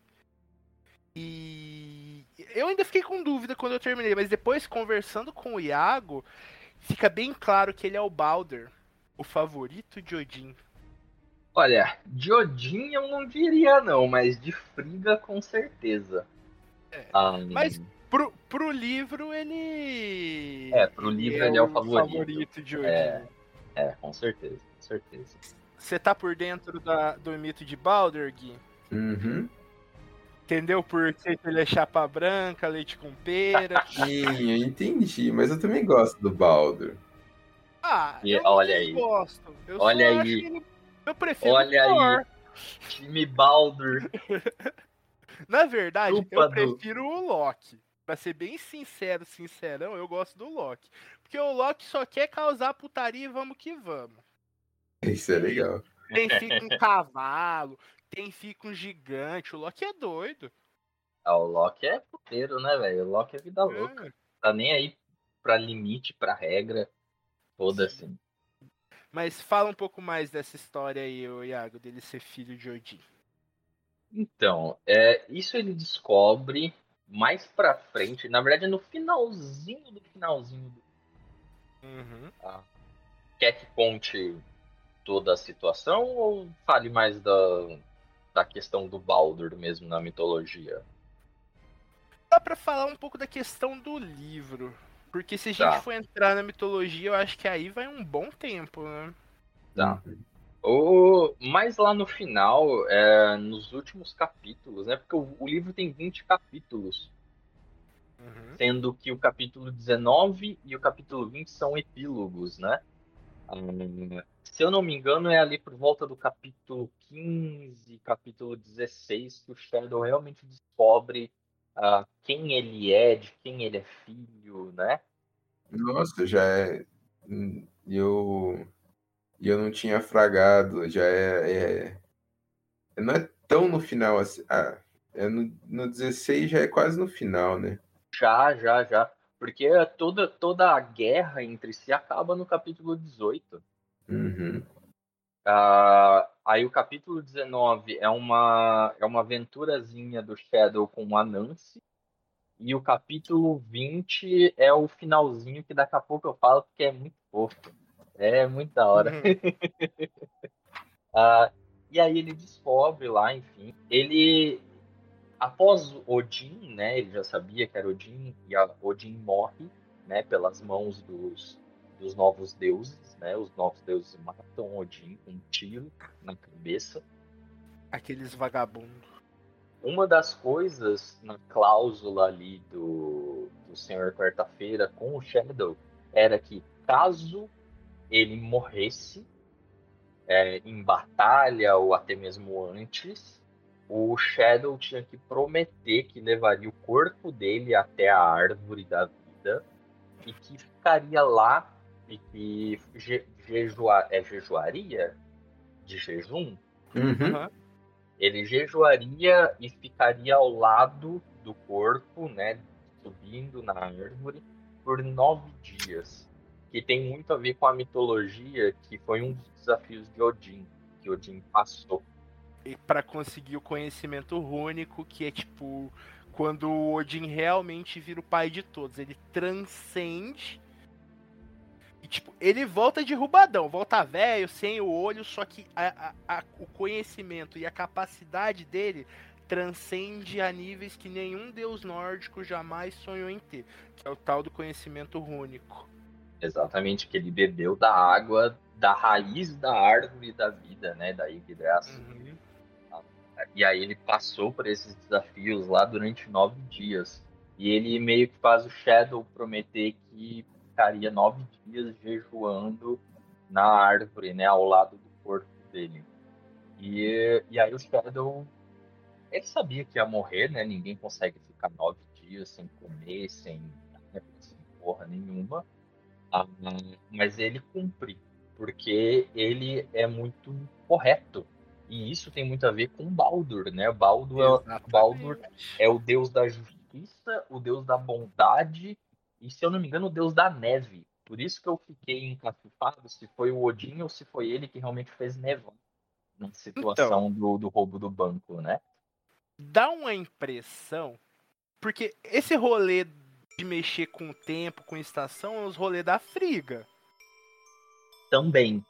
E eu ainda fiquei com dúvida quando eu terminei, mas depois conversando com o Iago, fica bem claro que ele é o Balder, o favorito de Odin. Olha, de Odin eu não diria não, mas de Frigga com certeza. É, Ah, mas pro, pro livro ele. É, pro livro ele é o favorito. de Odin. É. É, com certeza, com certeza. Você tá por dentro da- do mito de Balder, Gui? Uhum. Entendeu por que ele é chapa branca, leite com pera? Sim, eu entendi, mas eu também gosto do Baldur. Ah, E eu olha aí. gosto. Eu Olha aí. ele- Eu prefiro Olha o Thor. Time Baldur. Na verdade, Chupa eu do- prefiro o Loki. Pra ser bem sincero, sincerão, eu gosto do Loki. Porque o Loki só quer causar putaria e vamos que vamos. Isso é legal. Tem fica um cavalo, tem fica um gigante. O Loki é doido. Ah, o Loki é puteiro, né, velho? O Loki é vida louca. É. Tá nem aí pra limite, pra regra. Toda assim. Mas fala um pouco mais dessa história aí, ô Iago, dele ser filho de Odin. Então, é, isso ele descobre mais pra frente. Na verdade, no finalzinho do finalzinho do Uhum. Quer que conte toda a situação ou fale mais da, da questão do Baldur mesmo na mitologia? Dá pra falar um pouco da questão do livro. Porque se a gente Tá. for entrar na mitologia, eu acho que aí vai um bom tempo, né? Tá. O, mais lá no final, é, nos últimos capítulos, né? Porque o, o livro tem 20 capítulos, Uhum. sendo que o capítulo 19 e o capítulo 20 são epílogos, né? Hum, se eu não me engano, é ali por volta do capítulo 15, capítulo 16, que o Shadow realmente descobre ah, quem ele é, de quem ele é filho, né? Nossa, já é. hum, Eu. Eu não tinha fragado, já é, é- Não é tão no final assim. Ah, é no, no 16 já é quase no final, né? Já, já, já. Porque toda, toda a guerra entre si acaba no capítulo 18. Uhum. Ah, aí o capítulo 19 é uma, é uma aventurazinha do Shadow com a Nancy. E o capítulo 20 é o finalzinho que daqui a pouco eu falo porque é muito fofo. É muito da hora. Ah, e aí ele descobre lá, enfim. Ele, após Odin, né? Ele já sabia que era Odin e Odin morre, né? Pelas mãos dos, dos novos deuses, né? Os novos deuses matam Odin com um tiro na cabeça. Aqueles vagabundos. Uma das coisas na cláusula ali do, do Senhor Quarta-feira com o Shadow era que caso ele morresse é, em batalha ou até mesmo antes, o Shadow tinha que prometer que levaria o corpo dele até a árvore da vida e que ficaria lá e que je, jejua, é jejuaria de jejum Uhum. ele jejuaria e ficaria ao lado do corpo, né, subindo na árvore por nove dias, que tem muito a ver com a mitologia, que foi um dos desafios de Odin, que Odin passou. E pra conseguir o conhecimento rúnico, que é tipo quando o Odin realmente vira o pai de todos. Ele transcende. E tipo, ele volta derrubadão, volta velho, sem o olho, só que a- a- a- o conhecimento e a capacidade dele transcende a níveis que nenhum deus nórdico jamais sonhou em ter, que é o tal do conhecimento rúnico. Exatamente, que ele bebeu da água da raiz da árvore da vida, né, da Yggdrasil. Uhum. E aí ele passou por esses desafios lá durante nove dias. E ele meio que faz o Shadow prometer que ficaria nove dias jejuando na árvore, né, ao lado do corpo dele. E, e aí o Shadow, ele sabia que ia morrer, né? Ninguém consegue ficar nove dias sem comer, sem, sem porra nenhuma. Ah, mas ele cumpre, porque ele é muito correto. E isso tem muito a ver com Baldur, né? Baldur, é. Baldur é o deus da justiça, o deus da bondade e, se eu não me engano, o deus da neve. Por isso que eu fiquei encafifado se foi o Odin ou se foi ele que realmente fez nevar na situação do, do roubo do banco, né? dá uma impressão. Porque esse rolê de mexer com o tempo, com estação, é os rolês da Friga. Também.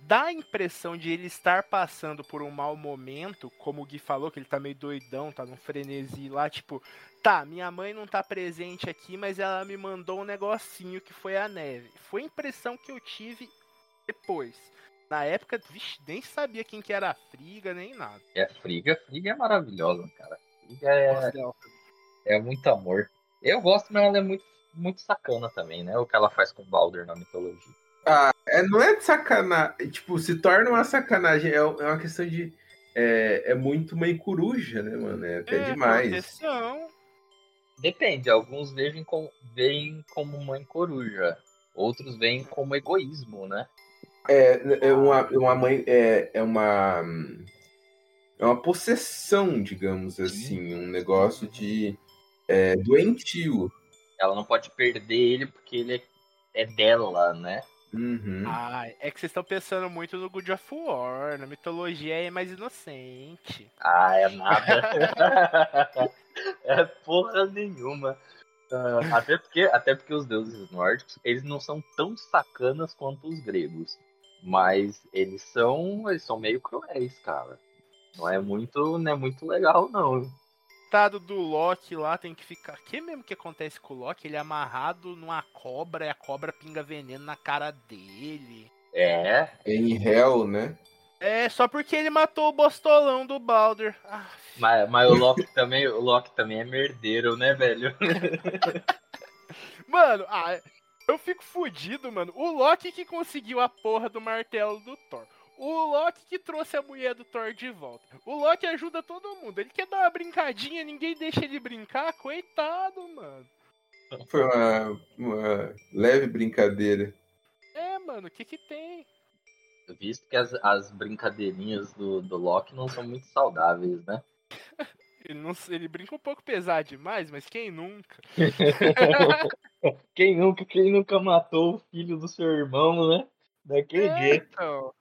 Dá a impressão de ele estar passando por um mau momento, como o Gui falou, que ele tá meio doidão, tá num frenesi lá, tipo, tá, minha mãe não tá presente aqui, mas ela me mandou um negocinho que foi a neve. Foi a impressão que eu tive depois. Na época, vixe, nem sabia quem que era a Friga, nem nada. É Friga, Friga é maravilhosa, cara. Friga é, é muito amor. Eu gosto, mas ela é muito, muito sacana também, né? O que ela faz com o Baldur na mitologia. Ah, é, não é de sacanagem. Tipo, se torna uma sacanagem. É, é uma questão de. É, é muito mãe coruja, né, mano? É até É, demais. proteção. Depende, alguns veem como, veem como mãe coruja. Outros veem como egoísmo, né? É, é uma, uma mãe. É, é uma. É uma possessão, digamos assim. Um negócio de. É, doentio. Ela não pode perder ele porque ele é, é dela, né? Uhum. Ah, é que vocês estão pensando muito no God of War. Na mitologia é mais inocente. Ah, é nada. é porra nenhuma. Ah, até, porque, até porque os deuses nórdicos, eles não são tão sacanas quanto os gregos. Mas eles são. Eles são meio cruéis, cara. Não é muito, não é muito legal, não. Coitado do Loki lá tem que ficar. O que mesmo que acontece com o Loki? Ele é amarrado numa cobra e a cobra pinga veneno na cara dele. É, Em Hell, né? É, só porque ele matou o bostolão do Baldur. Ah, mas, mas o Loki também, o Loki também é merdeiro, né, velho? Mano, ah, eu fico fudido, mano. O Loki que conseguiu a porra do martelo do Thor. O Loki que trouxe a mulher do Thor de volta. O Loki ajuda todo mundo. Ele quer dar uma brincadinha, ninguém deixa ele brincar. Coitado, mano. Foi uma, uma leve brincadeira. É, mano, o que que tem? Visto que as, as brincadeirinhas do, do Loki não são muito saudáveis, né? Ele, não, ele brinca um pouco pesado demais, mas quem nunca? quem nunca, quem nunca matou o filho do seu irmão, né? Daquele É, jeito. então.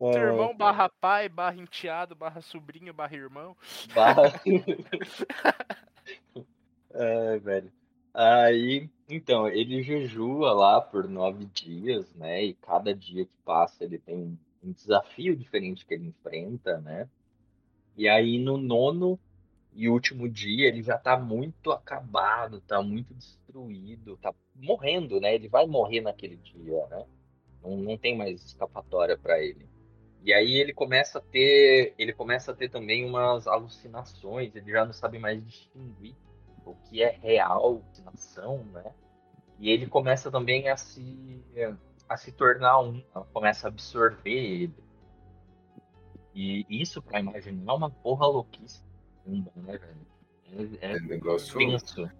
É, irmão barra pai, barra enteado, barra sobrinho, barra irmão. barra- Ai, velho. Aí, então, ele jejua lá por nove dias, né? E cada dia que passa ele tem um- um desafio diferente que ele enfrenta, né? E aí no nono e último dia ele já tá muito acabado, tá muito destruído, tá morrendo, né? Ele vai morrer naquele dia, né? Não, não tem mais escapatória para ele. E aí ele começa a ter, ele começa a ter também umas alucinações, ele já não sabe mais distinguir o que é real, alucinação, né? E ele começa também a se a se tornar um, começa a absorver ele. E isso para imaginar é uma porra louquíssima, né, velho? É, é É negócio. tenso.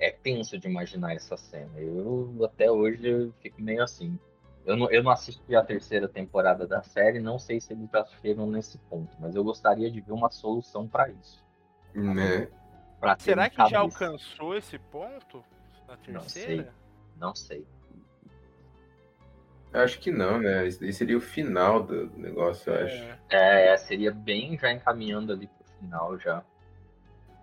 É tenso de imaginar essa cena. Eu até hoje eu fico meio assim. Eu não, eu não assisti a terceira temporada da série, não sei se eles já chegam nesse ponto, mas eu gostaria de ver uma solução para isso. Né? Pra Será que já alcançou esse ponto? Na Não terceira? Não sei. Acho que não, né? Isso daí seria o final do negócio, eu acho. É. É, seria bem já encaminhando ali pro final já.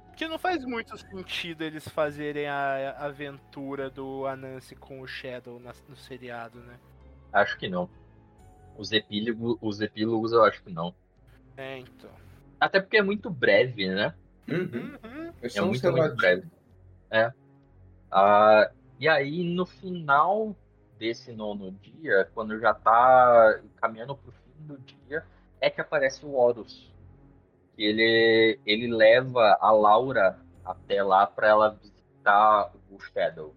Porque não faz muito sentido eles fazerem a a aventura do Anansi com o Shadow na- no seriado, né? Acho que não. Os epílogos, os epílogos eu acho que não. É, então. Até porque é muito breve, né? Uhum. Uhum. É É um muito, muito breve. É. Ah, e aí, no final desse nono dia, quando já tá caminhando pro fim do dia, é que aparece o Horus. Que ele, ele leva a Laura até lá pra ela visitar o Shadow.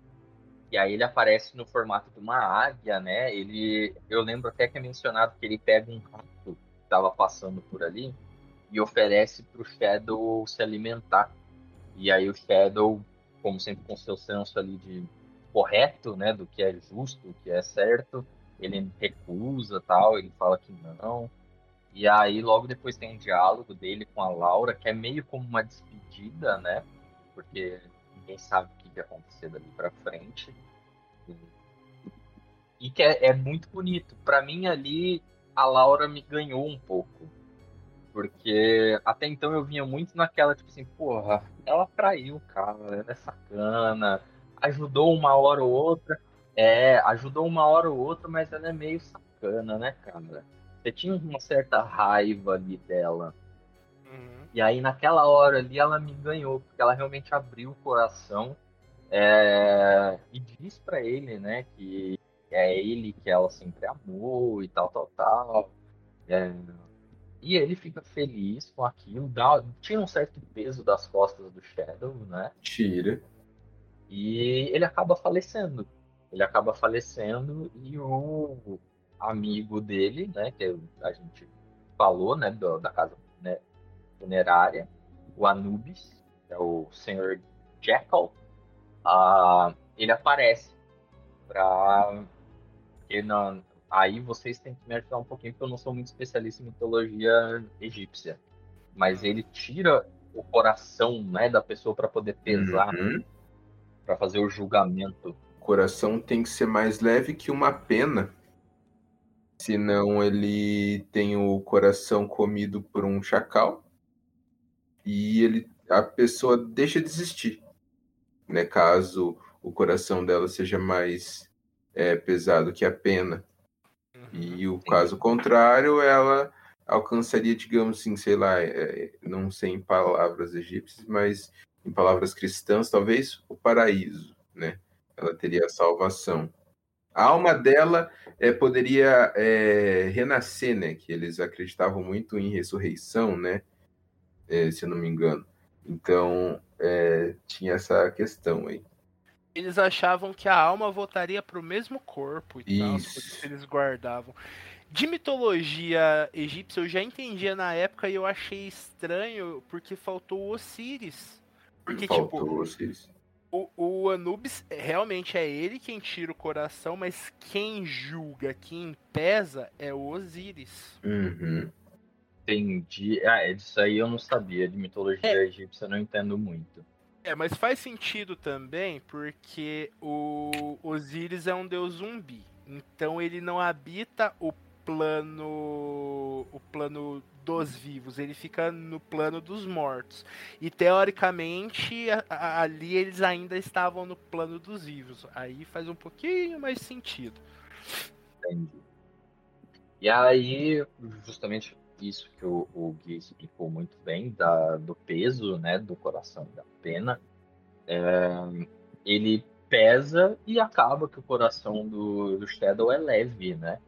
E aí ele aparece no formato de uma águia, né? Ele, eu lembro até que é mencionado que ele pega um rato que tava passando por ali e oferece pro Shadow se alimentar. E aí o Shadow, como sempre com seu senso ali de correto, né, do que é justo, do que é certo, ele recusa, tal, ele fala que não. E aí logo depois tem um diálogo dele com a Laura, que é meio como uma despedida, né? Porque ninguém sabe o que acontecer dali pra frente. E que é, é muito bonito. Pra mim ali a Laura me ganhou um pouco. Porque até então eu vinha muito naquela, tipo assim, porra, ela traiu o cara, ela é sacana, ajudou uma hora ou outra. É, ajudou uma hora ou outra, mas ela é meio sacana, né, cara? Você tinha uma certa raiva ali dela. Uhum. E aí naquela hora ali ela me ganhou, porque ela realmente abriu o coração é, e diz para ele, né, que é ele que ela sempre amou e tal, tal, tal. É, e ele fica feliz com aquilo, dá, tira um certo peso das costas do Shadow, né? Tira. E ele acaba falecendo. Ele acaba falecendo e o amigo dele, né, que a gente falou, né, do, da casa né, funerária, o Anubis, que é o Senhor Jackal, ah, ele aparece ele não, aí vocês têm que me ajudar um pouquinho porque eu não sou muito especialista em mitologia egípcia, mas ele tira o coração, né, da pessoa para poder pesar, Uhum. para fazer o julgamento. O coração tem que ser mais leve que uma pena. Senão ele tem o coração comido por um chacal e ele a pessoa deixa de existir. Né? Caso o coração dela seja mais é, pesado que a pena. E o caso contrário, ela alcançaria, digamos assim, sei lá, é, não sei em palavras egípcias, mas em palavras cristãs, talvez o paraíso, né? Ela teria a salvação. A alma dela é, poderia é, renascer, né? Que eles acreditavam muito em ressurreição, né? É, se eu não me engano. Então, é, tinha essa questão aí. Eles achavam que a alma voltaria pro mesmo corpo e tal, por Isso. isso eles guardavam. De mitologia egípcia eu já entendia na época e eu achei estranho porque faltou o Osíris. Porque, tipo, Faltou vocês. o, o Anubis realmente é ele quem tira o coração, mas quem julga, quem pesa é o Osíris. Uhum. Entendi. Ah, é disso aí eu não sabia. De mitologia É. egípcia eu não entendo muito. É, mas faz sentido também porque o Osíris é um deus zumbi. Então ele não habita o plano o plano dos vivos, ele fica no plano dos mortos. E teoricamente a- a- ali eles ainda estavam no plano dos vivos. Aí faz um pouquinho mais sentido. Entendi. E aí, justamente isso que o, o Gui explicou muito bem, da, do peso, né, do coração e da pena, é, ele pesa e acaba que o coração do, do Shadow é leve, né?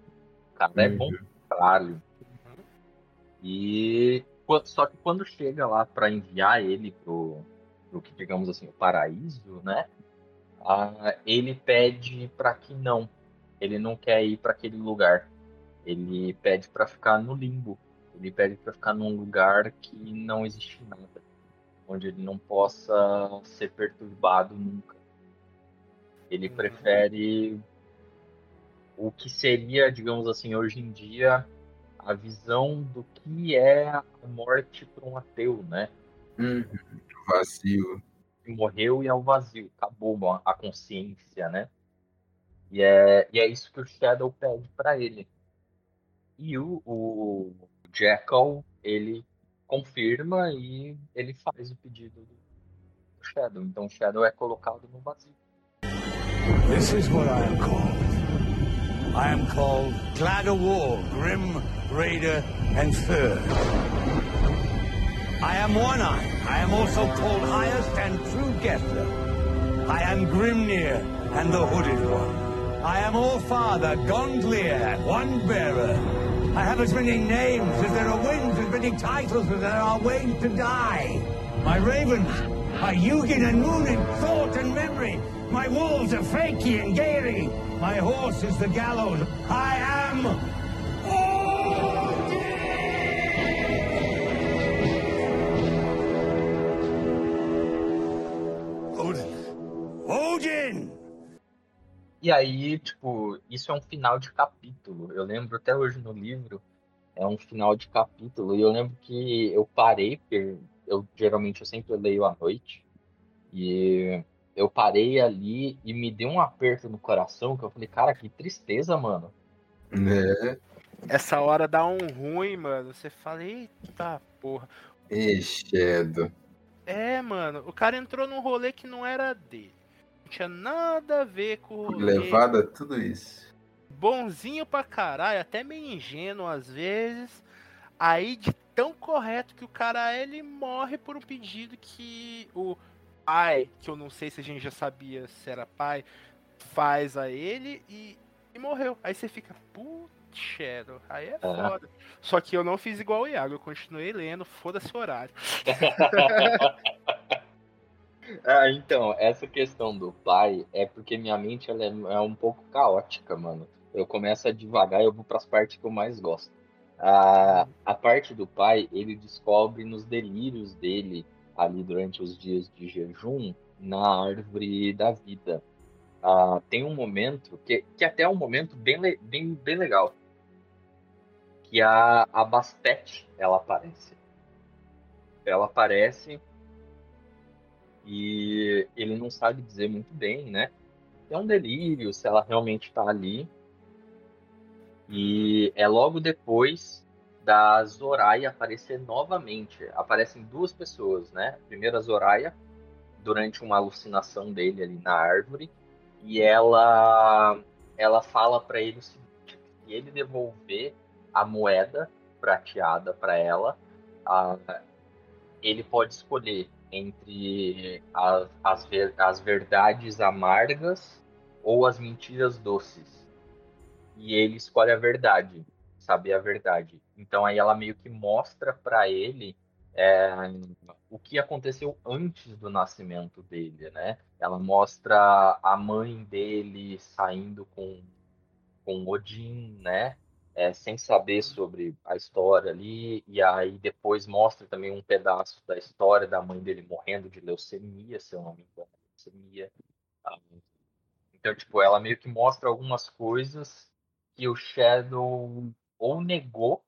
O cara é Uhum. bom caralho. E só que quando chega lá para enviar ele pro, pro que digamos assim o paraíso, né? ah, ele pede para que não, ele não quer ir para aquele lugar. Ele pede para ficar no limbo. Ele pede para ficar num lugar que não existe nada, onde ele não possa ser perturbado nunca. Ele Uhum. prefere o que seria, digamos assim, hoje em dia a visão do que é a morte para um ateu, né? Uhum. Vazio. morreu e é o vazio, acabou a- a consciência, né? E é, e é isso que o Shadow pede pra ele. E o, o Jackal, ele confirma e ele faz o pedido do do Shadow. Então o Shadow é colocado no vazio. This is what I am called. I am called Glad of War, Grim, Raider, and Third. I am One Eye. I am also called Highest and True Guesser. I am Grimnir and the Hooded One. I am All Father, Gondlier, One Bearer. I have as many names as there are winds, as many titles as there are ways to die. My ravens are Yugin and Moon in thought and memory. My wolves are Fakey and Gary. My horse is the gallows. I am. E aí, tipo, isso é um final de capítulo. Eu lembro até hoje no livro, é um final de capítulo. E eu lembro que eu parei, porque eu geralmente eu sempre leio à noite. E eu parei ali e me deu um aperto no coração, que eu falei, cara, que tristeza, mano. Né? Essa hora dá um ruim, mano. Você fala, eita porra. Enxedo. É, mano, o cara entrou num rolê que não era dele. Não tinha nada a ver com. Levada tudo isso. Bonzinho pra caralho, até meio ingênuo às vezes. Aí, de tão correto que o cara é, ele morre por um pedido que o pai, que eu não sei se a gente já sabia se era pai, faz a ele e, e morreu. Aí você fica, putz, Shadow, aí é foda. Só que eu não fiz igual o Iago, eu continuei lendo, foda-se o horário. Ah, então, essa questão do pai é porque minha mente ela é, é um pouco caótica, mano. Eu começo a devagar e eu vou pras partes que eu mais gosto. A, a parte do pai, ele descobre nos delírios dele, ali durante os dias de jejum, na árvore da vida. Ah, tem um momento, que, que até é um momento bem, bem, bem legal, que a, a Bastet, ela aparece. Ela aparece e ele não sabe dizer muito bem, né? É um delírio se ela realmente está ali. E é logo depois da Zoraya aparecer novamente. Aparecem duas pessoas, né? Primeiro a Zoraya, durante uma alucinação dele ali na árvore, e ela ela fala para ele o seguinte: se ele devolver a moeda prateada para ela, a- ele pode escolher entre as, as, as verdades amargas ou as mentiras doces. E ele escolhe a verdade, saber a verdade. Então aí ela meio que mostra para ele é, o que aconteceu antes do nascimento dele, né? Ela mostra a mãe dele saindo com com Odin, né? É, sem saber sobre a história ali, e aí depois mostra também um pedaço da história da mãe dele morrendo de leucemia, se eu não me engano, leucemia. Ah, Então, tipo, ela meio que mostra algumas coisas que o Shadow ou negou,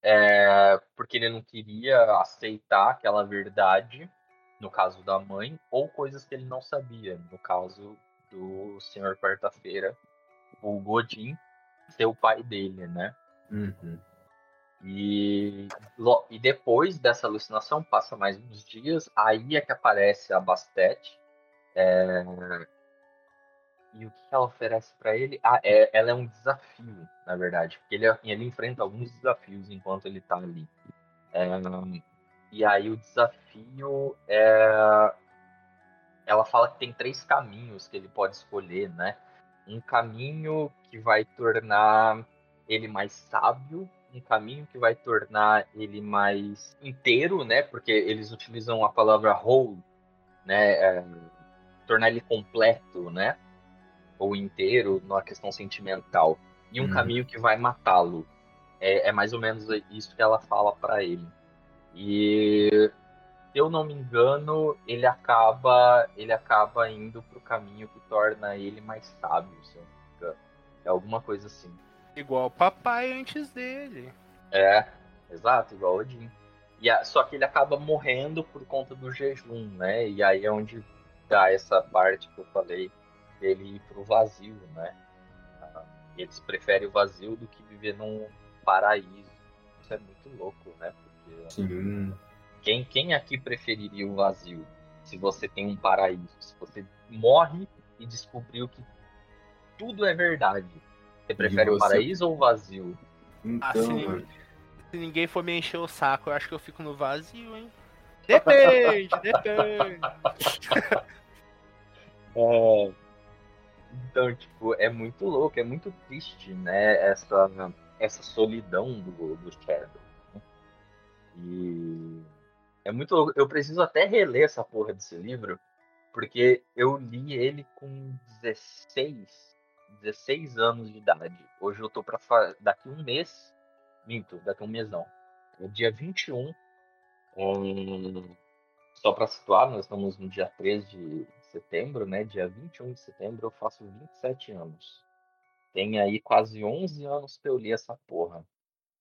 é, porque ele não queria aceitar aquela verdade, no caso da mãe, ou coisas que ele não sabia, no caso do Senhor Quarta-feira, o Godin ser o pai dele, né? Uhum. E, e depois dessa alucinação, passa mais uns dias, aí é que aparece a Bastet. é, E o que ela oferece pra ele? Ah, é, ela é um desafio, na verdade. Porque ele, ele enfrenta alguns desafios enquanto ele tá ali. É, E aí o desafio é. Ela fala que tem três caminhos que ele pode escolher, né? Um caminho que vai tornar ele mais sábio, um caminho que vai tornar ele mais inteiro, né? Porque eles utilizam a palavra whole, né? É, tornar ele completo, né? Ou inteiro na questão sentimental. E um Uhum. caminho que vai matá-lo. É, é mais ou menos isso que ela fala pra ele. E se eu não me engano, ele acaba ele acaba indo pro caminho que torna ele mais sábio, se eu não me engano. É alguma coisa assim. Igual o papai antes dele. É, exato, igual o Odin. E a- só que ele acaba morrendo por conta do jejum, né? E aí é onde dá essa parte que eu falei dele ir pro vazio, né? Ah, Eles preferem o vazio do que viver num paraíso. Isso é muito louco, né? Porque Sim. Quem, quem aqui preferiria o vazio? Se você tem um paraíso, se você morre e descobriu que tudo é verdade. Você prefere o você- paraíso ou o vazio? Então, Assim, mano, Se ninguém for me encher o saco, eu acho que eu fico no vazio, hein? Depende, depende. É. Então, tipo, é muito louco, é muito triste, né? Essa, essa solidão do, do Shadow. né? E é muito louco. Eu preciso até reler essa porra desse livro, porque eu li ele com 16, 16 anos de idade. Hoje eu tô pra. fa- Daqui um mês. Minto, daqui um mês não. É dia 21. hum, só para situar, nós estamos no dia 3 de setembro, né? Dia 21 de setembro eu faço 27 anos. Tem aí quase 11 anos que eu li essa porra.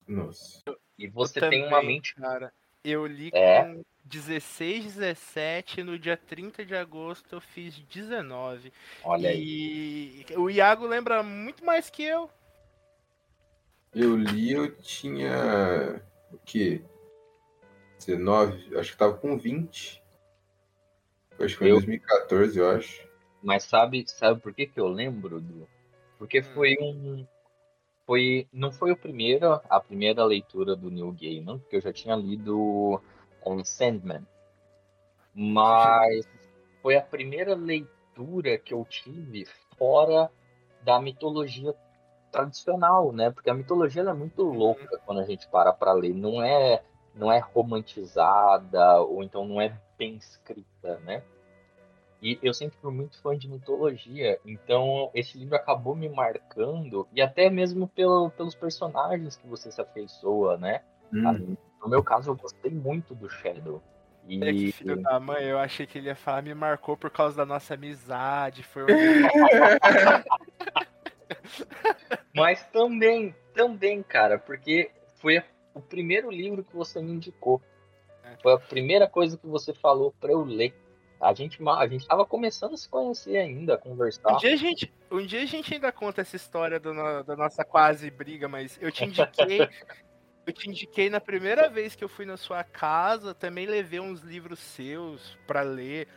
nossa. E você Eu tem uma também, mente. Cara, eu li É? com 16, 17, no dia 30 de agosto eu fiz 19. Olha aí. E o Iago lembra muito mais que eu. Eu li, eu tinha. O quê? 19, acho que tava com 20. Acho que foi em Eu- 2014, eu acho. Mas sabe, sabe por que, que eu lembro do? Porque Hum. foi um. Foi, não foi o primeiro, a primeira leitura do Neil Gaiman, porque eu já tinha lido um, Sandman. Mas foi a primeira leitura que eu tive fora da mitologia tradicional, né? Porque a mitologia é muito louca quando a gente para para ler. Não é, não é romantizada ou então não é bem escrita, né? E eu sempre fui muito fã de mitologia, então esse livro acabou me marcando, e até mesmo pelo, pelos personagens que você se afeiçoa, né? Hum. No meu caso, eu gostei muito do Shadow. E... Olha que filho da mãe, eu achei que ele ia falar, me marcou por causa da nossa amizade. Foi um Mas também, também, cara, porque foi o primeiro livro que você me indicou. É. Foi a primeira coisa que você falou pra eu ler. A gente, a gente tava começando a se conhecer ainda, a conversar. Um dia a gente, um dia a gente ainda conta essa história do no- da nossa quase briga, mas eu te indiquei, eu te indiquei na primeira vez que eu fui na sua casa, também levei uns livros seus pra ler.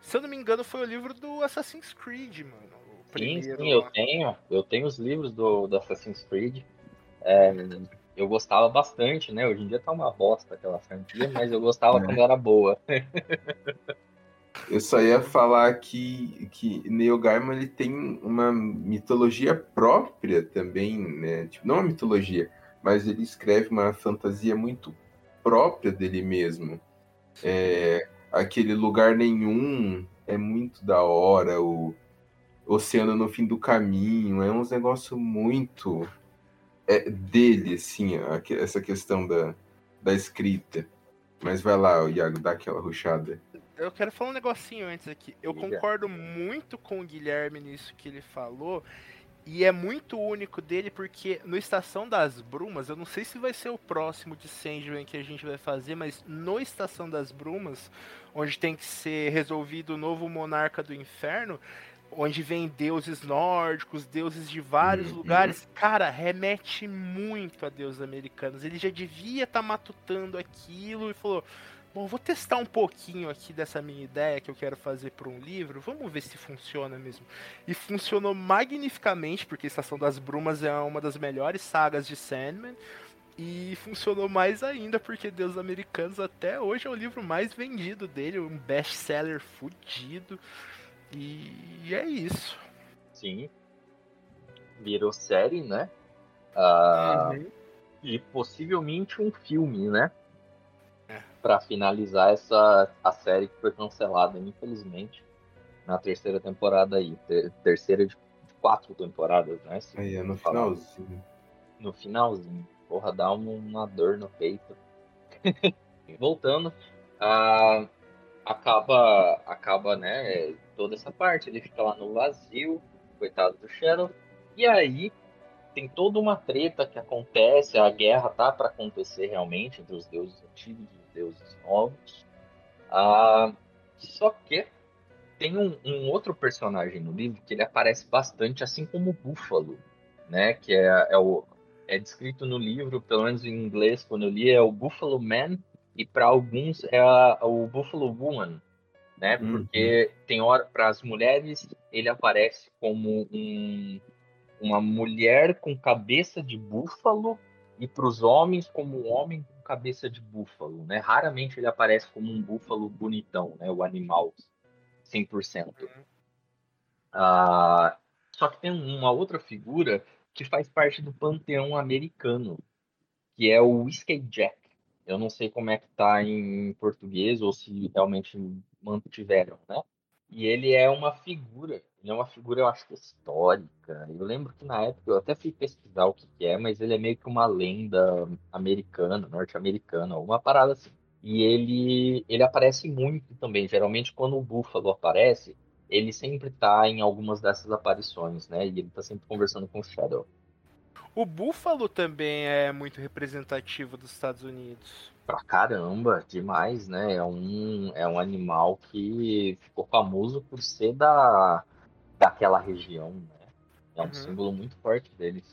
Se eu não me engano, foi o livro do Assassin's Creed, mano. O Sim, primeiro. sim, eu lá. tenho. Eu tenho os livros do, do Assassin's Creed. É, eu gostava bastante, né? Hoje em dia tá uma bosta aquela franquia, mas eu gostava É. quando era boa. Eu só ia falar que, que Neil Gaiman ele tem uma mitologia própria também, né? Tipo, não uma mitologia, mas ele escreve uma fantasia muito própria dele mesmo. É, aquele lugar nenhum é muito da hora, o oceano no fim do caminho, é uns negócio muito é, dele, assim, essa questão da, da escrita. Mas vai lá, o Iago, dá aquela ruchada. Eu quero falar um negocinho antes aqui. Eu Diga. concordo muito com o Guilherme nisso que ele falou. E é muito único dele, porque no Estação das Brumas, eu não sei se vai ser o próximo de Sandman que a gente vai fazer, mas no Estação das Brumas, onde tem que ser resolvido o novo monarca do inferno, onde vem deuses nórdicos, deuses de vários Uhum. lugares, cara, remete muito a deuses americanos. Ele já devia estar matutando aquilo e falou: Bom, vou testar um pouquinho aqui dessa minha ideia que eu quero fazer para um livro. Vamos ver se funciona mesmo. E funcionou magnificamente, porque Estação das Brumas é uma das melhores sagas de Sandman. E funcionou mais ainda porque Deus Americanos até hoje é o livro mais vendido dele, um best-seller fudido. E é isso. Sim. Virou série, né? Ah, Uhum. E possivelmente um filme, né? É. Pra finalizar essa a série que foi cancelada, infelizmente, na terceira temporada aí. Ter- terceira de, de quatro temporadas, né? se Aí é no falar. finalzinho. no finalzinho. Porra, dá um- uma dor no peito. Voltando, ah, acaba, acaba, né, toda essa parte. Ele fica lá no vazio, coitado do Shadow. E aí tem toda uma treta que acontece, a guerra tá para acontecer realmente entre os deuses antigos e os deuses novos. Ah, só que tem um, um outro personagem no livro que ele aparece bastante, assim como o Búfalo, né? Que é, é o é descrito no livro, pelo menos em inglês, quando eu li, é o Buffalo Man, e para alguns é a- o Buffalo Woman, né? Uhum. Porque tem hora para as mulheres ele aparece como um, uma mulher com cabeça de búfalo e para os homens como um homem com cabeça de búfalo, né? Raramente ele aparece como um búfalo bonitão, né? O animal 100%. Ah, só que tem uma outra figura que faz parte do panteão americano, que é o Whiskey Jack. Eu não sei como é que tá em português ou se realmente mantiveram, né? E ele é uma figura, ele é uma figura, eu acho que histórica. Eu lembro que na época eu até fui pesquisar o que, que é, mas ele é meio que uma lenda americana, norte-americana, uma parada assim. E ele, ele aparece muito também. Geralmente, quando o Búfalo aparece, ele sempre tá em algumas dessas aparições, né? E ele tá sempre conversando com o Shadow. O búfalo também é muito representativo dos Estados Unidos. Pra caramba, demais, né? É um, é um animal que ficou famoso por ser da, daquela região, né? É um Uhum. símbolo muito forte deles.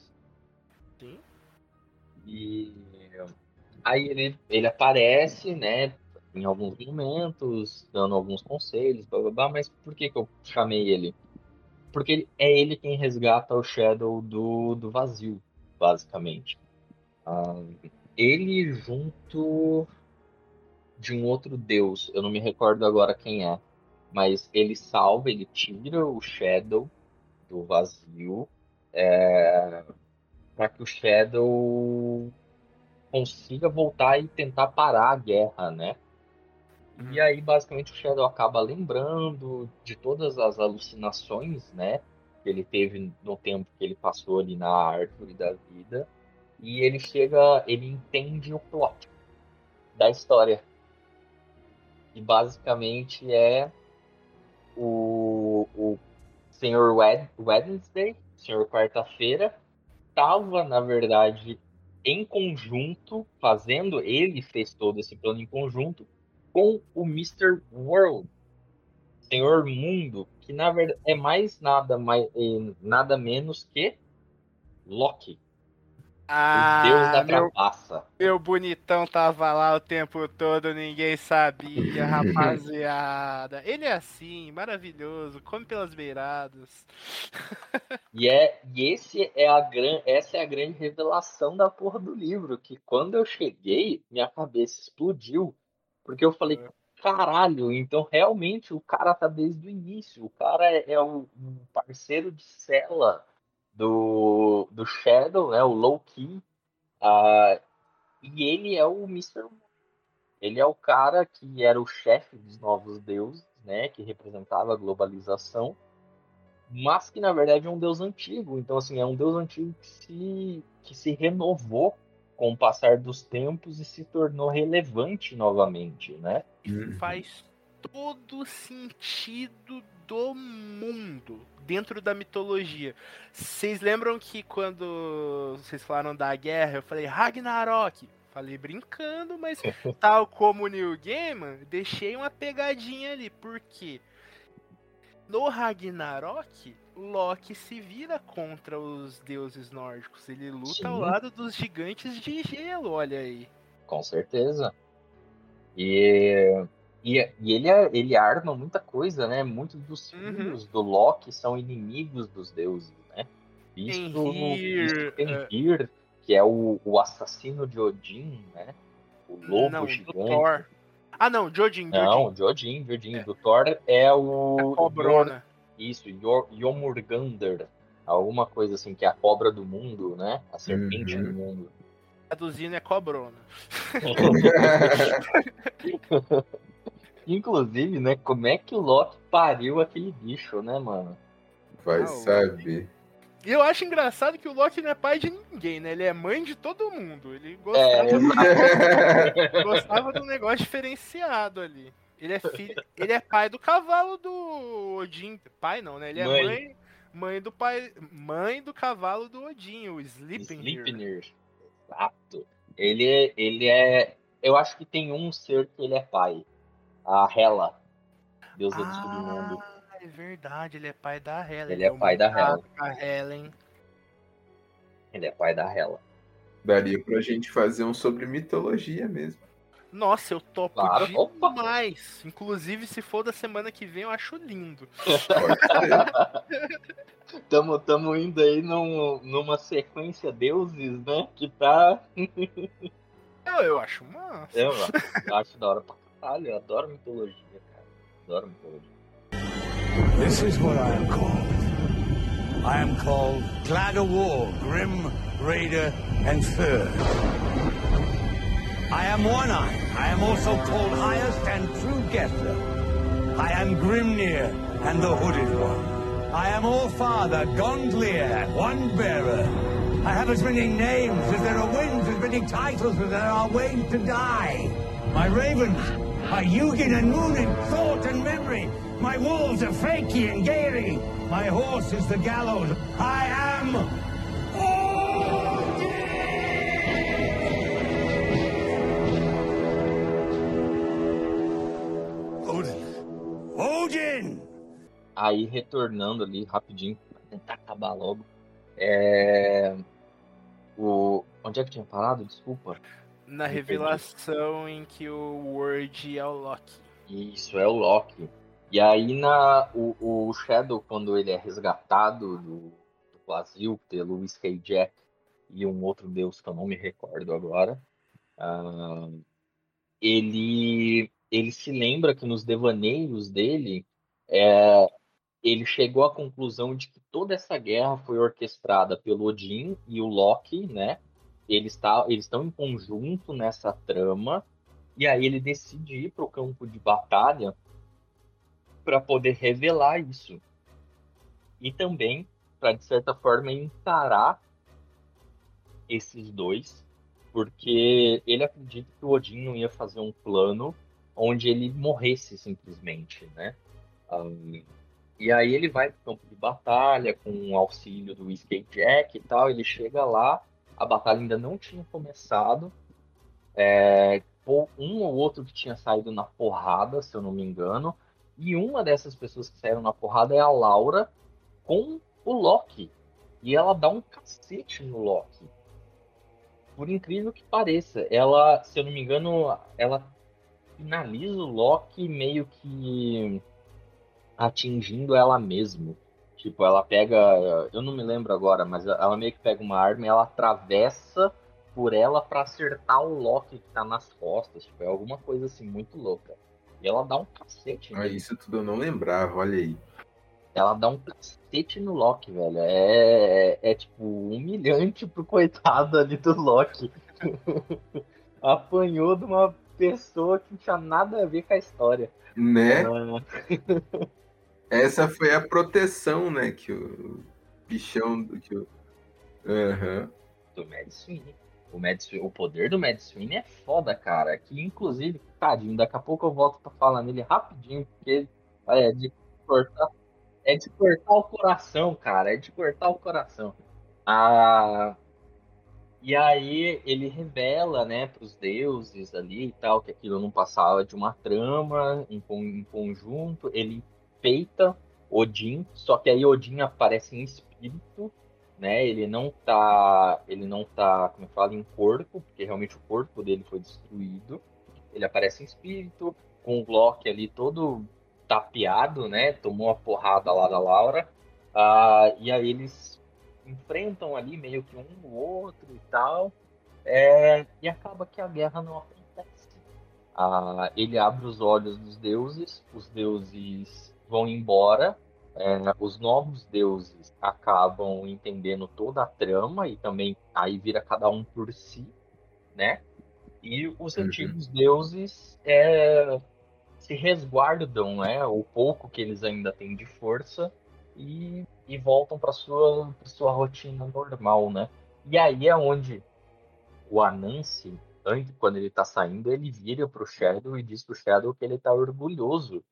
Sim. E aí ele, ele aparece, né? Em alguns momentos, dando alguns conselhos, blá, blá, blá, mas por que, que eu chamei ele? Porque é ele quem resgata o Shadow do, do vazio, basicamente. Ele junto de um outro deus, eu não me recordo agora quem é, mas ele salva, ele tira o Shadow do vazio é, para que o Shadow consiga voltar e tentar parar a guerra, né? E aí, basicamente, o Shadow acaba lembrando de todas as alucinações, né? Que ele teve no tempo que ele passou ali na árvore da vida. E ele chega, ele entende o plot da história. E basicamente é o, o Senhor Wed Wednesday, Senhor Quarta-feira, estava, na verdade, em conjunto, fazendo, ele fez todo esse plano em conjunto com o Mr. World, Senhor Mundo, que na verdade é mais nada, mais, nada menos que Loki. Ah, o deus da meu, trapaça. meu bonitão tava lá o tempo todo, ninguém sabia, rapaziada. Ele é assim, maravilhoso, come pelas beiradas. E, é, e esse é a gran, essa é a grande revelação da porra do livro, que quando eu cheguei, minha cabeça explodiu, porque eu falei, caralho, então realmente o cara tá desde o início, o cara é, é um parceiro de cela do, do Shadow, né, o Loki, uh, e ele é o Mr. Ele é o cara que era o chefe dos novos deuses, né, que representava a globalização, mas que na verdade é um deus antigo. Então assim, é um deus antigo que se, que se renovou com o passar dos tempos e se tornou relevante novamente, né? E faz todo sentido do mundo dentro da mitologia. Vocês lembram que quando vocês falaram da guerra, eu falei Ragnarok? Falei brincando, mas tal como o New Gaiman, deixei uma pegadinha ali. Por quê? No Ragnarok, Loki se vira contra os deuses nórdicos. Ele luta Sim. ao lado dos gigantes de gelo, olha aí. Com certeza. E, e, e ele, é- ele arma muita coisa, né? Muitos dos Uhum. filhos do Loki são inimigos dos deuses, né? Visto no é. Fenrir, que é o, o assassino de Odin, né? O lobo Não, gigante. Thor. Ah, não, Jodin, Não, Jodin. de Odin, de Odin. É. Do Thor é A o. cobrona. Isso, Yor- Jormungandr. Alguma coisa assim, que é a cobra do mundo, né? A serpente Uhum. do mundo. Traduzindo é cobrona. Inclusive, né? Como é que o Loki pariu aquele bicho, né, mano? Vai Ah, saber. E eu acho engraçado que o Loki não é pai de ninguém, né? Ele é mãe de todo mundo. Ele É, gostava, gostava de um negócio diferenciado ali. Ele é filho, ele é pai do cavalo do Odin. Pai não, né? Ele é Mãe. mãe, mãe do pai, mãe do cavalo do Odin, o Sleipnir. Sleipnir. Exato. Ele, é- ele é. Eu acho que tem um ser que ele é pai. A Hela. Deusa do submundo. Ah, é verdade, ele é pai da Helen. Ele é pai da Hela. A Helen. Ele é pai da Hela. Daria pra gente fazer um sobre mitologia mesmo. Nossa, eu topo Claro, opa. demais. Inclusive, se for da semana que vem, eu acho lindo. Tamo, tamo indo aí num, numa sequência deuses, né? Que tá. Eu, eu acho massa. Eu acho da hora pra caralho. Eu adoro mitologia, cara. Adoro mitologia. This is what I am called. I am called Glad of War, Grim, Raider, and Third. I am One Eye. I am also called Highest and True Guesser. I am Grimnir and the Hooded One. I am All Father, Gondlier, One Bearer. I have as many names as there are winds, as many titles as there are ways to die. My ravens are Hugin and Moonin, thought and memory. My wolves are Fakey and Gary. My horse is the gallows. I am. Odin! Aí, retornando ali rapidinho, pra tentar acabar logo. É... O... Onde é que tinha parado? Desculpa. Na revelação em que o Word é o Loki. Isso, é o Loki. E aí na, o, o Shadow, quando ele é resgatado do, do vazio pelo Whiskey Jack e um outro deus que eu não me recordo agora, uh, ele, ele se lembra que nos devaneios dele é, ele chegou à conclusão de que toda essa guerra foi orquestrada pelo Odin e o Loki, né? Eles, tá, eles estão em conjunto nessa trama, e aí ele decide ir para o campo de batalha para poder revelar isso. E também para, de certa forma, encarar esses dois, porque ele acredita que o Odin não ia fazer um plano onde ele morresse simplesmente, né? Um, e aí ele vai para o campo de batalha com o auxílio do Whiskey Jack e tal. Ele chega lá, a batalha ainda não tinha começado. É, um ou outro que tinha saído na porrada, se eu não me engano. E uma dessas pessoas que saíram na porrada é a Laura com o Loki. E ela dá um cacete no Loki. Por incrível que pareça, ela, se eu não me engano, ela finaliza o Loki meio que atingindo ela mesma. Tipo, ela pega. Eu não me lembro agora, mas ela meio que pega uma arma e ela atravessa por ela para acertar o Loki que tá nas costas. Tipo, é alguma coisa assim muito louca. E ela dá um cacete. Ah, isso tudo eu não lembrava, olha aí. Ela dá um cacete no Loki, velho. É, é, é tipo humilhante pro coitado ali do Loki. Apanhou de uma pessoa que não tinha nada a ver com a história. Né? Ah. Essa foi a proteção, né? Que o bichão. Que o... Uhum. Do Mad Sweeney. O, Mad Sweeney, o poder do Mad Sweeney é foda, cara. Que inclusive, tadinho, daqui a pouco eu volto pra falar nele rapidinho, porque é de cortar. É de cortar o coração, cara. É de cortar o coração. Ah, e aí ele revela, né, para os deuses ali e tal, que aquilo não passava de uma trama em, em conjunto. Ele feita Odin, só que aí Odin aparece em espírito, né? Ele não tá, ele não tá, como eu falo, em corpo, porque realmente o corpo dele foi destruído. Ele aparece em espírito, com o Loki ali todo tapeado, né? Tomou a porrada lá da Laura. Uh, e aí eles enfrentam ali meio que um no outro e tal. É, e acaba que a guerra não acontece. Uh, ele abre os olhos dos deuses, os deuses vão embora. É, os novos deuses acabam entendendo toda a trama e também aí vira cada um por si, né? E os uhum. antigos deuses é, se resguardam, né? O pouco que eles ainda têm de força e, e voltam para sua pra sua rotina normal, né? E aí é onde o Anansi, quando ele tá saindo, ele vira pro Shadow e diz pro Shadow que ele tá orgulhoso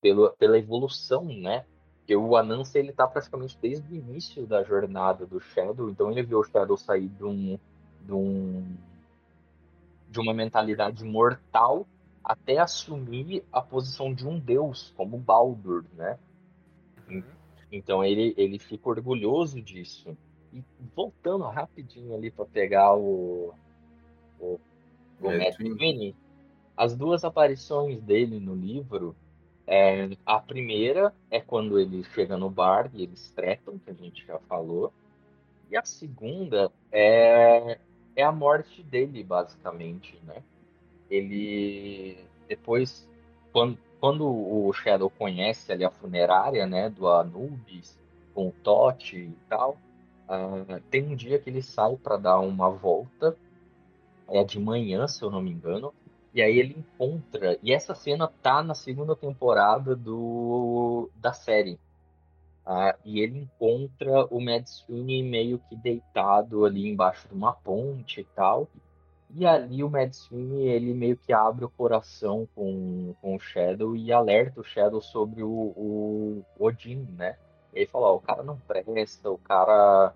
pelo, pela evolução, né? Porque o Anansi, ele tá praticamente desde o início da jornada do Shadow, então ele viu o Shadow sair de um, de um de uma mentalidade mortal até assumir a posição de um deus, como Baldur, né? Uhum. Então ele, ele fica orgulhoso disso. E voltando rapidinho ali para pegar o, o, o Matt as duas aparições dele no livro é, a primeira é quando ele chega no bar e eles tretam, que a gente já falou. E a segunda é, é a morte dele, basicamente, né? Ele depois, quando, quando o Shadow conhece ali a funerária, né, do Anubis, com o Tote e tal, uh, tem um dia que ele sai para dar uma volta, é de manhã, se eu não me engano, e aí ele encontra. E essa cena tá na segunda temporada do da série. Ah, e ele encontra o Mad Sweeney meio que deitado ali embaixo de uma ponte e tal. E ali o Mad Sweeney, ele meio que abre o coração com, com o Shadow e alerta o Shadow sobre o, o Odin, né? E aí fala, ó, o cara não presta, o cara,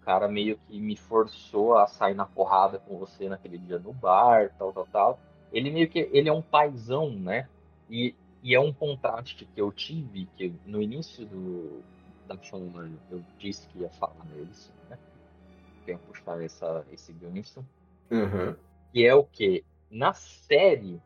o cara meio que me forçou a sair na porrada com você naquele dia no bar, tal, tal, tal ele meio que ele é um paizão, né? E, e é um contraste que eu tive, que no início do, da fala eu disse que ia falar neles, né? ia puxar essa, esse gancho. Uhum. Que é o que? Na série,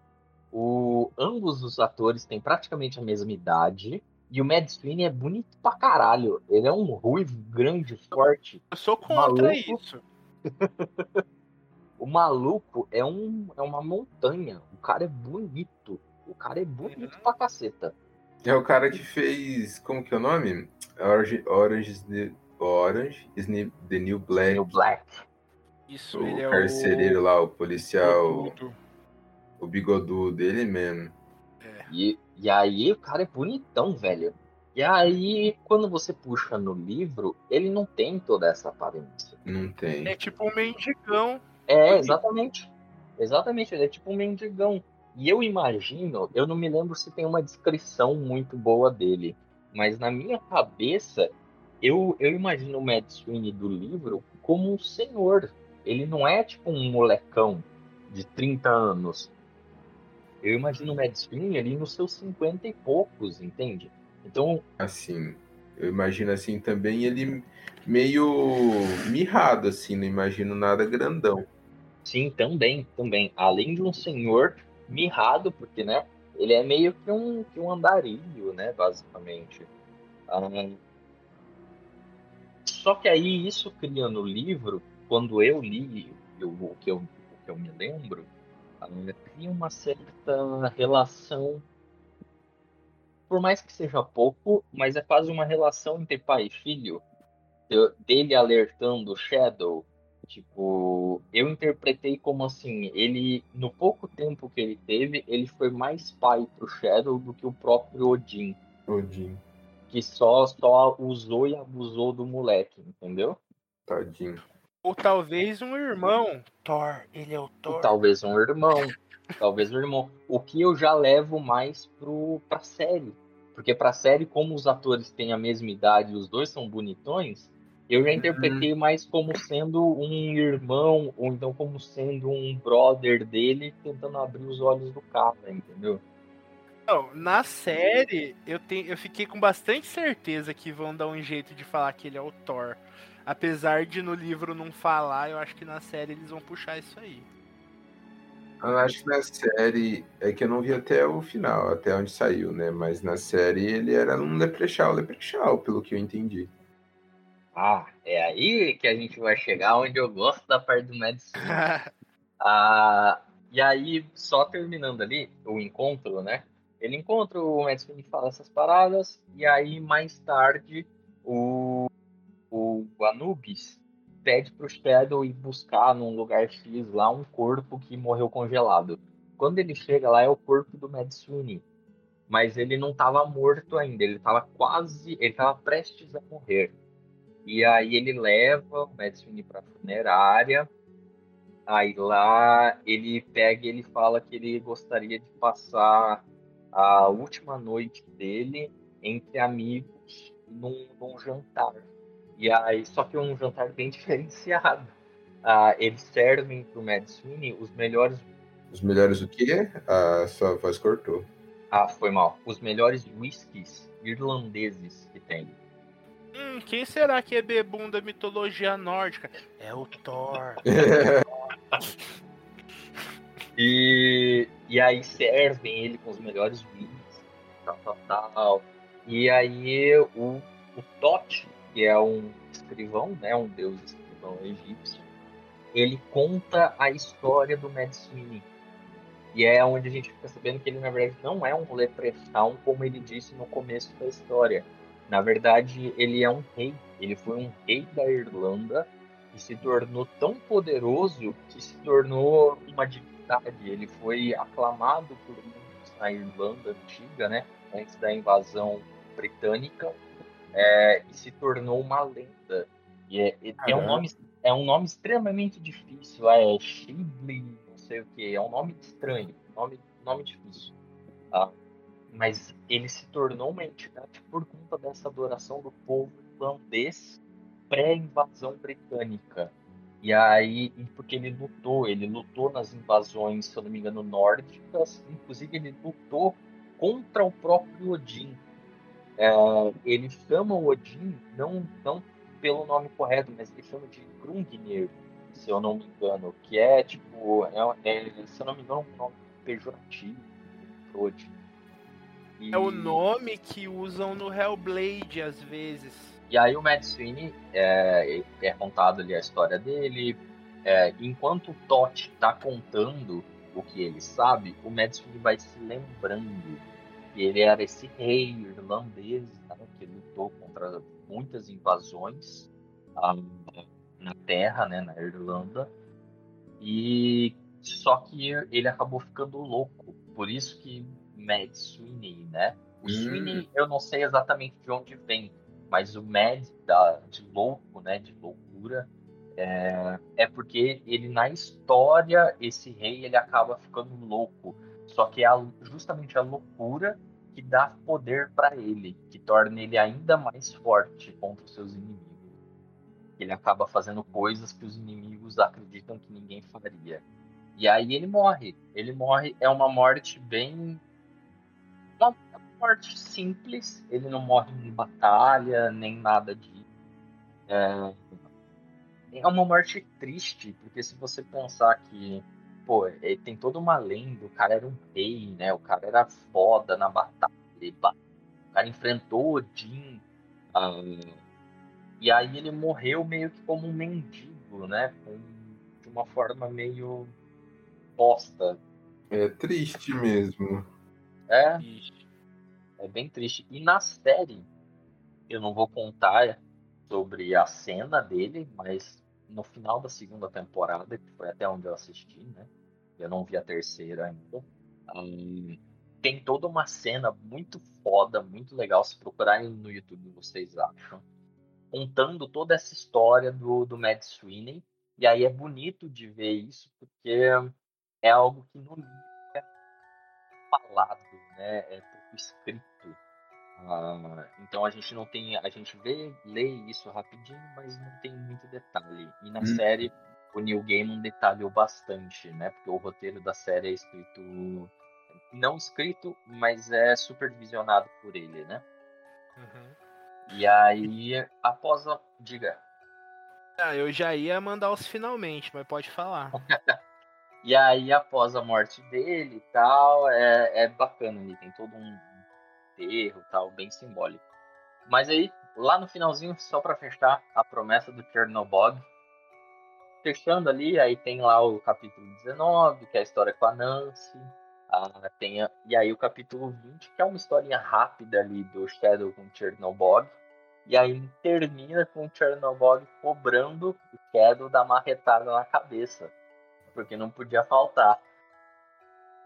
o, ambos os atores têm praticamente a mesma idade. E o Mad Sweeney é bonito pra caralho. Ele é um ruivo grande, forte. Eu sou contra Maluco. isso. O maluco é, um, é uma montanha. O cara é bonito. O cara é bonito pra caceta. É o cara que fez. Como que é o nome? Orange, Orange, Orange is the the New Black. New Black. Isso, O ele é carcereiro o... lá, o policial, o bigodudo dele mesmo. E, e aí o cara é bonitão, velho. E aí, quando você puxa no livro, ele não tem toda essa aparência. Não tem. É tipo um mendigão. É, Bonito. exatamente. Exatamente, ele é tipo um mendigão. E eu imagino, eu não me lembro se tem uma descrição muito boa dele, mas na minha cabeça, eu, eu imagino o Mad Sweeney do livro como um senhor. Ele não é tipo um molecão de 30 anos. Eu imagino o Mad Sweeney ali nos seus 50 e poucos, entende? Então, Assim, eu imagino assim também ele meio mirrado, assim, não imagino nada grandão. Sim, também, também. Além de um senhor mirrado, porque, né, ele é meio que um, que um andarilho, né, basicamente. Ah, só que aí isso cria no livro, quando eu li eu- o, que eu, o que eu me lembro, ah, cria uma certa relação, por mais que seja pouco, mas é quase uma relação entre pai e filho, de- dele alertando o Shadow Tipo, eu interpretei como assim, ele, no pouco tempo que ele teve, ele foi mais pai pro Shadow do que o próprio Odin, Odin, que só, só usou e abusou do moleque, entendeu? tadinho. Ou talvez um irmão. Thor, ele é o Thor. Talvez um irmão, talvez um irmão. O que eu já levo mais pro, pra série. Porque pra série, como os atores têm a mesma idade e os dois são bonitões, eu já interpretei mais como sendo um irmão, ou então como sendo um brother dele tentando abrir os olhos do cara, entendeu? Não, na série, eu, tenho, eu fiquei com bastante certeza que vão dar um jeito de falar que ele é o Thor. Apesar de no livro não falar, eu acho que na série eles vão puxar isso aí. Eu acho que na série, é que eu não vi até o final, até onde saiu, né? Mas na série ele era um leprechal, leprechal, pelo que eu entendi. Ah, é aí que a gente vai chegar onde eu gosto da parte do Mad Sweeney. Ah, e aí, só terminando ali, o encontro, né? Ele encontra o Mad Sweeney fala essas paradas, e aí mais tarde o, o Anubis pede pro Shadow ir buscar num lugar X lá um corpo que morreu congelado. Quando ele chega lá é o corpo do Mad Sweeney. Mas ele não estava morto ainda, ele estava quase, ele estava prestes a morrer. E aí ele leva o Mad Sweeney pra funerária. Aí lá ele pega e ele fala que ele gostaria de passar a última noite dele entre amigos num, num jantar. E aí, só que é um jantar bem diferenciado. Ah, eles servem pro Mad Sweeney os melhores. Os melhores o quê? A sua voz cortou. Ah, foi mal. Os melhores whiskies irlandeses que tem. hum, quem será que é bebum da mitologia nórdica? É o Thor. E, e aí servem ele com os melhores vinhos, tal, tal, tal. E aí o, o Tote, que é um escrivão, né, um deus escrivão egípcio, ele conta a história do Mad Sweeney. E é onde a gente fica sabendo que ele, na verdade, não é um leprechaun, como ele disse no começo da história. Na verdade, ele é um rei. Ele foi um rei da Irlanda e se tornou tão poderoso que se tornou uma divindade. Ele foi aclamado por muitos na Irlanda antiga, né? Antes da invasão britânica, é, e se tornou uma lenda. E é, e tem um nome, é um nome extremamente difícil. É Shibley, não sei o que. É um nome estranho, nome, nome difícil. Tá? Mas ele se tornou uma entidade por conta dessa adoração do povo irlandês pré-invasão britânica. E aí, porque ele lutou, ele lutou nas invasões, se eu não me engano, nórdicas, inclusive ele lutou contra o próprio Odin. É, ele chama o Odin não, não pelo nome correto, mas ele chama de Grungnir, se eu não me engano, que é tipo, é, é, se eu não me engano, um nome pejorativo, Frode. É o nome que usam no Hellblade às vezes. E aí o Mad Sweeney é, é contado ali a história dele. É, enquanto o Totti tá contando o que ele sabe, o Mad Sweeney vai se lembrando que ele era esse rei irlandês né, que lutou contra muitas invasões um, na Terra, né, na Irlanda. E só que ele acabou ficando louco. Por isso que Mad Sweeney, né? O hum. Sweeney eu não sei exatamente de onde vem, mas o Mad da, de louco, né? De loucura. É, é porque ele na história esse rei ele acaba ficando louco. Só que é a, justamente a loucura que dá poder para ele, que torna ele ainda mais forte contra os seus inimigos. Ele acaba fazendo coisas que os inimigos acreditam que ninguém faria. E aí ele morre. Ele morre, é uma morte bem. Uma morte simples. Ele não morre em batalha, nem nada disso. É... é uma morte triste, porque se você pensar que pô, ele tem toda uma lenda, o cara era um rei, né? O cara era foda na batalha. O cara enfrentou Odin. Uh, e aí ele morreu meio que como um mendigo, né? Com, de uma forma meio bosta. É triste mesmo. É. É bem triste. E na série, eu não vou contar sobre a cena dele, mas no final da segunda temporada, que foi até onde eu assisti, né? Eu não vi a terceira ainda. Um, tem toda uma cena muito foda, muito legal. Se procurarem no YouTube, vocês acham. Contando toda essa história do, do Mad Sweeney. E aí é bonito de ver isso, porque é algo que livro é falado, né? É pouco escrito. Uh, então a gente não tem, a gente vê, lê isso rapidinho, mas não tem muito detalhe. E na hum. série o Neil Gaiman detalhou bastante, né? Porque o roteiro da série é escrito não escrito, mas é supervisionado por ele, né? Uhum. E aí, após a. Diga. Ah, eu já ia mandar os finalmente, mas pode falar. e aí, após a morte dele e tal, é, é bacana ali, tem todo um enterro tal, bem simbólico. Mas aí, lá no finalzinho, só para fechar, a promessa do Chernobog. Fechando ali, aí tem lá o capítulo 19, que é a história com a Nancy. Ah, tem a, e aí o capítulo 20, que é uma historinha rápida ali do Shadow com Chernobog. E aí termina com o Chernobog cobrando o Shadow da marretada na cabeça. Porque não podia faltar.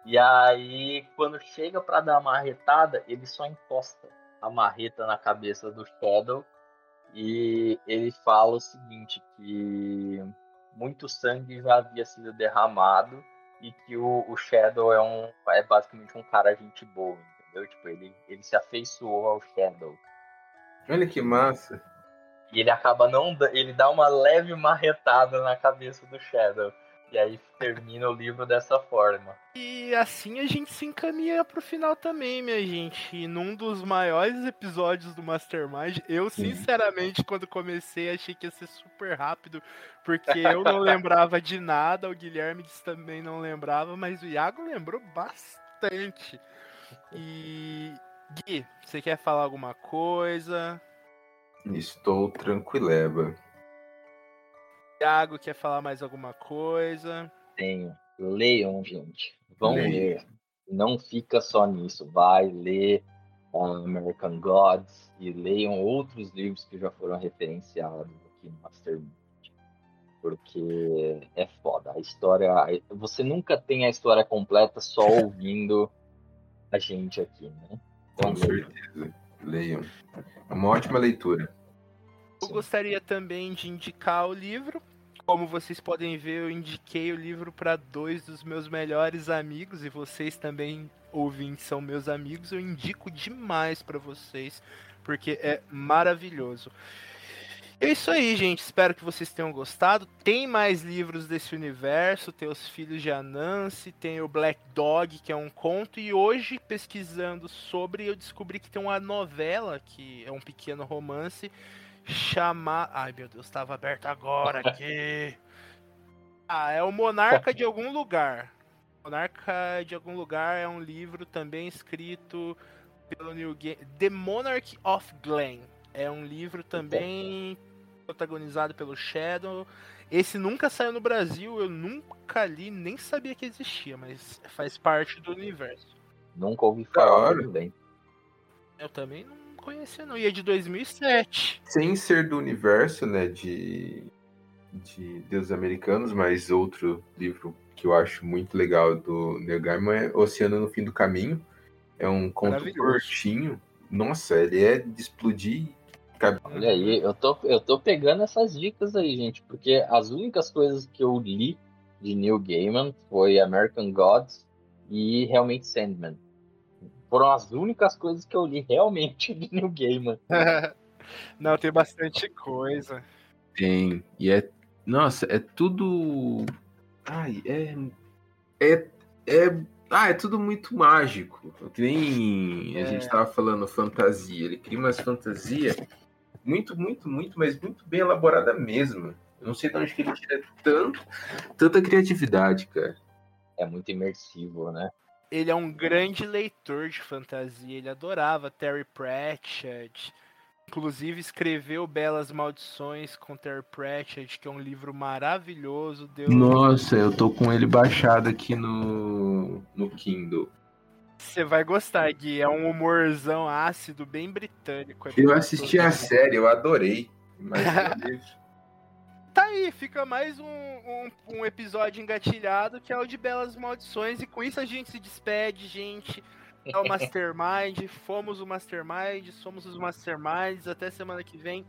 E aí, quando chega para dar a marretada, ele só encosta a marreta na cabeça do Shadow e ele fala o seguinte, que muito sangue já havia sido derramado e que o, o Shadow é um é basicamente um cara gente boa, entendeu? Tipo, ele, ele se afeiçoou ao Shadow. Olha que massa. E ele acaba não ele dá uma leve marretada na cabeça do Shadow. E aí termina o livro dessa forma. E assim a gente se encaminha pro final também, minha gente. E num dos maiores episódios do Mastermind, eu sinceramente, quando comecei, achei que ia ser super rápido, porque eu não lembrava de nada, o Guilherme também não lembrava, mas o Iago lembrou bastante. E. Gui, você quer falar alguma coisa? Estou tranquileba. Thiago quer falar mais alguma coisa? Tenho. Leiam, gente. Vão ler. Não fica só nisso. Vai ler American Gods e leiam outros livros que já foram referenciados aqui no Mastermind. Porque é foda. A história. Você nunca tem a história completa só ouvindo a gente aqui, né? Então, Com certeza. Leiam. É uma ótima leitura. Eu gostaria também de indicar o livro. Como vocês podem ver, eu indiquei o livro para dois dos meus melhores amigos e vocês também ouvintes são meus amigos. Eu indico demais para vocês porque é maravilhoso. É isso aí, gente. Espero que vocês tenham gostado. Tem mais livros desse universo. Tem Os Filhos de Anansi, tem o Black Dog, que é um conto. E hoje, pesquisando sobre, eu descobri que tem uma novela, que é um pequeno romance, chamar. Ai meu Deus, estava aberto agora aqui. Ah, é o Monarca de algum lugar. Monarca de algum lugar é um livro também escrito pelo New Game. The Monarch of Glen. É um livro também protagonizado pelo Shadow. Esse nunca saiu no Brasil, eu nunca li, nem sabia que existia, mas faz parte do universo. Nunca ouvi falar também. Eu também não conhecia, não. E é de 2007. Sem ser do universo, né, de, de Deus Americanos, mas outro livro que eu acho muito legal do Neil Gaiman é Oceano no Fim do Caminho. É um conto curtinho. Nossa, ele é de explodir Olha aí, eu tô, eu tô pegando essas dicas aí, gente, porque as únicas coisas que eu li de Neil Gaiman foi American Gods e realmente Sandman. Foram as únicas coisas que eu li realmente de Neil Gaiman. Não, tem bastante coisa. Tem, e é. Nossa, é tudo. Ai, é. É. é ah, é tudo muito mágico. Que nem a é. gente tava falando fantasia. Ele cria umas fantasias muito, muito, muito, mas muito bem elaborada mesmo. Eu não sei de onde que ele tira tanto, tanta criatividade, cara. É muito imersivo, né? Ele é um grande leitor de fantasia. Ele adorava Terry Pratchett. Inclusive escreveu Belas Maldições com Terry Pratchett, que é um livro maravilhoso. Deus Nossa, eu tô com ele baixado aqui no, no Kindle. Você vai gostar, Gui. É um humorzão ácido, bem britânico. É eu assisti a série, eu adorei. Mas... tá aí, fica mais um, um, um, episódio engatilhado que é o de Belas Maldições. E com isso a gente se despede, gente. É o Mastermind. Fomos o Mastermind, somos os Masterminds. Até semana que vem.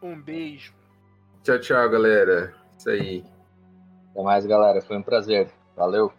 Um beijo. Tchau, tchau, galera. Isso aí. Até mais, galera. Foi um prazer. Valeu.